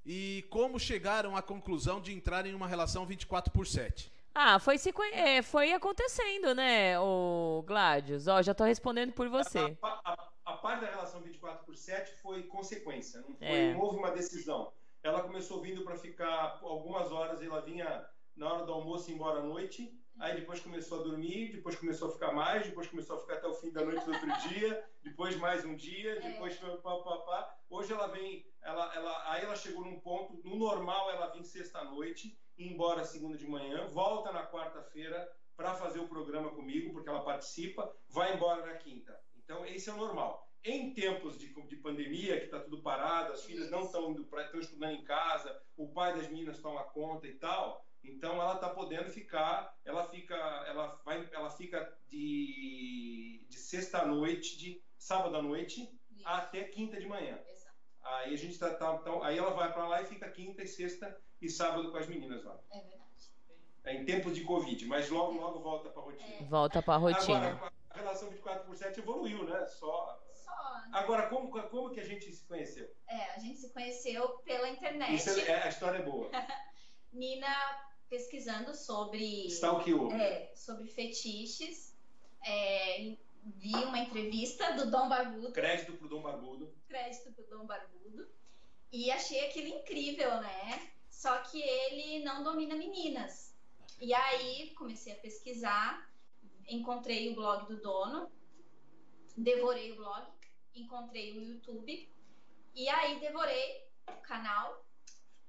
Speaker 6: e como chegaram à conclusão de entrar em uma relação 24 por 7?
Speaker 5: Ah, foi, se, é, foi acontecendo, né, o Gladius? Ó, já tô respondendo por você.
Speaker 8: A, a, a, parte da relação 24 por 7 foi consequência, não, foi, é. não houve uma decisão. Ela começou vindo para ficar algumas horas, ela vinha na hora do almoço e embora à noite aí depois começou a dormir, depois começou a ficar mais, depois começou a ficar até o fim da noite do outro dia, depois mais um dia, é. depois pá, pá, pá. Hoje ela vem, ela, ela, aí ela chegou num ponto, no normal ela vem sexta-noite, embora segunda de manhã, volta na quarta-feira para fazer o programa comigo, porque ela participa, vai embora na quinta. Então esse é o normal. Em tempos de, de pandemia, que está tudo parado, as filhas não estão estão estudando em casa, o pai das meninas toma conta e tal, então ela está podendo ficar, ela fica, ela vai, ela fica de, de sexta à noite, de sábado à noite Isso. até quinta de manhã. Exato. Aí a gente tá, tá então, aí ela vai para lá e fica quinta e sexta e sábado com as meninas lá.
Speaker 9: É verdade.
Speaker 8: É em tempos de Covid, mas logo, logo volta para a rotina. É.
Speaker 5: Volta para a rotina.
Speaker 8: Agora, a relação 24 por 7 evoluiu, né? Só. Só né? Agora, como, como que a gente se conheceu?
Speaker 9: É, a gente se conheceu pela internet.
Speaker 8: Isso é, é a história é boa.
Speaker 9: Nina pesquisando sobre. É, sobre fetiches. É, vi uma entrevista do Dom Barbudo.
Speaker 8: Crédito pro Dom Barbudo.
Speaker 9: Crédito pro Dom Barbudo. E achei aquilo incrível, né? Só que ele não domina meninas. E aí comecei a pesquisar, encontrei o blog do dono, devorei o blog, encontrei o YouTube, e aí devorei o canal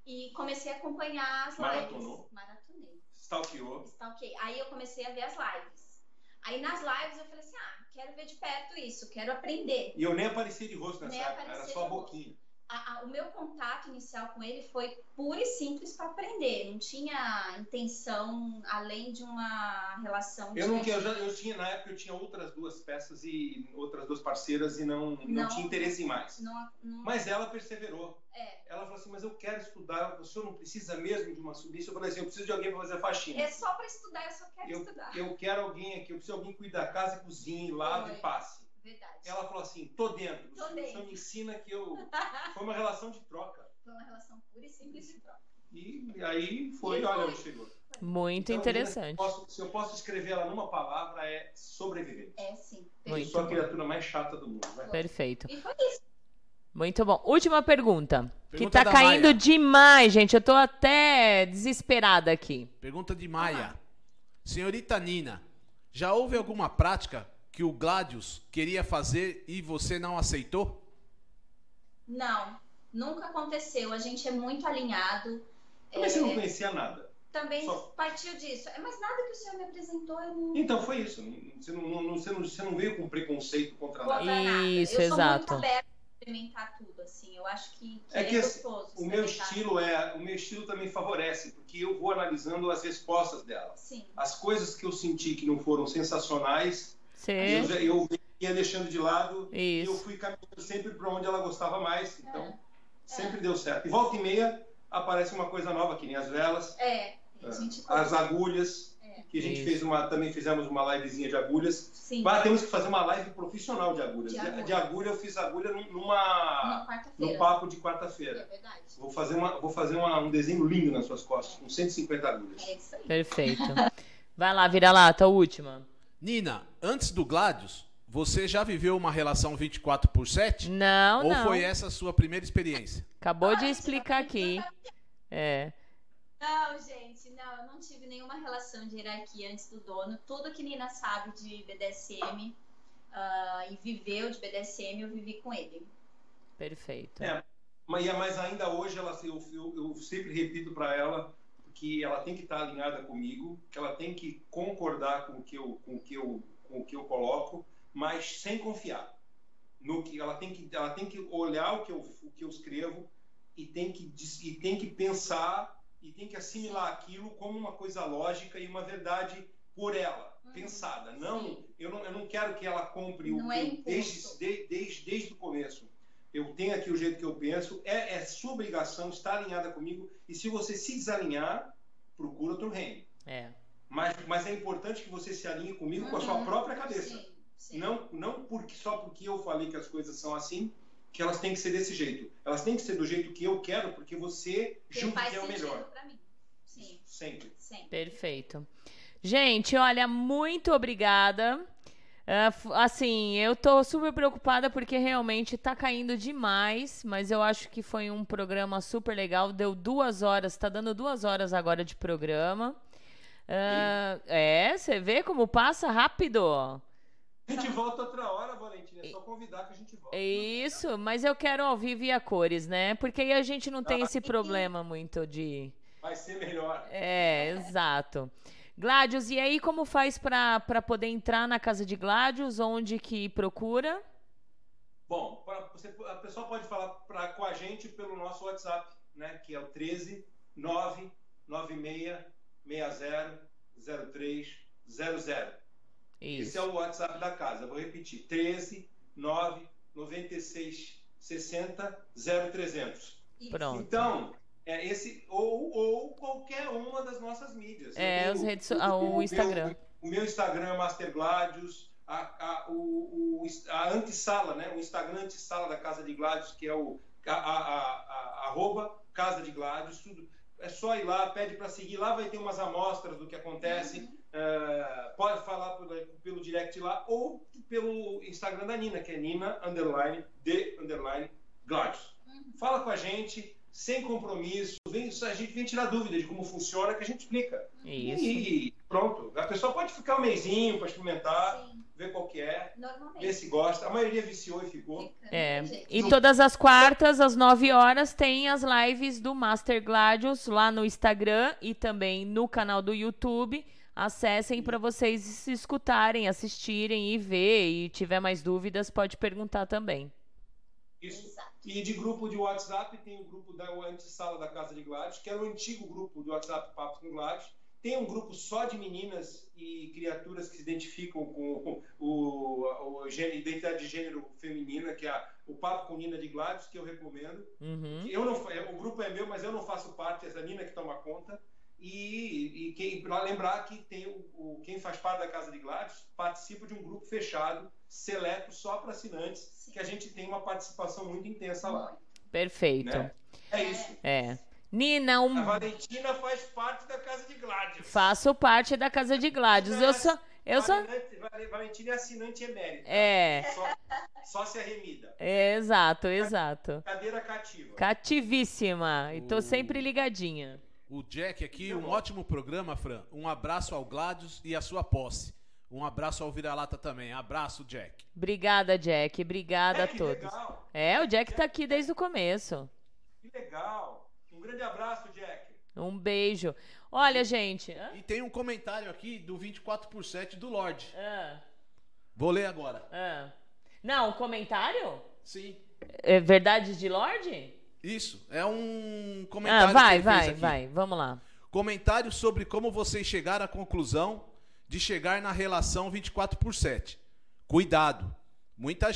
Speaker 9: e comecei a acompanhar as
Speaker 8: Maratonou.
Speaker 9: lives. Maratonei.
Speaker 8: Stalkeou.
Speaker 9: Stalkeei. Aí eu comecei a ver as lives. Aí nas lives eu falei assim: ah, quero ver de perto isso, quero aprender.
Speaker 8: E eu nem apareci de rosto nessa época, era só a boquinha.
Speaker 9: A, a, o meu contato inicial com ele foi pura e simples para aprender. Não tinha intenção além de uma relação.
Speaker 8: Eu não eu, já, eu tinha na época eu tinha outras duas peças e outras duas parceiras e não não, não tinha interesse em mais.
Speaker 9: Não, não...
Speaker 8: Mas ela perseverou.
Speaker 9: É.
Speaker 8: Ela falou assim, mas eu quero estudar. O senhor não precisa mesmo de uma submissa? Eu falei assim, eu preciso de alguém para fazer faxina.
Speaker 9: É só para estudar, eu só quero
Speaker 8: eu,
Speaker 9: estudar.
Speaker 8: Eu quero alguém aqui, eu preciso de alguém cuide da casa, cozinhe, lave e passe.
Speaker 9: Verdade.
Speaker 8: Ela falou assim, tô dentro.
Speaker 9: Tô
Speaker 8: o
Speaker 9: dentro.
Speaker 8: senhor me ensina que eu. Foi uma relação de troca.
Speaker 9: Foi uma relação pura e simples de troca.
Speaker 8: E aí foi,
Speaker 9: E
Speaker 8: olha
Speaker 9: foi.
Speaker 8: onde chegou.
Speaker 5: Muito
Speaker 8: Então,
Speaker 5: interessante.
Speaker 8: eu posso- se eu posso escrever ela numa palavra, é sobrevivente.
Speaker 9: É sim.
Speaker 8: Eu
Speaker 5: Muito
Speaker 8: sou a criatura mais chata do mundo. Né?
Speaker 5: Perfeito.
Speaker 9: E foi isso.
Speaker 5: Muito bom. Última pergunta. que
Speaker 6: Pergunta
Speaker 5: tá
Speaker 6: da
Speaker 5: caindo
Speaker 6: Maia.
Speaker 5: demais, gente. Eu tô até desesperada aqui.
Speaker 6: Pergunta de Maia. Senhorita Nina, já houve alguma prática que o Gladius queria fazer e você não aceitou?
Speaker 9: Não, nunca aconteceu. A gente é muito alinhado.
Speaker 8: Mas você não
Speaker 9: É,
Speaker 8: conhecia nada.
Speaker 9: também
Speaker 8: Só-
Speaker 9: partiu disso. É, mas nada que o senhor me apresentou, eu não.
Speaker 8: Então foi isso. Você não, não- você não, você não veio com preconceito contra nada.
Speaker 9: contra nada.
Speaker 5: Isso,
Speaker 9: eu sou
Speaker 5: exato.
Speaker 9: muito aberta a experimentar tudo, assim. Eu acho que, que
Speaker 8: É
Speaker 9: é,
Speaker 8: que esse-
Speaker 9: gostoso.
Speaker 8: O meu
Speaker 9: experimentar.
Speaker 8: estilo é, o meu estilo também favorece, porque eu vou analisando as respostas dela.
Speaker 9: Sim.
Speaker 8: As coisas que eu senti que não foram sensacionais. Eu, eu ia deixando de lado e eu
Speaker 5: Isso.
Speaker 8: fui caminhando sempre para onde ela gostava mais. Então,
Speaker 9: É.
Speaker 8: sempre deu certo. E volta e meia aparece uma coisa nova, que nem as velas,
Speaker 9: É, gente
Speaker 8: as agulhas,
Speaker 9: É.
Speaker 8: que a gente
Speaker 5: Isso.
Speaker 8: fez uma, também fizemos uma livezinha de agulhas.
Speaker 9: Sim.
Speaker 8: Mas temos que fazer uma live profissional de agulhas.
Speaker 9: De agulha.
Speaker 8: de agulha eu fiz agulha numa, num papo de
Speaker 9: É
Speaker 8: quarta-feira.
Speaker 9: verdade.
Speaker 8: Vou fazer, uma, vou fazer uma- um desenho lindo nas suas costas, com 150 agulhas.
Speaker 9: É isso aí.
Speaker 5: Perfeito. Vai lá, vira lata, última.
Speaker 6: Nina, antes do Gladius, você já viveu uma relação 24 por 7?
Speaker 5: Não,
Speaker 6: Ou
Speaker 5: não.
Speaker 6: foi essa a sua primeira experiência?
Speaker 5: Acabou de explicar aqui. É.
Speaker 9: Não, gente, não, eu não tive nenhuma relação de hierarquia antes do dono. Tudo que Nina sabe de BDSM ah, e viveu de BDSM, eu vivi com ele.
Speaker 5: Perfeito.
Speaker 8: É. Mas, mas ainda hoje ela, eu, eu, eu sempre repito para ela que ela tem que estar alinhada comigo, que ela tem que concordar com o que eu, com o que eu, com o que eu coloco, mas sem confiar. No que ela tem que, ela tem que olhar o que eu, o que eu escrevo e tem que e tem que pensar e tem que assimilar aquilo como uma coisa lógica e uma verdade por ela,
Speaker 9: Uhum.
Speaker 8: pensada. Não, eu não, eu não quero que ela compre o
Speaker 9: Não
Speaker 8: que
Speaker 9: é
Speaker 8: eu- desde, de- desde, desde o começo. Eu tenho aqui o jeito que eu penso, é, é sua obrigação estar alinhada comigo, e se você se desalinhar, procura outro reino.
Speaker 5: É.
Speaker 8: Mas, mas é importante que você se alinhe comigo com a sua
Speaker 9: Uhum.
Speaker 8: própria cabeça.
Speaker 9: Sim, sim.
Speaker 8: Não, não porque, só porque eu falei que as coisas são assim, que elas têm que ser desse jeito. Elas têm que ser do jeito que eu quero, porque você
Speaker 9: Que
Speaker 8: julga que é o melhor.
Speaker 9: pra mim. Sim,
Speaker 8: Sempre.
Speaker 9: sempre.
Speaker 5: Perfeito. Gente, olha, muito obrigada. Ah, f- assim, eu tô super preocupada porque realmente tá caindo demais, mas eu acho que foi um programa super legal. Deu duas horas, tá dando duas horas agora de programa. Ah, é, você vê como passa rápido.
Speaker 8: A gente volta outra hora, Valentina. É só convidar que a gente volta.
Speaker 5: Isso, mas eu quero ao vivo e a cores, né? Porque aí a gente não tem esse problema muito de.
Speaker 8: Vai ser melhor.
Speaker 5: É, exato. Gladius, e aí como faz pra poder entrar na casa de Gladius? Onde que procura?
Speaker 8: Bom, pra- você, a pessoa pode falar pra, com a gente pelo nosso WhatsApp, né? Que é o 13 996 60 03 00. Esse
Speaker 5: Isso.
Speaker 8: é o WhatsApp da casa. Vou repetir: 13 9 96 60 0300.
Speaker 9: Isso.
Speaker 5: Pronto.
Speaker 8: Então, é esse ou, ou qualquer uma das nossas mídias.
Speaker 5: É,
Speaker 8: Eu
Speaker 5: as
Speaker 8: tenho-
Speaker 5: redes ah, o
Speaker 8: meu-
Speaker 5: Instagram.
Speaker 8: o meu Instagram é Master Gladius, a, a, o, o, a antessala, né? O Instagram antessala da Casa de Gladius, que é o a, a, a, a- arroba Casa de Gladius, tudo. É só ir lá, pede para seguir. Lá vai ter umas amostras do que acontece.
Speaker 9: Uhum.
Speaker 8: É, pode falar pelo, pelo direct lá ou pelo Instagram da Nina, que é Nina underline de underline Gladius.
Speaker 9: Uhum.
Speaker 8: Fala com a gente, sem compromisso. Vem, a gente vem tirar dúvida de como funciona, que a gente explica.
Speaker 5: Isso.
Speaker 8: E pronto. A pessoa pode ficar um mêsinho para experimentar,
Speaker 9: Sim,
Speaker 8: ver qual que é, ver se gosta. A maioria viciou e ficou.
Speaker 9: Fica,
Speaker 5: É, e todas as quartas, às 9 horas, tem as lives do Master Gladius lá no Instagram e também no canal do YouTube. Acessem para vocês se escutarem, assistirem e ver. E tiver mais dúvidas, pode perguntar também.
Speaker 8: Isso.
Speaker 9: Exato.
Speaker 8: E de grupo de WhatsApp, tem o grupo da Antissala da Casa de Gladys, que era o antigo grupo de WhatsApp Papos com Gladys. Tem um grupo só de meninas e criaturas que se identificam com o, o, o gênero, identidade de gênero feminina, que é a- o Papo com Nina de Gladys, que eu recomendo.
Speaker 5: Uhum.
Speaker 8: Eu não, fa- o grupo é meu, mas eu não faço parte, essa Nina que toma conta. E, e quem, para lembrar que tem o, o- quem faz parte da Casa de Gladys participa de um grupo fechado, seleto, só para assinantes,
Speaker 9: Sim.
Speaker 8: que a gente tem uma participação muito intensa lá.
Speaker 5: Perfeito.
Speaker 8: Né? É isso.
Speaker 5: É. Nina, um
Speaker 8: A Valentina faz parte da Casa de Gladys.
Speaker 5: Faço parte da casa de Gladys. Eu sou. Eu sou.
Speaker 8: Valentina é assinante emérita.
Speaker 5: É,
Speaker 8: Só, só se arremida.
Speaker 5: é, exato, exato.
Speaker 8: Cadeira cativa.
Speaker 5: Cativíssima. E tô
Speaker 6: O-
Speaker 5: sempre ligadinha.
Speaker 6: O Jack aqui, um ótimo programa, Fran. Um abraço ao Gladius e à sua posse. Um abraço ao Vira-Lata também. Abraço, Jack.
Speaker 5: Obrigada, Jack. Obrigada
Speaker 8: É,
Speaker 5: a
Speaker 8: que
Speaker 5: todos.
Speaker 8: legal.
Speaker 5: É, o Jack tá aqui desde o começo.
Speaker 8: Que legal. Um grande abraço, Jack.
Speaker 5: Um beijo. Olha, gente. hã?
Speaker 6: E tem um comentário aqui do 24 por 7 do Lorde.
Speaker 5: Ah,
Speaker 6: Vou ler agora.
Speaker 5: ah. Não, comentário?
Speaker 6: Sim.
Speaker 5: É verdade de Lorde?
Speaker 6: Isso. É um comentário.
Speaker 5: Ah, vai, vai, vai. Vamos lá.
Speaker 6: Comentário sobre como vocês chegaram à conclusão de chegar na relação 24 por 7. Cuidado. Muita,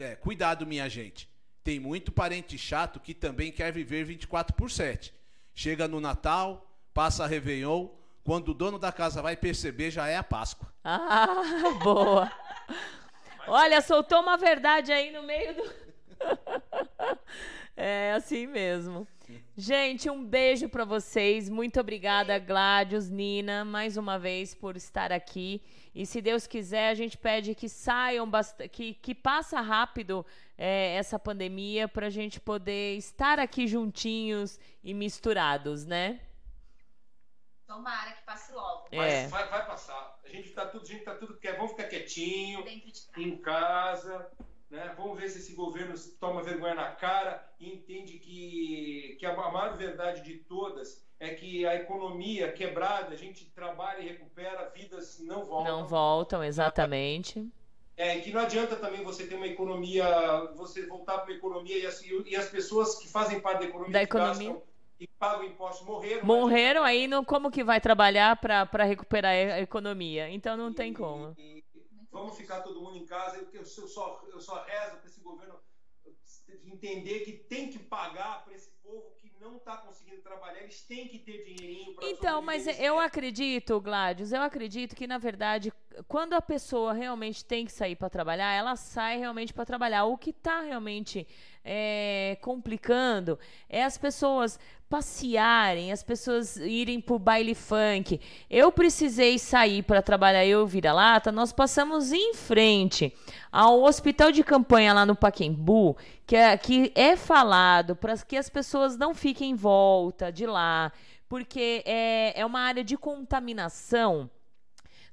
Speaker 6: é, cuidado, minha gente. Tem muito parente chato que também quer viver 24 por 7. Chega no Natal, passa a Réveillon, quando o dono da casa vai perceber, já é a Páscoa.
Speaker 5: Ah, boa. Olha, soltou uma verdade aí no meio do. É assim mesmo. Gente, um beijo pra vocês. Muito obrigada, Gládios, Nina, mais uma vez por estar aqui. E se Deus quiser, a gente pede que saiam bastante, que, que passa rápido é, essa pandemia pra gente poder estar aqui juntinhos e misturados, né?
Speaker 9: Tomara que passe logo.
Speaker 5: É.
Speaker 8: Vai, vai passar. A gente tá tudo, a gente tá tudo quer. Vamos ficar quietinho,
Speaker 9: Dentro de casa.
Speaker 8: em casa, né? Vamos ver se esse governo toma vergonha na cara e entende que, que a maior verdade de todas é que a economia quebrada, a gente trabalha e recupera, vidas não voltam.
Speaker 5: Não voltam, exatamente.
Speaker 8: É, e que não adianta também você ter uma economia, você voltar para uma economia e as, e as pessoas que fazem parte da economia,
Speaker 5: Da economia.
Speaker 8: gastam e pagam impostos morreram.
Speaker 5: Morreram aí, não, como que vai trabalhar pra recuperar a economia? Então não tem como.
Speaker 8: E- e vamos ficar todo mundo em casa. Eu, eu só, eu só rezo para esse governo entender que tem que pagar para esse povo que não está conseguindo trabalhar. Eles têm que ter dinheirinho para
Speaker 5: Então, mas eu acredito, Gladys, eu acredito que, na verdade, quando a pessoa realmente tem que sair para trabalhar, ela sai realmente para trabalhar. O que está realmente é, complicando é as pessoas passearem, as pessoas irem pro baile funk. Eu precisei sair para trabalhar, eu vira-lata, nós passamos em frente ao hospital de campanha lá no Paquembu, que é, que é falado para que as pessoas não fiquem em volta de lá, porque é, é uma área de contaminação.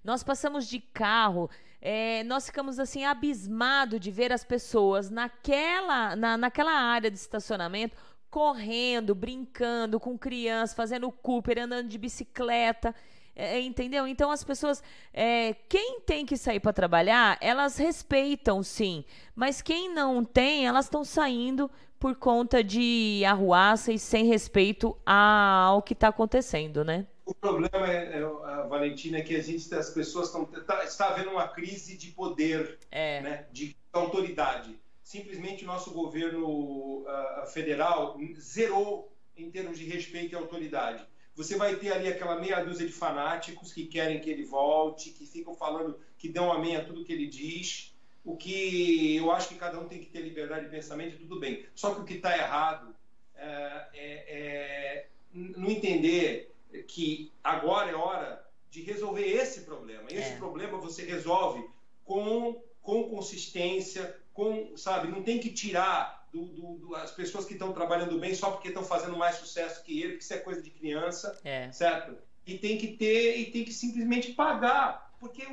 Speaker 5: Nós passamos de carro, é, nós ficamos assim abismados de ver as pessoas naquela, na, naquela área de estacionamento correndo, brincando com crianças, fazendo Cooper, andando de bicicleta. é, entendeu? Então as pessoas, é, quem tem que sair para trabalhar, elas respeitam sim, mas quem não tem, elas estão saindo por conta de arruaça e sem respeito ao que está acontecendo, né?
Speaker 8: O problema, é, é, Valentina, é que a gente, as pessoas estão. Tá, está havendo uma crise de poder,
Speaker 5: É.
Speaker 8: né, de autoridade. Simplesmente o nosso governo ah, federal zerou em termos de respeito e autoridade. Você vai ter ali aquela meia dúzia de fanáticos que querem que ele volte, que ficam falando, que dão amém a tudo que ele diz. O que eu acho que cada um tem que ter liberdade de pensamento, tudo bem. Só que o que está errado é, é- é não entender que agora é hora de resolver esse problema. Esse
Speaker 5: É.
Speaker 8: problema você resolve com, com consistência, com, sabe, não tem que tirar do, do- do- as pessoas que estão trabalhando bem só porque estão fazendo mais sucesso que ele, porque isso é coisa de criança,
Speaker 5: É.
Speaker 8: certo? E tem que ter, e tem que simplesmente pagar, porque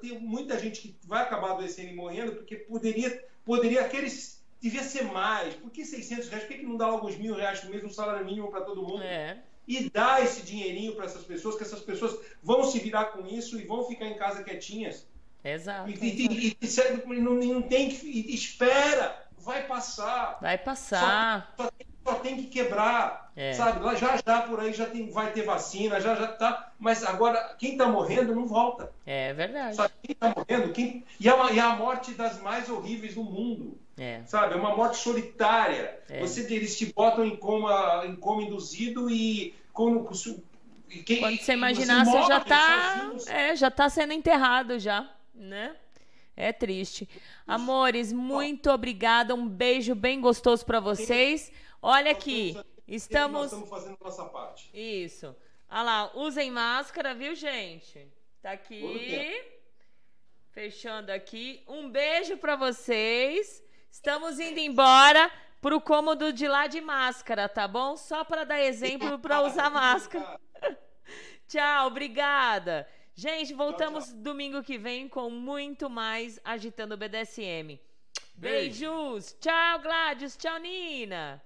Speaker 8: tem muita gente que vai acabar adoecendo e morrendo, porque poderia, poderia aqueles, devia ser mais, por que 600 reais? Por que, que não dá logo uns mil reais, mesmo salário mínimo para todo mundo?
Speaker 5: É.
Speaker 8: e dar esse dinheirinho para essas pessoas, que essas pessoas vão se virar com isso e vão ficar em casa quietinhas.
Speaker 5: Exato.
Speaker 8: E, e- e- e- não, não tem que. espera! vai passar.
Speaker 5: Vai passar.
Speaker 8: Só, só, tem, só tem, que quebrar, é. sabe? Lá já já por aí já tem, vai ter vacina, já já tá. Mas agora quem está morrendo não volta.
Speaker 5: É verdade.
Speaker 8: Sabe? Quem está morrendo? Quem... E, é uma, e é a morte das mais horríveis do mundo. É. Sabe? É uma morte solitária. É. Você, eles te botam em coma, em coma induzido e como
Speaker 5: quem, Quando você imaginar, você, você já está é, já tá sendo enterrado já, né? É triste. Amores, muito obrigada. Um beijo bem gostoso para vocês. Olha aqui, estamos. Nós
Speaker 8: estamos fazendo nossa parte.
Speaker 5: Isso. Olha lá, usem máscara, viu, gente? Tá aqui. Fechando aqui. Um beijo para vocês. Estamos indo embora pro cômodo de lá de máscara, tá bom? Só para dar exemplo para usar máscara. Tchau, obrigada. Gente, voltamos tchau, tchau. domingo que vem com muito mais Agitando o BDSM. Beijo. Beijos. Tchau, Gladys. Tchau, Nina.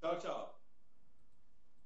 Speaker 8: Tchau, tchau.